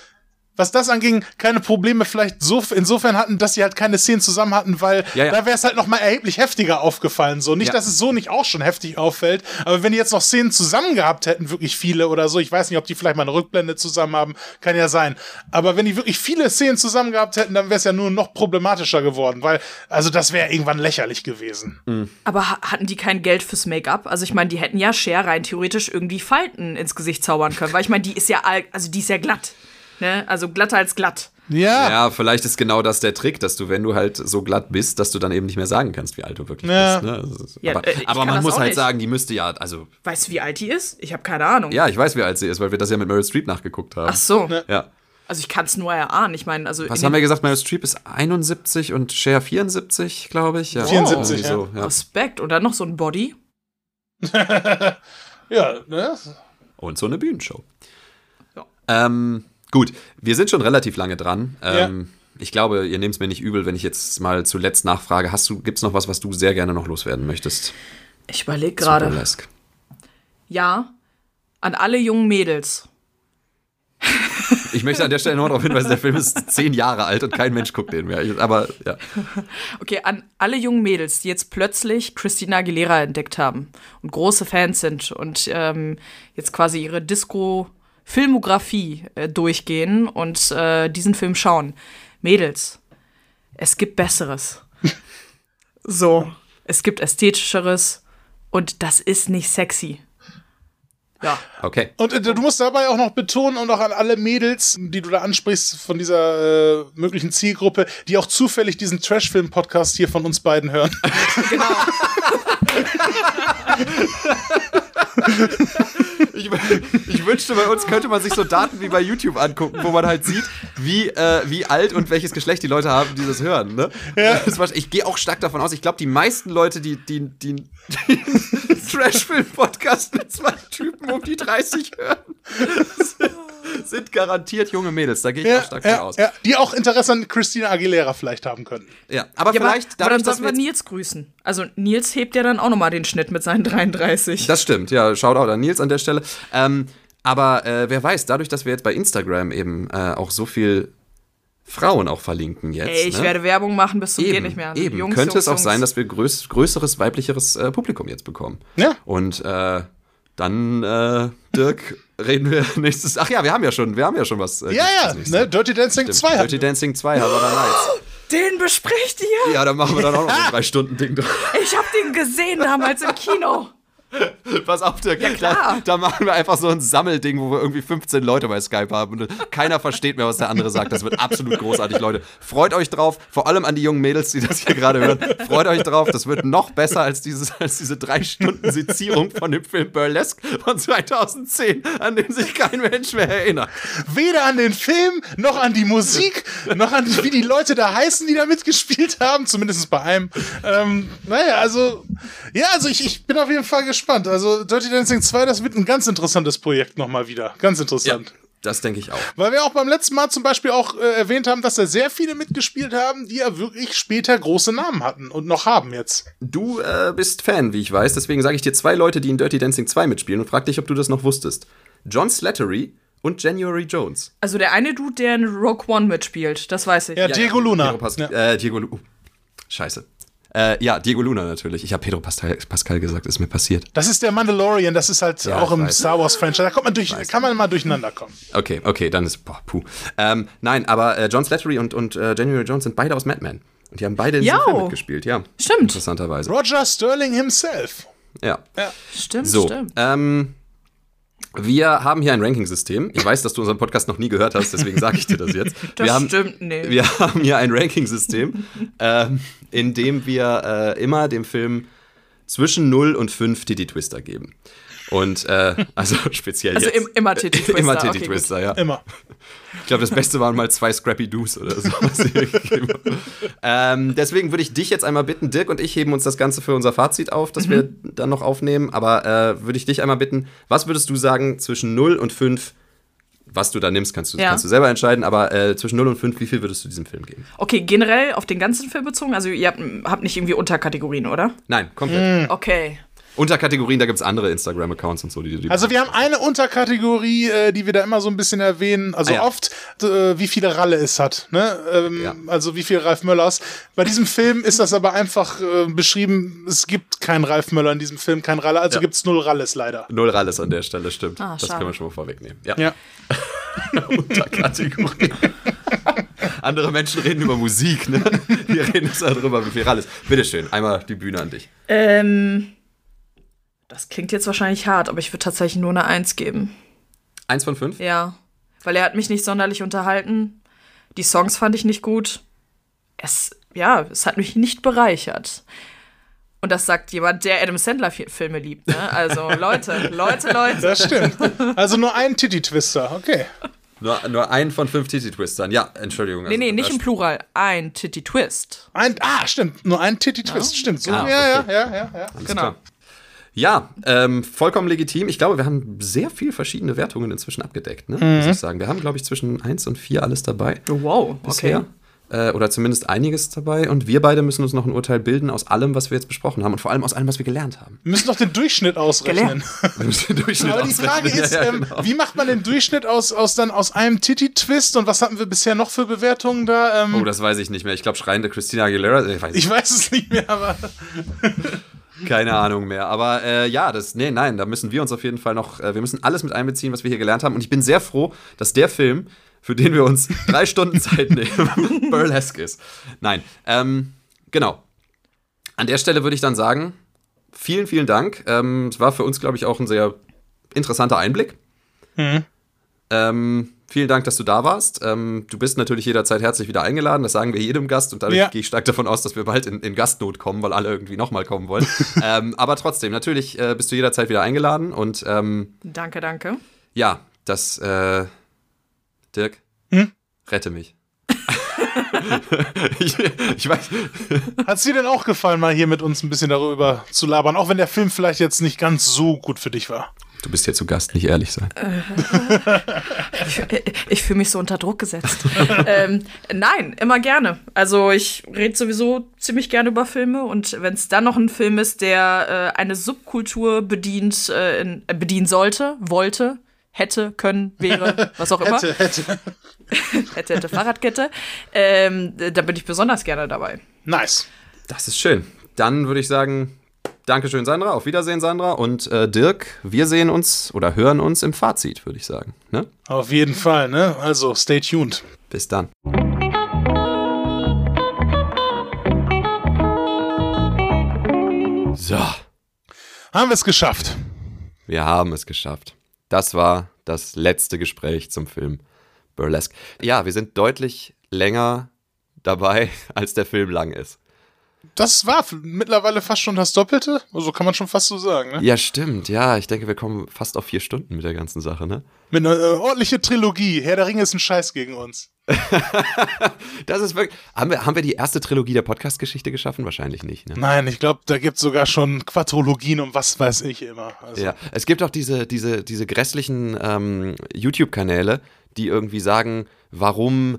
was das anging, keine Probleme vielleicht so insofern hatten, dass sie halt keine Szenen zusammen hatten, weil Ja, ja. da wäre es halt noch mal erheblich heftiger aufgefallen. So nicht, Ja. dass es so nicht auch schon heftig auffällt, aber wenn die jetzt noch Szenen zusammen gehabt hätten, wirklich viele oder so, ich weiß nicht, ob die vielleicht mal eine Rückblende zusammen haben, kann ja sein. Aber wenn die wirklich viele Szenen zusammen gehabt hätten, dann wäre es ja nur noch problematischer geworden, weil also das wäre irgendwann lächerlich gewesen. Aber ha- hatten die kein Geld fürs Make-up? Also ich meine, die hätten ja Cher rein theoretisch irgendwie Falten ins Gesicht zaubern können, weil ich meine, die ist ja all, also die ist ja glatt. Ne? Also glatter als glatt. Ja. Ja, vielleicht ist genau das der Trick, dass du, wenn du halt so glatt bist, dass du dann eben nicht mehr sagen kannst, wie alt du wirklich Ja. bist. Ne? Ist- Ja, aber äh, aber man muss halt nicht. sagen, die müsste ja, also, Weißt du, wie alt die ist? Ich habe keine Ahnung. ja, ich weiß, wie alt sie ist, weil wir das ja mit Meryl Streep nachgeguckt haben. Ach so. Ja. Also ich kann es nur erahnen. Ich meine, also Was haben wir gesagt? Meryl Streep ist 71 und Cher 74, glaube ich. Ja, 74, irgendwie so, ja. Respekt und dann noch so ein Body. Ja, ne? Und so eine Bühnenshow. Ja. Ähm, gut, wir sind schon relativ lange dran. Ähm, ich glaube, ihr nehmt es mir nicht übel, wenn ich jetzt mal zuletzt nachfrage. Hast du, gibt es noch was, was du sehr gerne noch loswerden möchtest? Ich überlege gerade. Ja, an alle jungen Mädels. Ich möchte an der Stelle nur darauf hinweisen, der Film ist zehn Jahre alt und kein Mensch guckt den mehr. Ich- Aber ja. Okay, an alle jungen Mädels, die jetzt plötzlich Christina Aguilera entdeckt haben und große Fans sind und ähm, jetzt quasi ihre Disco-Filmografie äh, durchgehen und äh, diesen Film schauen. Mädels, es gibt Besseres. so, es gibt Ästhetischeres und das ist nicht sexy. Ja. Okay. Und äh, du musst dabei auch noch betonen und auch an alle Mädels, die du da ansprichst von dieser äh, möglichen Zielgruppe, die auch zufällig diesen Trashfilm-Podcast hier von uns beiden hören. Genau. Ich, ich wünschte, bei uns könnte man sich so Daten wie bei YouTube angucken, wo man halt sieht, wie, äh, wie alt und welches Geschlecht die Leute haben, die das hören. Ne? Ja. Ich gehe auch stark davon aus, ich glaube, die meisten Leute, die, die, die, die Trash-Film-Podcast mit zwei Typen um die 30 hören, sind garantiert junge Mädels. Da gehe ich Ja, auch stark ja, aus. ja, die auch Interesse an Christina Aguilera vielleicht haben können. Ja, aber Ja, vielleicht aber, aber dann dass sollten wir Nils grüßen. Also Nils hebt ja dann auch nochmal den Schnitt mit seinen 33. Das stimmt, ja, Shoutout an Nils an der Stelle. Ähm, aber äh, wer weiß, dadurch, dass wir jetzt bei Instagram eben äh, auch so viel Frauen auch verlinken jetzt. Ey, ich ne? werde Werbung machen bis zum eben, geht nicht mehr. Eben. Jungs, Könnte Jungs, es auch Jungs. sein, dass wir größ größeres weiblicheres äh, Publikum jetzt bekommen. Ja. Und äh, dann, äh, Dirk, reden wir nächstes. Ach ja, wir haben ja schon, wir haben ja schon was. Äh, Ja, ja, ne? Dirty Dancing Stimmt. 2 hat. Dirty Dancing 2, Havana Nights. Den besprecht ihr? Ja, dann machen wir dann auch noch so ein drei Stunden Ding drauf. Ich hab den gesehen damals im Kino. Pass auf, Dirk. Ja, klar. Da, machen wir einfach so ein Sammelding, wo wir irgendwie 15 Leute bei Skype haben und keiner versteht mehr, was der andere sagt. Das wird absolut großartig, Leute. Freut euch drauf, vor allem an die jungen Mädels, die das hier gerade hören. Freut euch drauf, das wird noch besser als, dieses, als diese drei Stunden Sezierung von dem Film Burlesque von 2010, an den sich kein Mensch mehr erinnert. Weder an den Film, noch an die Musik, noch an die, wie die Leute da heißen, die da mitgespielt haben, zumindest bei einem. Ähm, naja, also, ja, also ich, ich bin auf jeden Fall gespannt. Also Dirty Dancing 2, das wird ein ganz interessantes Projekt nochmal wieder. Ganz interessant. Das denke ich auch. Weil wir auch beim letzten Mal zum Beispiel auch äh, erwähnt haben, dass da sehr viele mitgespielt haben, die ja wirklich später große Namen hatten und noch haben jetzt. Du äh, bist Fan, wie ich weiß, deswegen sage ich dir zwei Leute, die in Dirty Dancing 2 mitspielen und frag dich, ob du das noch wusstest. John Slattery und January Jones. Also der eine Dude, der in Rogue One mitspielt, das weiß ich. Ja, Diego Luna. Diego, Pas Ja. äh, Diego Lu uh, Scheiße. Äh, ja, Diego Luna natürlich. Ich habe Pedro Pascal, Pascal gesagt, ist mir passiert. Das ist der Mandalorian, das ist halt Ja, auch im weiß. Star Wars Franchise. Da kommt man durch, kann man mal durcheinander kommen. Okay, okay, dann ist, boah, puh. Ähm, nein, aber äh, John Slattery und, und äh, January Jones sind beide aus Mad Men. Und die haben beide in diesem. Film mitgespielt, ja. Stimmt. Interessanterweise. Roger Sterling himself. Ja. Stimmt, So, stimmt. ähm, wir haben hier ein Ranking-System. Ich weiß, dass du unseren Podcast noch nie gehört hast, deswegen sage ich dir das jetzt. Das wir haben, stimmt, nee. Wir haben hier ein Ranking-System, ähm, in dem wir äh, immer dem Film zwischen 0 und 5 Titty Twister geben. Und äh, also speziell Also jetzt. im, immer Titty Twister. Immer Titty okay, gut. Twister, ja. Immer. Ich glaube, das Beste waren mal zwei Scrappy Doos oder so. ähm, deswegen würde ich dich jetzt einmal bitten, Dirk und ich heben uns das Ganze für unser Fazit auf, das wir dann noch aufnehmen. Aber äh, würde ich dich einmal bitten, was würdest du sagen zwischen 0 und 5? Was du da nimmst, kannst du, Ja. kannst du selber entscheiden, aber äh, zwischen 0 und 5, wie viel würdest du diesem Film geben? Okay, generell auf den ganzen Film bezogen? Also ihr habt, habt nicht irgendwie Unterkategorien, oder? Nein, komplett. Okay. Unterkategorien, da gibt es andere Instagram-Accounts und so, die die. Also wir haben eine Unterkategorie, äh, die wir da immer so ein bisschen erwähnen. Also Ah, ja. oft, äh, wie viele Ralle es hat. Ne? Ähm, Ja. Also wie viel Ralf Möllers. Bei diesem Film ist das aber einfach äh, beschrieben, es gibt keinen Ralf Möller in diesem Film, kein Ralle, also Ja. gibt's null Ralles leider. Null Ralles an der Stelle, stimmt. Ah, das können wir schon mal vorwegnehmen. Ja. Ja. Unterkategorie. Andere Menschen reden über Musik, ne? Wir reden jetzt darüber, wie viel Ralles. Bitteschön, einmal die Bühne an dich. Ähm, das klingt jetzt wahrscheinlich hart, aber ich würde tatsächlich nur eine Eins geben. Eins von fünf? Ja. Weil er hat mich nicht sonderlich unterhalten. Die Songs fand ich nicht gut. Es, ja, es hat mich nicht bereichert. Und das sagt jemand, der Adam Sandler-Filme liebt. Ne? Also Leute, Leute, Leute. Das stimmt. Also nur ein Titty-Twister, okay. Nur, nur ein von fünf Titty-Twistern. Ja, Entschuldigung. Nee, nee, also, nicht im Plural. Ein Titty Twist. Ein, ah, stimmt, nur ein Titty-Twist, stimmt. So, Ah, ja, okay. ja, ja, ja, ja. Alles Genau. klar. Ja, ähm, vollkommen legitim. Ich glaube, wir haben sehr viel verschiedene Wertungen inzwischen abgedeckt, ne? muss ich sagen. Wir haben, glaube ich, zwischen 1 und 4 alles dabei Wow, okay. bisher. äh, oder zumindest einiges dabei. Und wir beide müssen uns noch ein Urteil bilden aus allem, was wir jetzt besprochen haben und vor allem aus allem, was wir gelernt haben. Wir müssen doch den Durchschnitt ausrechnen. den Durchschnitt Aber die Frage ist, ja, ja, ähm, genau. wie macht man den Durchschnitt aus, aus, dann, aus einem Titty-Twist und was hatten wir bisher noch für Bewertungen da? Ähm, oh, das weiß ich nicht mehr. Ich glaube, schreiende Christina Aguilera. Ich weiß, ich weiß es nicht mehr, aber. Keine Ahnung mehr. Aber äh, ja, das, nee, nein, da müssen wir uns auf jeden Fall noch, äh, wir müssen alles mit einbeziehen, was wir hier gelernt haben. Und ich bin sehr froh, dass der Film, für den wir uns drei Stunden Zeit nehmen, Burlesque ist. Nein, ähm, genau. An der Stelle würde ich dann sagen, vielen, vielen Dank. Ähm, es war für uns, glaube ich, auch ein sehr interessanter Einblick. Mhm. Ähm, Vielen Dank, dass du da warst. Ähm, du bist natürlich jederzeit herzlich wieder eingeladen. Das sagen wir jedem Gast und dadurch ja. gehe ich stark davon aus, dass wir bald in, in Gastnot kommen, weil alle irgendwie nochmal kommen wollen. ähm, aber trotzdem, natürlich äh, bist du jederzeit wieder eingeladen und ähm, Danke, danke. Ja, das äh, Dirk, hm? rette mich. ich, ich weiß. Hat es dir denn auch gefallen, mal hier mit uns ein bisschen darüber zu labern, auch wenn der Film vielleicht jetzt nicht ganz so gut für dich war? Du bist ja zu Gast, nicht ehrlich sein. ich, ich fühle mich so unter Druck gesetzt. ähm, nein, immer gerne. Also ich rede sowieso ziemlich gerne über Filme und wenn es dann noch ein Film ist, der äh, eine Subkultur bedient, äh, in, äh, bedienen sollte, wollte, hätte, können, wäre, was auch immer. hätte, hätte. hätte, hätte Fahrradkette. Ähm, da bin ich besonders gerne dabei. Nice. Das ist schön. Dann würde ich sagen, Dankeschön, Sandra. Auf Wiedersehen, Sandra. Und äh, Dirk, wir sehen uns oder hören uns im Fazit, würde ich sagen. Ne? Auf jeden Fall, ne? Also, stay tuned. Bis dann. So. Haben wir es geschafft. Wir haben es geschafft. Das war das letzte Gespräch zum Film Burlesque. Ja, wir sind deutlich länger dabei, als der Film lang ist. Das war mittlerweile fast schon das Doppelte. Also kann man schon fast so sagen, ne? Ja, stimmt. Ja, ich denke, wir kommen fast auf vier Stunden mit der ganzen Sache, ne? Mit einer äh, ordentlichen Trilogie. Herr der Ringe ist ein Scheiß gegen uns. das ist wirklich. Haben wir, haben wir die erste Trilogie der Podcast-Geschichte geschaffen? Wahrscheinlich nicht. Ne? Nein, ich glaube, da gibt es sogar schon Quadrologien und was weiß ich immer. Also. Ja, es gibt auch diese, diese, diese grässlichen ähm, YouTube-Kanäle, die irgendwie sagen, warum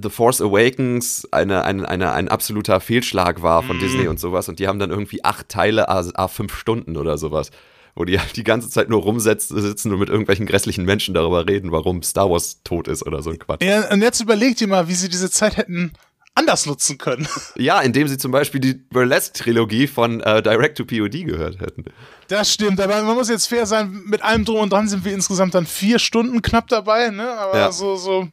The Force Awakens eine, eine, eine, ein absoluter Fehlschlag war von mm. Disney und sowas. Und die haben dann irgendwie acht Teile, a, a fünf Stunden oder sowas. Wo die die ganze Zeit nur rumsitzen und mit irgendwelchen grässlichen Menschen darüber reden, warum Star Wars tot ist oder so ein Quatsch. Ja, und jetzt überlegt ihr mal, wie sie diese Zeit hätten anders nutzen können. Ja, indem sie zum Beispiel die Burlesque-Trilogie von äh, Direct to POD gehört hätten. Das stimmt, aber man muss jetzt fair sein, mit allem drum und dran sind wir insgesamt dann vier Stunden knapp dabei, ne? Aber ja. so, so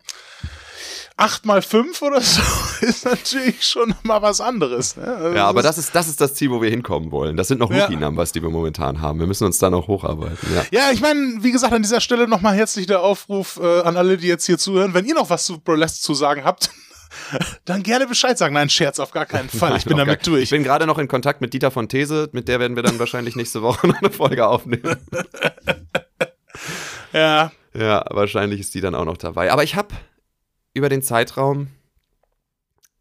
8 mal 5 oder so ist natürlich schon mal was anderes. Ne? Also ja, aber das ist, das ist das Ziel, wo wir hinkommen wollen. Das sind noch Rookie-Numbers, die wir momentan haben. Wir müssen uns da noch hocharbeiten. Ja, ja ich meine, wie gesagt, an dieser Stelle nochmal herzlich der Aufruf äh, an alle, die jetzt hier zuhören. Wenn ihr noch was zu Burlesque zu sagen habt, dann gerne Bescheid sagen. Nein, Scherz, auf gar keinen Fall. Ich bin damit gar, durch. Ich bin gerade noch in Kontakt mit Dieter von These. Mit der werden wir dann wahrscheinlich nächste Woche noch eine Folge aufnehmen. ja. Ja, wahrscheinlich ist die dann auch noch dabei. Aber ich habe über den Zeitraum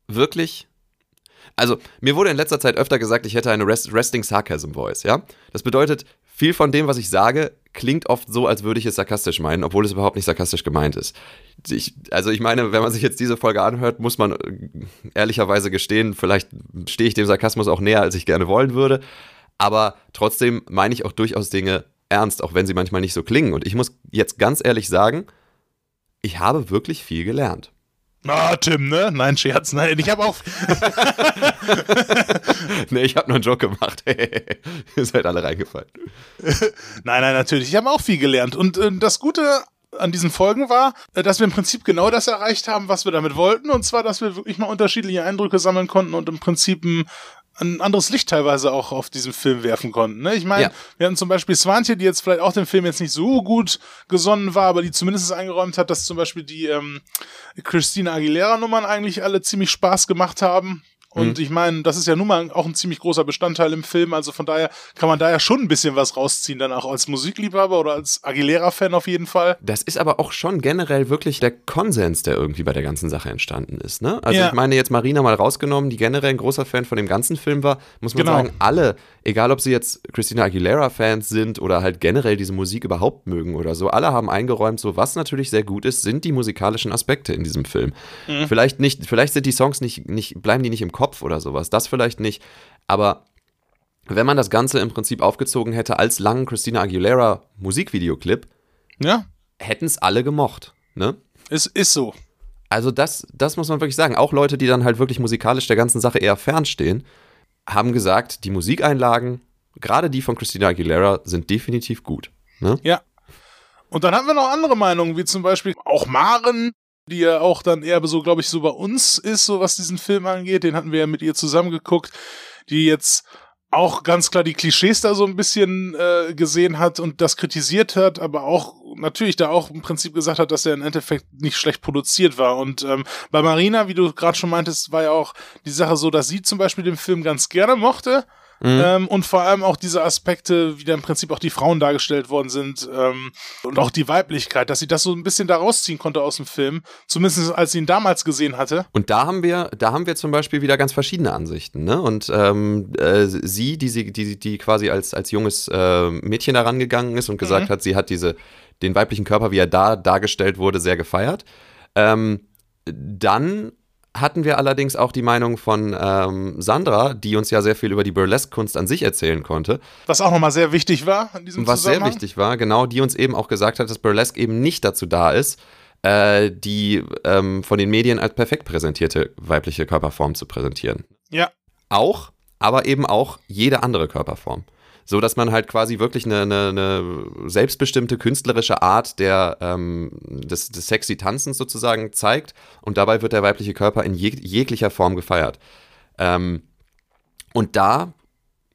wirklich. Also, mir wurde in letzter Zeit öfter gesagt, ich hätte eine Rest Resting Sarcasm Voice, ja? Das bedeutet, viel von dem, was ich sage, klingt oft so, als würde ich es sarkastisch meinen, obwohl es überhaupt nicht sarkastisch gemeint ist. Ich, also ich meine, wenn man sich jetzt diese Folge anhört, muss man äh, ehrlicherweise gestehen, vielleicht stehe ich dem Sarkasmus auch näher, als ich gerne wollen würde. Aber trotzdem meine ich auch durchaus Dinge ernst, auch wenn sie manchmal nicht so klingen. Und ich muss jetzt ganz ehrlich sagen, ich habe wirklich viel gelernt. Ah, Tim, ne? Nein, Scherz, nein, ich habe auch. nee, ich habe nur einen Joke gemacht. Ihr seid alle reingefallen. nein, nein, natürlich. Ich habe auch viel gelernt. Und äh, das Gute an diesen Folgen war, äh, dass wir im Prinzip genau das erreicht haben, was wir damit wollten. Und zwar, dass wir wirklich mal unterschiedliche Eindrücke sammeln konnten und im Prinzip ein ein anderes Licht teilweise auch auf diesen Film werfen konnten. Ne? Ich meine, ja. wir hatten zum Beispiel Swantje, die jetzt vielleicht auch dem Film jetzt nicht so gut gesonnen war, aber die zumindest eingeräumt hat, dass zum Beispiel die ähm, Christina Aguilera-Nummern eigentlich alle ziemlich Spaß gemacht haben. Und mhm. ich meine, das ist ja nun mal auch ein ziemlich großer Bestandteil im Film. Also von daher kann man da ja schon ein bisschen was rausziehen, dann auch als Musikliebhaber oder als Aguilera-Fan auf jeden Fall. Das ist aber auch schon generell wirklich der Konsens, der irgendwie bei der ganzen Sache entstanden ist. Ne? Also ja. ich meine jetzt Marina mal rausgenommen, die generell ein großer Fan von dem ganzen Film war, muss man genau. sagen, alle, egal ob sie jetzt Christina Aguilera-Fans sind oder halt generell diese Musik überhaupt mögen oder so, alle haben eingeräumt, so was natürlich sehr gut ist, sind die musikalischen Aspekte in diesem Film. Mhm. Vielleicht nicht, vielleicht sind die Songs nicht, nicht, bleiben die nicht im Kopf Kopf oder sowas. Das vielleicht nicht. Aber wenn man das Ganze im Prinzip aufgezogen hätte als langen Christina Aguilera Musikvideoclip, ja. hätten es alle gemocht. Ne? Es ist so. Also das, das muss man wirklich sagen. Auch Leute, die dann halt wirklich musikalisch der ganzen Sache eher fernstehen, haben gesagt, die Musikeinlagen, gerade die von Christina Aguilera, sind definitiv gut. Ne? Ja. Und dann haben wir noch andere Meinungen, wie zum Beispiel auch Maren die ja auch dann eher so, glaube ich, so bei uns ist, so was diesen Film angeht. Den hatten wir ja mit ihr zusammengeguckt, die jetzt auch ganz klar die Klischees da so ein bisschen äh, gesehen hat und das kritisiert hat, aber auch natürlich da auch im Prinzip gesagt hat, dass er im Endeffekt nicht schlecht produziert war. Und ähm, bei Marina, wie du gerade schon meintest, war ja auch die Sache so, dass sie zum Beispiel den Film ganz gerne mochte Mhm. Ähm, und vor allem auch diese Aspekte, wie da im Prinzip auch die Frauen dargestellt worden sind ähm, und auch die Weiblichkeit, dass sie das so ein bisschen da rausziehen konnte aus dem Film, zumindest als sie ihn damals gesehen hatte. Und da haben wir, da haben wir zum Beispiel wieder ganz verschiedene Ansichten, ne? Und ähm, äh, sie, die, sie, die, die quasi als, als junges äh, Mädchen herangegangen ist und gesagt mhm. hat, sie hat diese, den weiblichen Körper, wie er da dargestellt wurde, sehr gefeiert. Ähm, dann hatten wir allerdings auch die Meinung von ähm, Sandra, die uns ja sehr viel über die Burlesque-Kunst an sich erzählen konnte. Was auch nochmal sehr wichtig war in diesem Was sehr wichtig war, genau, die uns eben auch gesagt hat, dass Burlesque eben nicht dazu da ist, äh, die ähm, von den Medien als perfekt präsentierte weibliche Körperform zu präsentieren. Ja. Auch, aber eben auch jede andere Körperform so dass man halt quasi wirklich eine, eine, eine selbstbestimmte künstlerische Art der, ähm, des, des sexy Tanzens sozusagen zeigt und dabei wird der weibliche Körper in jeg jeglicher Form gefeiert. Ähm, und da,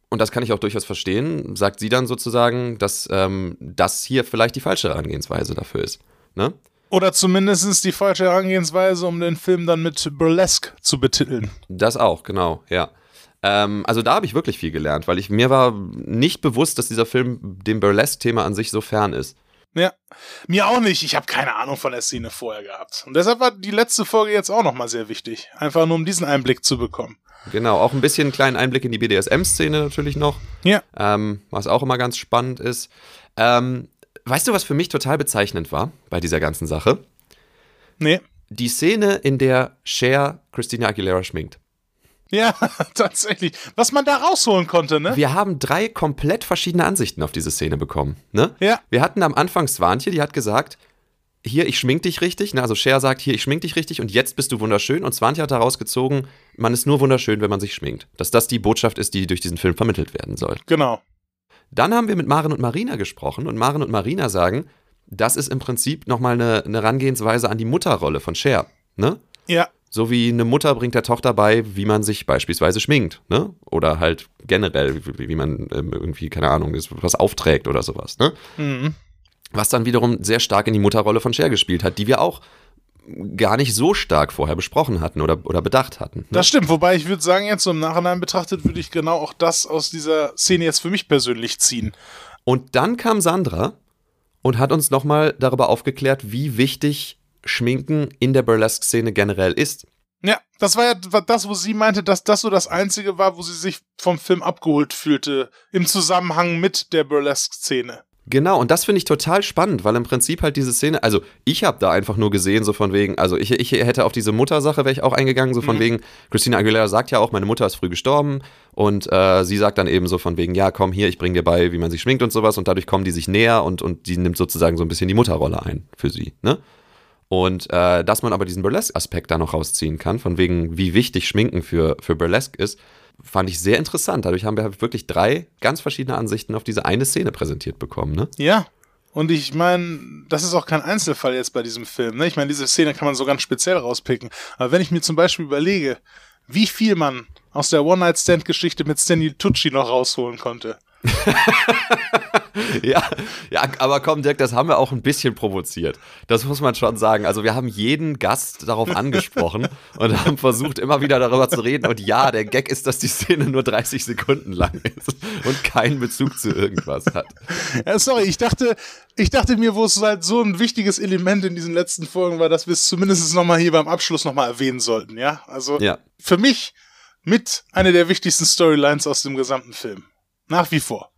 und das kann ich auch durchaus verstehen, sagt sie dann sozusagen, dass ähm, das hier vielleicht die falsche Herangehensweise dafür ist. Ne? Oder zumindest die falsche Herangehensweise, um den Film dann mit Burlesque zu betiteln. Das auch, genau, ja. Ähm, also da habe ich wirklich viel gelernt, weil ich mir war nicht bewusst, dass dieser Film dem Burlesque-Thema an sich so fern ist. Ja, mir auch nicht. Ich habe keine Ahnung von der Szene vorher gehabt. Und deshalb war die letzte Folge jetzt auch nochmal sehr wichtig. Einfach nur, um diesen Einblick zu bekommen. Genau, auch ein bisschen einen kleinen Einblick in die BDSM-Szene natürlich noch. Ja. Ähm, was auch immer ganz spannend ist. Ähm, weißt du, was für mich total bezeichnend war bei dieser ganzen Sache? Nee. Die Szene, in der Cher Christina Aguilera schminkt. Ja, tatsächlich. Was man da rausholen konnte, ne? Wir haben drei komplett verschiedene Ansichten auf diese Szene bekommen, ne? Ja. Wir hatten am Anfang Swantje, die hat gesagt, hier, ich schmink dich richtig. Ne? Also Cher sagt, hier, ich schmink dich richtig und jetzt bist du wunderschön. Und Swantje hat daraus gezogen, man ist nur wunderschön, wenn man sich schminkt. Dass das die Botschaft ist, die durch diesen Film vermittelt werden soll. Genau. Dann haben wir mit Maren und Marina gesprochen und Maren und Marina sagen, das ist im Prinzip nochmal eine, eine Herangehensweise an die Mutterrolle von Cher. Ne? Ja. So wie eine Mutter bringt der Tochter bei, wie man sich beispielsweise schminkt, ne? Oder halt generell, wie, wie man ähm, irgendwie, keine Ahnung, was aufträgt oder sowas, ne? Mhm. Was dann wiederum sehr stark in die Mutterrolle von Cher gespielt hat, die wir auch gar nicht so stark vorher besprochen hatten oder, oder bedacht hatten. Ne? Das stimmt, wobei ich würde sagen, jetzt so im Nachhinein betrachtet, würde ich genau auch das aus dieser Szene jetzt für mich persönlich ziehen. Und dann kam Sandra und hat uns nochmal darüber aufgeklärt, wie wichtig Schminken in der Burlesque-Szene generell ist. Ja, das war ja das, wo sie meinte, dass das so das Einzige war, wo sie sich vom Film abgeholt fühlte, im Zusammenhang mit der Burlesque-Szene. Genau, und das finde ich total spannend, weil im Prinzip halt diese Szene, also ich habe da einfach nur gesehen, so von wegen, also ich, ich hätte auf diese Muttersache wäre ich auch eingegangen, so von mhm. wegen, Christina Aguilera sagt ja auch, meine Mutter ist früh gestorben und äh, sie sagt dann eben so von wegen, ja, komm hier, ich bring dir bei, wie man sich schminkt und sowas und dadurch kommen die sich näher und, und die nimmt sozusagen so ein bisschen die Mutterrolle ein für sie, ne? Und äh, dass man aber diesen Burlesque-Aspekt da noch rausziehen kann, von wegen, wie wichtig Schminken für, für Burlesque ist, fand ich sehr interessant. Dadurch haben wir halt wirklich drei ganz verschiedene Ansichten auf diese eine Szene präsentiert bekommen, ne? Ja. Und ich meine, das ist auch kein Einzelfall jetzt bei diesem Film. Ne? Ich meine, diese Szene kann man so ganz speziell rauspicken. Aber wenn ich mir zum Beispiel überlege, wie viel man aus der One-Night-Stand-Geschichte mit Stanley Tucci noch rausholen konnte. ja, ja, aber komm, Dirk, das haben wir auch ein bisschen provoziert. Das muss man schon sagen. Also, wir haben jeden Gast darauf angesprochen und haben versucht, immer wieder darüber zu reden. Und ja, der Gag ist, dass die Szene nur 30 Sekunden lang ist und keinen Bezug zu irgendwas hat. Ja, sorry, ich dachte, ich dachte mir, wo es halt so ein wichtiges Element in diesen letzten Folgen war, dass wir es zumindest nochmal hier beim Abschluss nochmal erwähnen sollten, ja? Also, Ja. für mich mit einer der wichtigsten Storylines aus dem gesamten Film. Nach wie vor.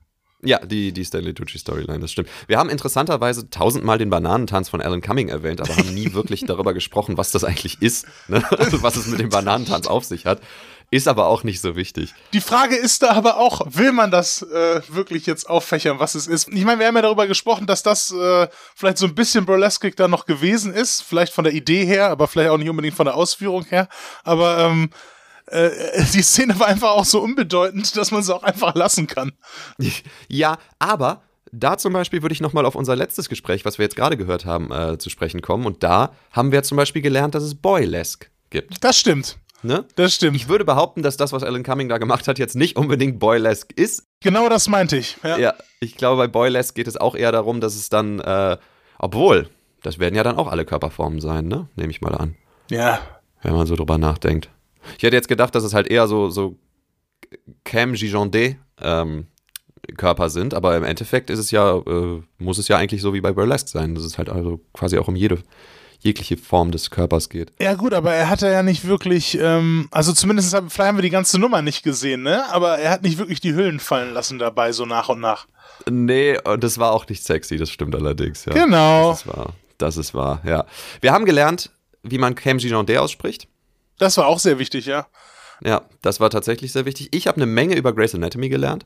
Ja, die, die Stanley Tucci Storyline, das stimmt. Wir haben interessanterweise tausendmal den Bananentanz von Alan Cumming erwähnt, aber haben nie wirklich darüber gesprochen, was das eigentlich ist, ne? also, was es mit dem Bananentanz auf sich hat. Ist aber auch nicht so wichtig. Die Frage ist da aber auch, will man das äh, wirklich jetzt auffächern, was es ist? Ich meine, wir haben ja darüber gesprochen, dass das äh, vielleicht so ein bisschen burlesque da noch gewesen ist, vielleicht von der Idee her, aber vielleicht auch nicht unbedingt von der Ausführung her. Aber ähm, äh, die Szene war einfach auch so unbedeutend, dass man sie auch einfach lassen kann. Ja, aber da zum Beispiel würde ich nochmal auf unser letztes Gespräch, was wir jetzt gerade gehört haben, äh, zu sprechen kommen. Und da haben wir zum Beispiel gelernt, dass es Boylesque gibt. Das stimmt. Ne? Das stimmt. Ich würde behaupten, dass das, was Alan Cumming da gemacht hat, jetzt nicht unbedingt Boylesque ist. Genau das meinte ich. Ja. Ja, ich glaube, bei Boylesque geht es auch eher darum, dass es dann, äh, obwohl, das werden ja dann auch alle Körperformen sein, ne? Nehme ich mal an, ja. wenn man so drüber nachdenkt. Ich hätte jetzt gedacht, dass es halt eher so, so Cam Gigondet ähm, Körper sind, aber im Endeffekt ist es ja, äh, muss es ja eigentlich so wie bei Burlesque sein, dass es halt also quasi auch um jede, jegliche Form des Körpers geht. Ja gut, aber er hat ja nicht wirklich, ähm, also zumindest haben, vielleicht haben wir die ganze Nummer nicht gesehen, ne? Aber er hat nicht wirklich die Hüllen fallen lassen dabei, so nach und nach. Nee, und das war auch nicht sexy, das stimmt allerdings, ja. Genau. Das ist wahr, das ist wahr, ja. Wir haben gelernt, wie man Cam Gigondet ausspricht. Das war auch sehr wichtig, ja. Ja, das war tatsächlich sehr wichtig. Ich habe eine Menge über Grey's Anatomy gelernt,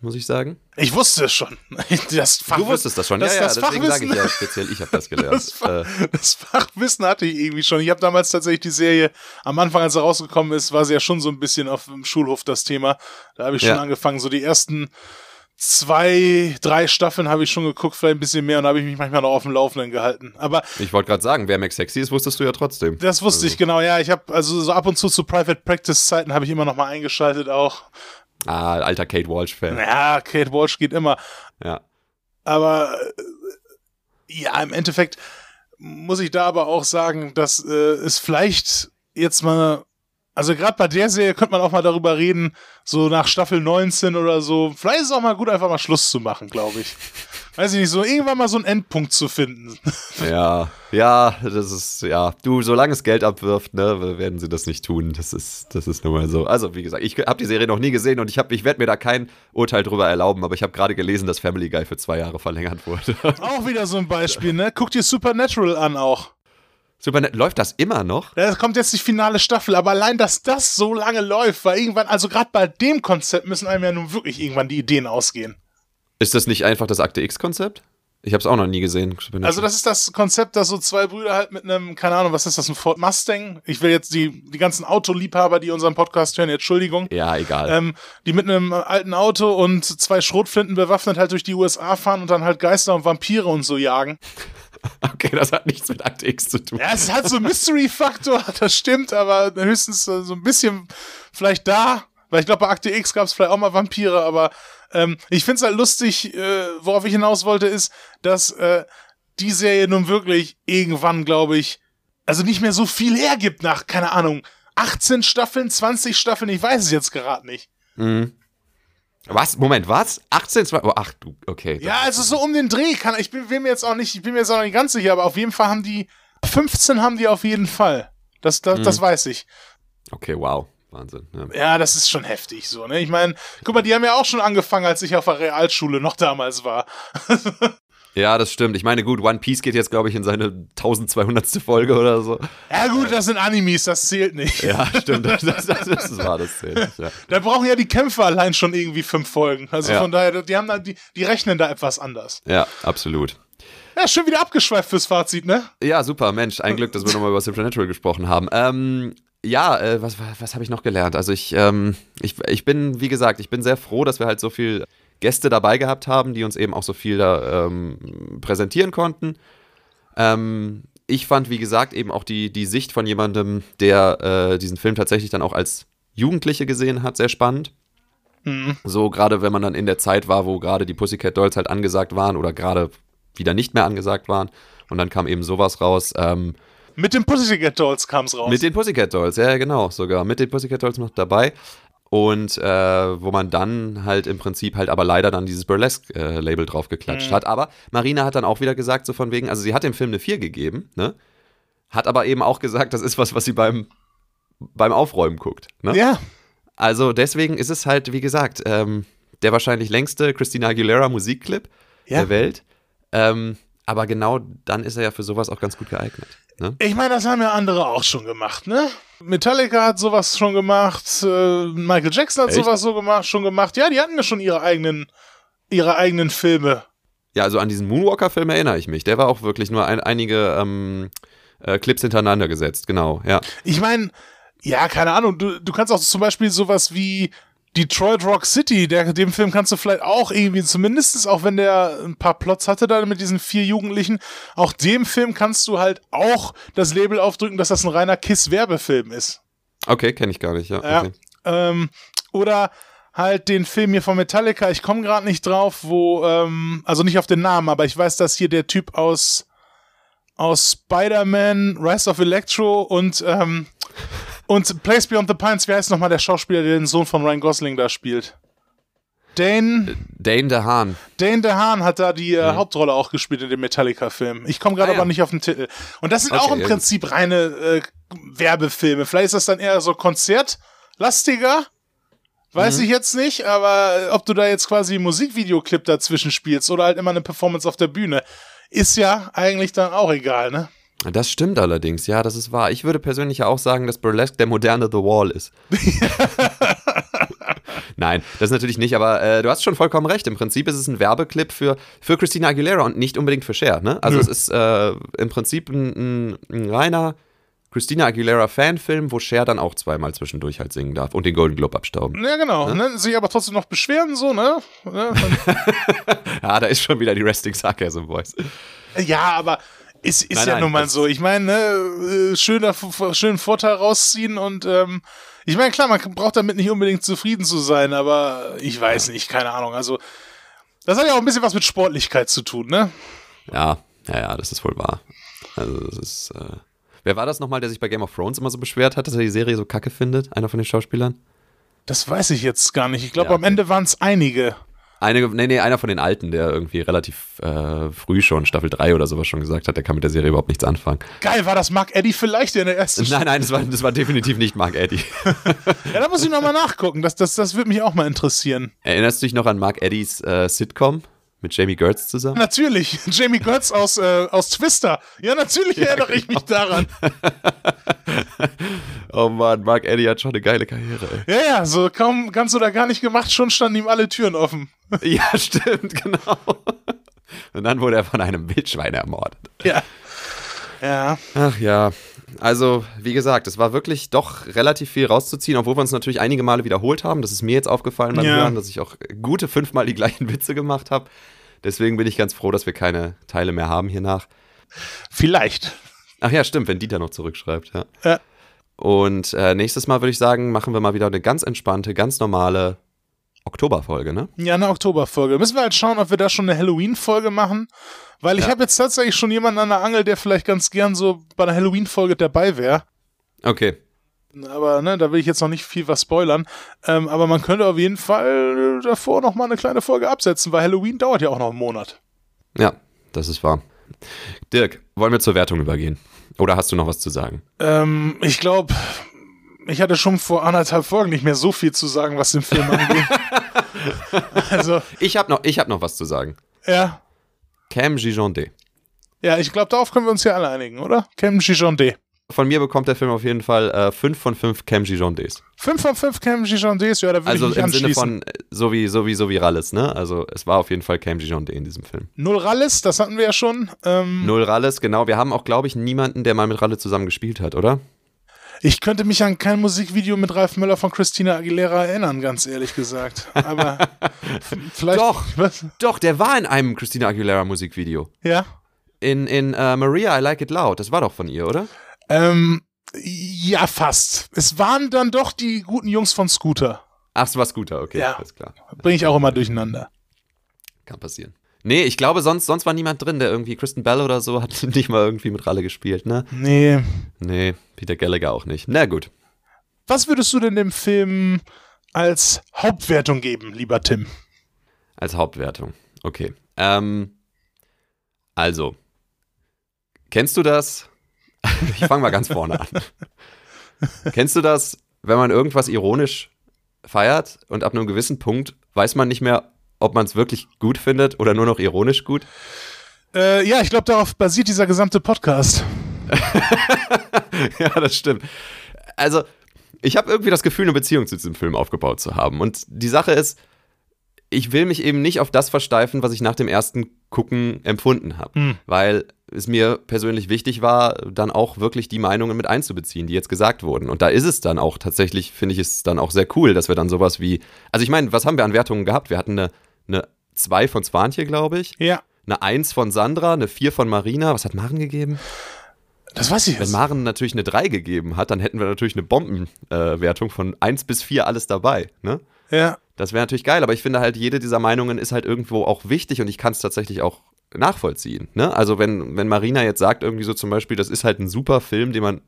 muss ich sagen. Ich wusste es schon. Das Fach, Du wusstest das schon, das, ja, ja, das deswegen sage ich ja speziell, ich habe das gelernt. Das, Fach, äh, das Fachwissen hatte ich irgendwie schon. Ich habe damals tatsächlich die Serie, am Anfang, als sie rausgekommen ist, war sie ja schon so ein bisschen auf dem Schulhof das Thema. Da habe ich schon Ja. angefangen, so die ersten zwei, drei Staffeln habe ich schon geguckt, vielleicht ein bisschen mehr und habe ich mich manchmal noch auf dem Laufenden gehalten. Aber ich wollte gerade sagen, wer Max Sexy ist, wusstest du ja trotzdem. das wusste ich genau, ja. Ich habe also so ab und zu zu Private Practice Zeiten habe ich immer noch mal eingeschaltet auch. Ah, alter Kate Walsh-Fan. Ja, Kate Walsh geht immer. Ja. Aber äh, ja, im Endeffekt muss ich da aber auch sagen, dass äh, es vielleicht jetzt mal, also gerade bei der Serie könnte man auch mal darüber reden, so nach Staffel 19 oder so, vielleicht ist es auch mal gut, einfach mal Schluss zu machen, glaube ich. Weiß ich nicht, so irgendwann mal so einen Endpunkt zu finden. Ja, ja, das ist, ja, du, solange es Geld abwirft, ne, werden sie das nicht tun. Das ist, das ist nun mal so. Also, wie gesagt, ich habe die Serie noch nie gesehen und ich, hab- ich werde mir da kein Urteil drüber erlauben, aber ich habe gerade gelesen, dass Family Guy für zwei Jahre verlängert wurde. auch wieder so ein Beispiel, ne? Guck dir Supernatural an auch. Super nett. Läuft das immer noch? Da kommt jetzt die finale Staffel, aber allein, dass das so lange läuft, weil irgendwann, also gerade bei dem Konzept müssen einem ja nun wirklich irgendwann die Ideen ausgehen. Ist das nicht einfach das Akte X-Konzept? Ich habe es auch noch nie gesehen. Also das ist das Konzept, dass so zwei Brüder halt mit einem, keine Ahnung, was ist das, ein Ford Mustang? Ich will jetzt die, die ganzen Autoliebhaber, die unseren Podcast hören, Entschuldigung. ja, egal. Ähm, die mit einem alten Auto und zwei Schrotflinten bewaffnet halt durch die USA fahren und dann halt Geister und Vampire und so jagen. okay, das hat nichts mit Akte X zu tun. Ja, es hat so einen Mystery-Faktor, das stimmt, aber höchstens so ein bisschen vielleicht da, weil ich glaube, bei Akte X gab es vielleicht auch mal Vampire, aber ähm, ich find's halt lustig, äh, worauf ich hinaus wollte, ist, dass äh, die Serie nun wirklich irgendwann, glaube ich, also nicht mehr so viel hergibt nach, keine Ahnung, 18 Staffeln, 20 Staffeln, ich weiß es jetzt gerade nicht. Mhm. Was? Moment, was? 18, 2, oh, ach du, okay. Ja, also so um den Dreh kann ich bin, bin mir jetzt auch nicht, ich bin mir jetzt auch noch nicht ganz sicher, aber auf jeden Fall haben die 15 haben die auf jeden Fall. Das, das, das weiß ich. Okay, wow. Wahnsinn. Ja. Ja, das ist schon heftig so, ne? Ich meine, guck mal, die haben ja auch schon angefangen, als ich auf der Realschule noch damals war. ja, das stimmt. Ich meine, gut, One Piece geht jetzt, glaube ich, in seine 1200. Folge oder so. Ja gut, das sind Animes, das zählt nicht. Ja, stimmt. Das, das, das, das war das. zählt nicht, Ja. Da brauchen ja die Kämpfer allein schon irgendwie fünf Folgen. Also Ja. von daher, die haben da, die, die rechnen da etwas anders. ja, absolut. Ja, schön wieder abgeschweift fürs Fazit, ne? Ja, super, Mensch. Ein Glück, dass wir nochmal über Supernatural gesprochen haben. Ähm, ja, äh, was, was, was habe ich noch gelernt? Also ich, ähm, ich, ich bin, wie gesagt, ich bin sehr froh, dass wir halt so viel Gäste dabei gehabt haben, die uns eben auch so viel da ähm, präsentieren konnten. Ähm, ich fand, wie gesagt, eben auch die, die Sicht von jemandem, der äh, diesen Film tatsächlich dann auch als Jugendliche gesehen hat, sehr spannend. Mhm. So gerade wenn man dann in der Zeit war, wo gerade die Pussycat Dolls halt angesagt waren oder gerade wieder nicht mehr angesagt waren. Und dann kam eben sowas raus. Ähm, mit den Pussycat Dolls kam es raus. Mit den Pussycat Dolls, ja, genau, sogar. Mit den Pussycat Dolls noch dabei. Und äh, wo man dann halt im Prinzip halt aber leider dann dieses Burlesque-Label äh, draufgeklatscht mhm. hat. Aber Marina hat dann auch wieder gesagt, so von wegen, also sie hat dem Film eine 4 gegeben, ne? Hat aber eben auch gesagt, das ist was, was sie beim, beim Aufräumen guckt. Ne? Ja. Also deswegen ist es halt, wie gesagt, ähm, der wahrscheinlich längste Christina Aguilera Musikclip ja. der Welt. Ähm, aber genau dann ist er ja für sowas auch ganz gut geeignet. Ne? Ich meine, das haben ja andere auch schon gemacht, ne? Metallica hat sowas schon gemacht, äh, Michael Jackson hat Echt? sowas so gemacht, schon gemacht. Ja, die hatten ja schon ihre eigenen, ihre eigenen Filme. Ja, also an diesen Moonwalker-Film erinnere ich mich. Der war auch wirklich nur ein, einige ähm, äh, Clips hintereinander gesetzt, genau, ja. Ich meine, ja, keine Ahnung, du, du kannst auch zum Beispiel sowas wie Detroit Rock City, der, dem Film kannst du vielleicht auch irgendwie, zumindest auch wenn der ein paar Plots hatte da mit diesen vier Jugendlichen, auch dem Film kannst du halt auch das Label aufdrücken, dass das ein reiner Kiss-Werbefilm ist. Okay, kenne ich gar nicht, ja. ja okay. ähm, oder halt den Film hier von Metallica, ich komme gerade nicht drauf, wo, ähm, also nicht auf den Namen, aber ich weiß, dass hier der Typ aus, aus Spider-Man, Rise of Electro und ähm, und Place Beyond the Pines, wie heißt nochmal der Schauspieler, der den Sohn von Ryan Gosling da spielt? Dane. Dane DeHaan. Dane DeHaan hat da die äh, mhm. Hauptrolle auch gespielt in dem Metallica-Film. Ich komme gerade ah, aber ja. nicht auf den Titel. Und das sind okay, auch im Prinzip reine äh, Werbefilme. Vielleicht ist das dann eher so konzertlastiger. Weiß mhm. ich jetzt nicht, aber ob du da jetzt quasi einen Musikvideoclip dazwischen spielst oder halt immer eine Performance auf der Bühne, ist ja eigentlich dann auch egal, ne? Das stimmt allerdings, ja, das ist wahr. Ich würde persönlich ja auch sagen, dass Burlesque der moderne The Wall ist. Nein, das natürlich nicht, aber äh, du hast schon vollkommen recht. Im Prinzip ist es ein Werbeclip für, für Christina Aguilera und nicht unbedingt für Cher. Ne? Also Nö. es ist äh, im Prinzip ein, ein, ein reiner Christina Aguilera Fanfilm, wo Cher dann auch zweimal zwischendurch halt singen darf und den Golden Globe abstauben. Ja, genau. Ne? Sich aber trotzdem noch beschweren, so, ne? ja, da ist schon wieder die Resting Sarcasm Voice. Ja, aber ist, ist nein, ja nein, nun mal so. Ich meine, ne, äh, schöner, schönen Vorteil rausziehen und ähm, ich meine, klar, man braucht damit nicht unbedingt zufrieden zu sein, aber ich weiß nicht, keine Ahnung. Also, das hat ja auch ein bisschen was mit Sportlichkeit zu tun, ne? Ja, ja, ja, das ist wohl wahr. Also, das ist. Äh Wer war das nochmal, der sich bei Game of Thrones immer so beschwert hat, dass er die Serie so kacke findet? Einer von den Schauspielern? Das weiß ich jetzt gar nicht. Ich glaube, ja, okay. am Ende waren es einige. Eine, nee, nee, einer von den Alten, der irgendwie relativ äh, früh schon, Staffel 3 oder sowas schon gesagt hat, der kann mit der Serie überhaupt nichts anfangen. Geil, war das Mark Eddy vielleicht in der ersten Nein, nein, das war, das war definitiv nicht Mark Eddy. ja, da muss ich nochmal nachgucken, das, das, das würde mich auch mal interessieren. Erinnerst du dich noch an Mark Eddys äh, Sitcom? Mit Jamie Gertz zusammen? Natürlich, Jamie Gertz aus, äh, aus Twister. Ja, natürlich ja, erinnere genau. ich mich daran. oh Mann, Mark Eddy hat schon eine geile Karriere. Ey. Ja, ja, so kaum ganz oder gar nicht gemacht, schon standen ihm alle Türen offen. ja, stimmt, genau. Und dann wurde er von einem Wildschwein ermordet. Ja. Ja. Ach ja. Also, wie gesagt, es war wirklich doch relativ viel rauszuziehen, obwohl wir uns natürlich einige Male wiederholt haben. Das ist mir jetzt aufgefallen beim ja. Hören, dass ich auch gute fünfmal die gleichen Witze gemacht habe. Deswegen bin ich ganz froh, dass wir keine Teile mehr haben hiernach. Vielleicht. Ach ja, stimmt, wenn Dieter noch zurückschreibt, ja. ja. Und äh, nächstes Mal würde ich sagen, machen wir mal wieder eine ganz entspannte, ganz normale Oktoberfolge, ne? Ja, eine Oktoberfolge. Müssen wir halt schauen, ob wir da schon eine Halloween-Folge machen. Weil ich ja. habe jetzt tatsächlich schon jemanden an der Angel, der vielleicht ganz gern so bei einer Halloween-Folge dabei wäre. Okay. Aber ne, da will ich jetzt noch nicht viel was spoilern. Ähm, aber man könnte auf jeden Fall davor noch mal eine kleine Folge absetzen, weil Halloween dauert ja auch noch einen Monat. Ja, das ist wahr. Dirk, wollen wir zur Wertung übergehen? Oder hast du noch was zu sagen? Ähm, ich glaube, ich hatte schon vor anderthalb Folgen nicht mehr so viel zu sagen, was den Film angeht. also, ich habe noch, hab noch was zu sagen. Ja. Cam Gijonde. Ja, ich glaube, darauf können wir uns ja alle einigen, oder? Cam Gijonde. Von mir bekommt der Film auf jeden Fall 5 äh, von 5 Cam Gijondes. 5 von 5 Cam Gijondes, ja, da würde also ich mich Also im Sinne von äh, so wie, so wie, so wie Ralles, ne? Also es war auf jeden Fall Cam Gijonde in diesem Film. Null Ralles, das hatten wir ja schon. Ähm Null Ralles, genau. Wir haben auch, glaube ich, niemanden, der mal mit Ralle zusammen gespielt hat, oder? Ich könnte mich an kein Musikvideo mit Ralf Möller von Christina Aguilera erinnern, ganz ehrlich gesagt. Aber vielleicht. Doch, was? doch, der war in einem Christina Aguilera Musikvideo. Ja. In, in uh, Maria, I Like It Loud. Das war doch von ihr, oder? Ähm, ja, fast. Es waren dann doch die guten Jungs von Scooter. Ach, es war Scooter, okay, Ja. alles klar. Bringe ich auch immer durcheinander. Kann passieren. Nee, ich glaube, sonst, sonst war niemand drin, der irgendwie Kristen Bell oder so hat nicht mal irgendwie mit Ralle gespielt, ne? Nee. Nee, Peter Gallagher auch nicht. Na gut. Was würdest du denn dem Film als Hauptwertung geben, lieber Tim? Als Hauptwertung. Okay. Ähm, also, kennst du das? ich fange mal ganz vorne an. kennst du das, wenn man irgendwas ironisch feiert und ab einem gewissen Punkt weiß man nicht mehr, ob man es wirklich gut findet oder nur noch ironisch gut? Äh, ja, ich glaube, darauf basiert dieser gesamte Podcast. ja, das stimmt. Also, ich habe irgendwie das Gefühl, eine Beziehung zu diesem Film aufgebaut zu haben. Und die Sache ist, ich will mich eben nicht auf das versteifen, was ich nach dem ersten Gucken empfunden habe. Hm. Weil es mir persönlich wichtig war, dann auch wirklich die Meinungen mit einzubeziehen, die jetzt gesagt wurden. Und da ist es dann auch tatsächlich, finde ich es dann auch sehr cool, dass wir dann sowas wie. Also, ich meine, was haben wir an Wertungen gehabt? Wir hatten eine, eine 2 von Swantje, glaube ich. Ja, Eine 1 von Sandra, eine 4 von Marina. Was hat Maren gegeben? das weiß ich Wenn jetzt. Maren natürlich eine 3 gegeben hat, dann hätten wir natürlich eine Bombenwertung äh, von 1 bis 4 alles dabei. Ne? Ja, Das wäre natürlich geil, aber ich finde halt, jede dieser Meinungen ist halt irgendwo auch wichtig und ich kann es tatsächlich auch nachvollziehen. Ne? Also wenn, wenn Marina jetzt sagt, irgendwie so zum Beispiel, das ist halt ein super Film, den man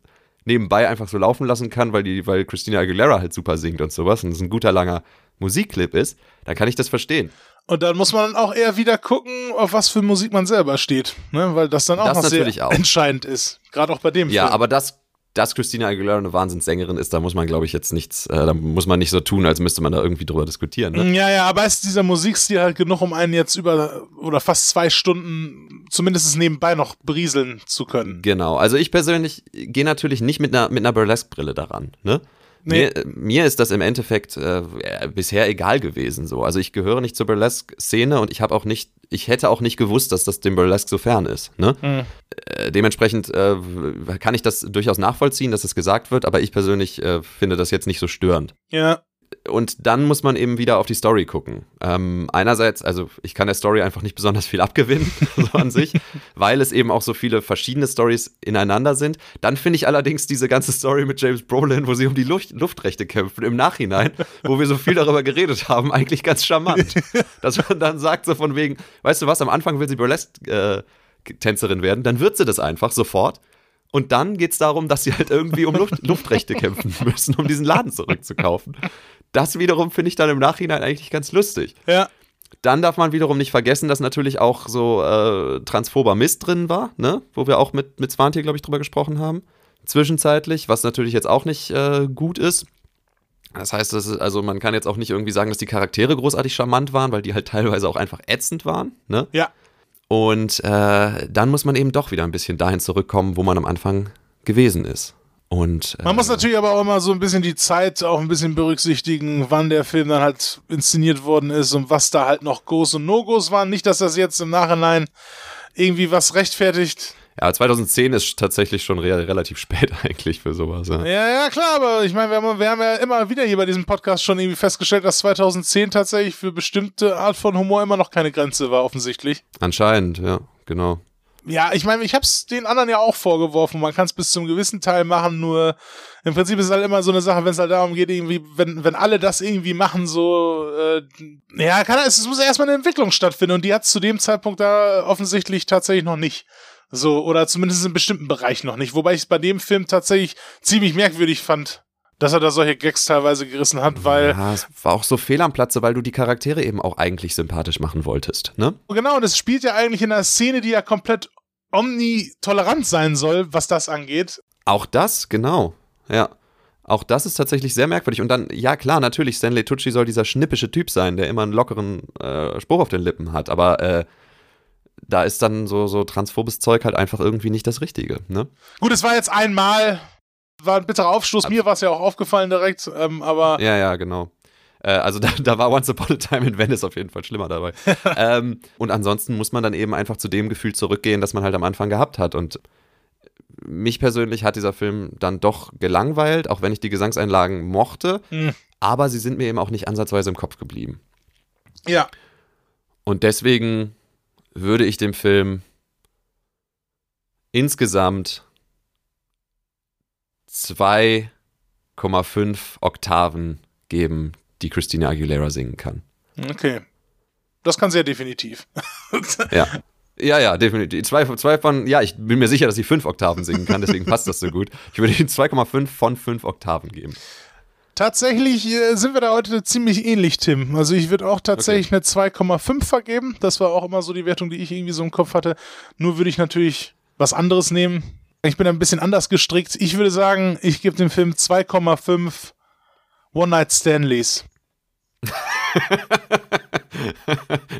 nebenbei einfach so laufen lassen kann, weil, die, weil Christina Aguilera halt super singt und sowas und es ein guter langer Musikclip ist, dann kann ich das verstehen. Und dann muss man auch eher wieder gucken, auf was für Musik man selber steht. Ne? Weil das dann auch Das sehr auch. entscheidend ist. Gerade auch bei dem Ja, Film. aber das, dass Christina Aguilera eine Wahnsinnssängerin ist, da muss man, glaube ich, jetzt nichts, äh, da muss man nicht so tun, als müsste man da irgendwie drüber diskutieren. Ne? Ja, ja, aber ist dieser Musikstil halt genug, um einen jetzt über oder fast zwei Stunden zumindest nebenbei noch berieseln zu können. Genau, also ich persönlich gehe natürlich nicht mit einer, mit einer Burlesque-Brille daran. Ne? Nee. Mir, mir ist das im Endeffekt äh, bisher egal gewesen. So. Also ich gehöre nicht zur Burlesque-Szene und ich habe auch nicht, ich hätte auch nicht gewusst, dass das dem Burlesque so fern ist. Ne? Hm. Äh, dementsprechend äh, kann ich das durchaus nachvollziehen, dass es gesagt wird, aber ich persönlich äh, finde das jetzt nicht so störend. Ja, Und dann muss man eben wieder auf die Story gucken. Ähm, einerseits, also ich kann der Story einfach nicht besonders viel abgewinnen, so an sich, weil es eben auch so viele verschiedene Stories ineinander sind. Dann finde ich allerdings diese ganze Story mit James Brolin, wo sie um die Luft Luftrechte kämpfen, im Nachhinein, wo wir so viel darüber geredet haben, eigentlich ganz charmant. Dass man dann sagt, so von wegen, weißt du was, am Anfang will sie Burlesque-Tänzerin werden, dann wird sie das einfach sofort. Und dann geht es darum, dass sie halt irgendwie um Luft Luftrechte kämpfen müssen, um diesen Laden zurückzukaufen. Das wiederum finde ich dann im Nachhinein eigentlich ganz lustig. ja. Dann darf man wiederum nicht vergessen, dass natürlich auch so äh, transphober Mist drin war, ne? Wo wir auch mit, mit Svanti, glaube ich, drüber gesprochen haben. Zwischenzeitlich, was natürlich jetzt auch nicht äh, gut ist. Das heißt, das ist, also man kann jetzt auch nicht irgendwie sagen, dass die Charaktere großartig charmant waren, weil die halt teilweise auch einfach ätzend waren, ne? Ja. Und äh, dann muss man eben doch wieder ein bisschen dahin zurückkommen, wo man am Anfang gewesen ist. Und äh, Man muss natürlich aber auch immer so ein bisschen die Zeit auch ein bisschen berücksichtigen, wann der Film dann halt inszeniert worden ist und was da halt noch Goes und No-Goes waren. Nicht, dass das jetzt im Nachhinein irgendwie was rechtfertigt. ja, 2010 ist tatsächlich schon re relativ spät eigentlich für sowas. Ja. Ja, ja, klar, aber ich meine, wir haben, wir haben ja immer wieder hier bei diesem Podcast schon irgendwie festgestellt, dass 2010 tatsächlich für bestimmte Art von Humor immer noch keine Grenze war, offensichtlich. Anscheinend, ja, genau. Ja, ich meine, ich hab's den anderen ja auch vorgeworfen. Man kann es bis zum gewissen Teil machen, nur im Prinzip ist es halt immer so eine Sache, wenn es halt darum geht, irgendwie, wenn, wenn alle das irgendwie machen, so, äh, ja, kann, es muss erstmal eine Entwicklung stattfinden und die hat zu dem Zeitpunkt da offensichtlich tatsächlich noch nicht. So, oder zumindest in bestimmten Bereichen noch nicht. Wobei ich es bei dem Film tatsächlich ziemlich merkwürdig fand, dass er da solche Gags teilweise gerissen hat, weil, Ja, es war auch so fehl am Platze, weil du die Charaktere eben auch eigentlich sympathisch machen wolltest, ne? Genau, und es spielt ja eigentlich in einer Szene, die ja komplett omnitolerant sein soll, was das angeht. Auch das, genau, ja. Auch das ist tatsächlich sehr merkwürdig. Und dann, ja klar, natürlich, Stanley Tucci soll dieser schnippische Typ sein, der immer einen lockeren äh, Spruch auf den Lippen hat. Aber äh, da ist dann so, so transphobes Zeug halt einfach irgendwie nicht das Richtige, ne? Gut, es war jetzt einmal, war ein bitterer Aufstoß. Mir war es ja auch aufgefallen direkt, ähm, aber Ja, ja, genau. Äh, also da, da war Once Upon a Time in Venice auf jeden Fall schlimmer dabei. ähm, und ansonsten muss man dann eben einfach zu dem Gefühl zurückgehen, das man halt am Anfang gehabt hat. Und mich persönlich hat dieser Film dann doch gelangweilt, auch wenn ich die Gesangseinlagen mochte. Hm. Aber sie sind mir eben auch nicht ansatzweise im Kopf geblieben. ja, Und deswegen würde ich dem Film insgesamt 2,5 Oktaven geben, die Christina Aguilera singen kann. Okay. Das kann sehr definitiv. ja. Ja, ja, definitiv. Zwei, zwei von, ja, ich bin mir sicher, dass sie fünf Oktaven singen kann, deswegen passt das so gut. Ich würde ihnen 2,5 von fünf Oktaven geben. Tatsächlich äh, sind wir da heute ziemlich ähnlich, Tim. Also ich würde auch tatsächlich okay. eine 2,5 vergeben. Das war auch immer so die Wertung, die ich irgendwie so im Kopf hatte. Nur würde ich natürlich was anderes nehmen. Ich bin ein bisschen anders gestrickt. Ich würde sagen, ich gebe dem Film 2,5 One-Night Stanleys.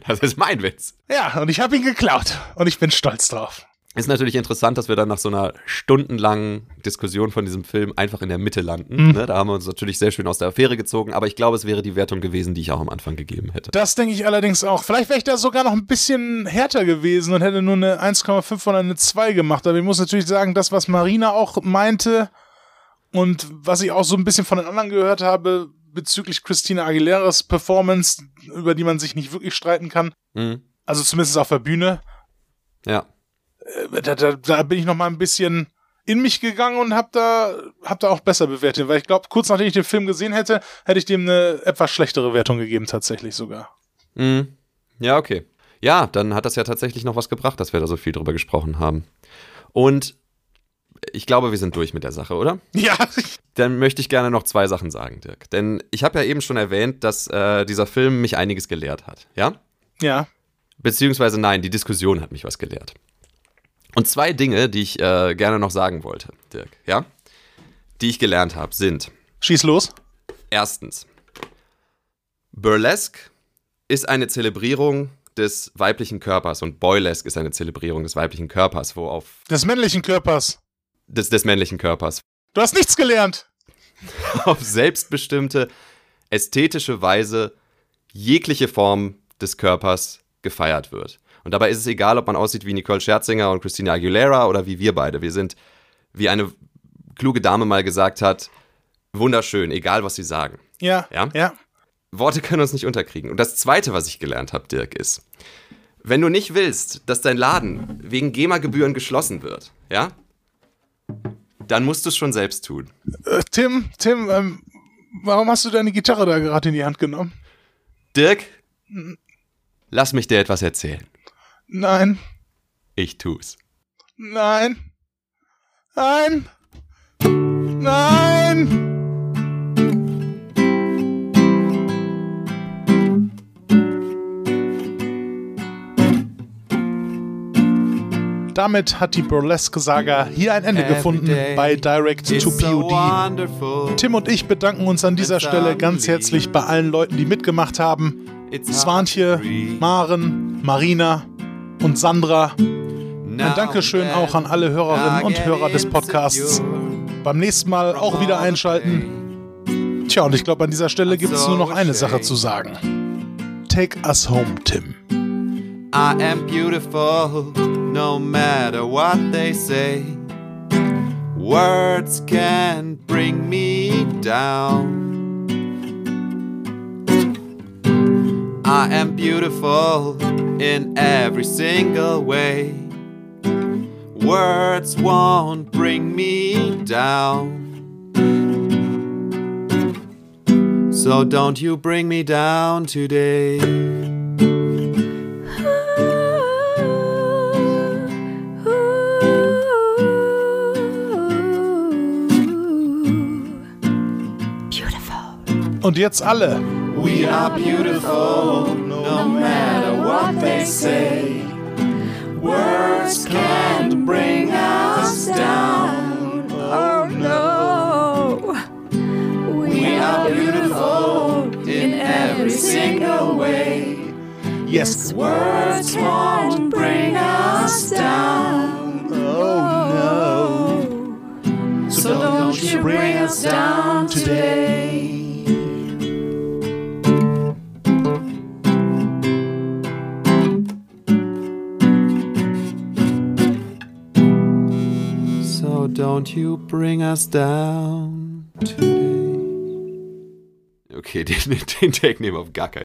das ist mein Witz. Ja, und ich habe ihn geklaut. Und ich bin stolz drauf. Ist natürlich interessant, dass wir dann nach so einer stundenlangen Diskussion von diesem Film einfach in der Mitte landen. Mhm. Ne? Da haben wir uns natürlich sehr schön aus der Affäre gezogen, aber ich glaube, es wäre die Wertung gewesen, die ich auch am Anfang gegeben hätte. Das denke ich allerdings auch. Vielleicht wäre ich da sogar noch ein bisschen härter gewesen und hätte nur eine 1,5 oder eine 2 gemacht. Aber ich muss natürlich sagen, das, was Marina auch meinte und was ich auch so ein bisschen von den anderen gehört habe, bezüglich Christina Aguileras Performance, über die man sich nicht wirklich streiten kann. Mhm. Also zumindest auf der Bühne. Ja. Äh, da, da, da bin ich noch mal ein bisschen in mich gegangen und hab da, hab da auch besser bewertet, weil ich glaube, kurz nachdem ich den Film gesehen hätte, hätte ich dem eine etwas schlechtere Wertung gegeben, tatsächlich sogar. Mhm. Ja, okay. Ja, dann hat das ja tatsächlich noch was gebracht, dass wir da so viel drüber gesprochen haben. Und ich glaube, wir sind durch mit der Sache, oder? Ja. Dann möchte ich gerne noch zwei Sachen sagen, Dirk. Denn ich habe ja eben schon erwähnt, dass äh, dieser Film mich einiges gelehrt hat, ja? Ja. Beziehungsweise nein, die Diskussion hat mich was gelehrt. Und zwei Dinge, die ich äh, gerne noch sagen wollte, Dirk, ja? Die ich gelernt habe, sind. Schieß los. Erstens. Burlesque ist eine Zelebrierung des weiblichen Körpers und Boylesque ist eine Zelebrierung des weiblichen Körpers, wo auf. Des männlichen Körpers. Des, des männlichen Körpers. Du hast nichts gelernt. auf selbstbestimmte, ästhetische Weise jegliche Form des Körpers gefeiert wird. Und dabei ist es egal, ob man aussieht wie Nicole Scherzinger und Christina Aguilera oder wie wir beide. Wir sind, wie eine kluge Dame mal gesagt hat, wunderschön, egal was sie sagen. Ja. Ja. ja. Worte können uns nicht unterkriegen. Und das Zweite, was ich gelernt habe, Dirk, ist, wenn du nicht willst, dass dein Laden wegen GEMA-Gebühren geschlossen wird, ja, dann musst du es schon selbst tun. Äh, Tim, Tim, ähm, warum hast du deine Gitarre da gerade in die Hand genommen? Dirk, lass mich dir etwas erzählen. Nein. Ich tu's. Nein. Nein. Nein. Damit hat die Burlesque-Saga hier ein Ende gefunden bei Direct to POD. Tim und ich bedanken uns an dieser Stelle ganz herzlich bei allen Leuten, die mitgemacht haben. Swantje, Maren, Marina, und Sandra. Ein Dankeschön auch an alle Hörerinnen und Hörer des Podcasts. Beim nächsten Mal auch wieder einschalten. Tja, und ich glaube, an dieser Stelle gibt es nur noch eine Sache zu sagen. Take us home, Tim. I am beautiful, no matter what they say. Words can bring me down. I am beautiful in every single way. Words won't bring me down. So don't you bring me down today. Und jetzt alle. We are beautiful, no matter what they say. Words can't bring us down. Oh no. We are beautiful in every single way. Yes, words won't bring us down. Oh no. So don't you bring us down today. Don't you bring us down today. Okay, den, den Take nehmen wir auf gar keinen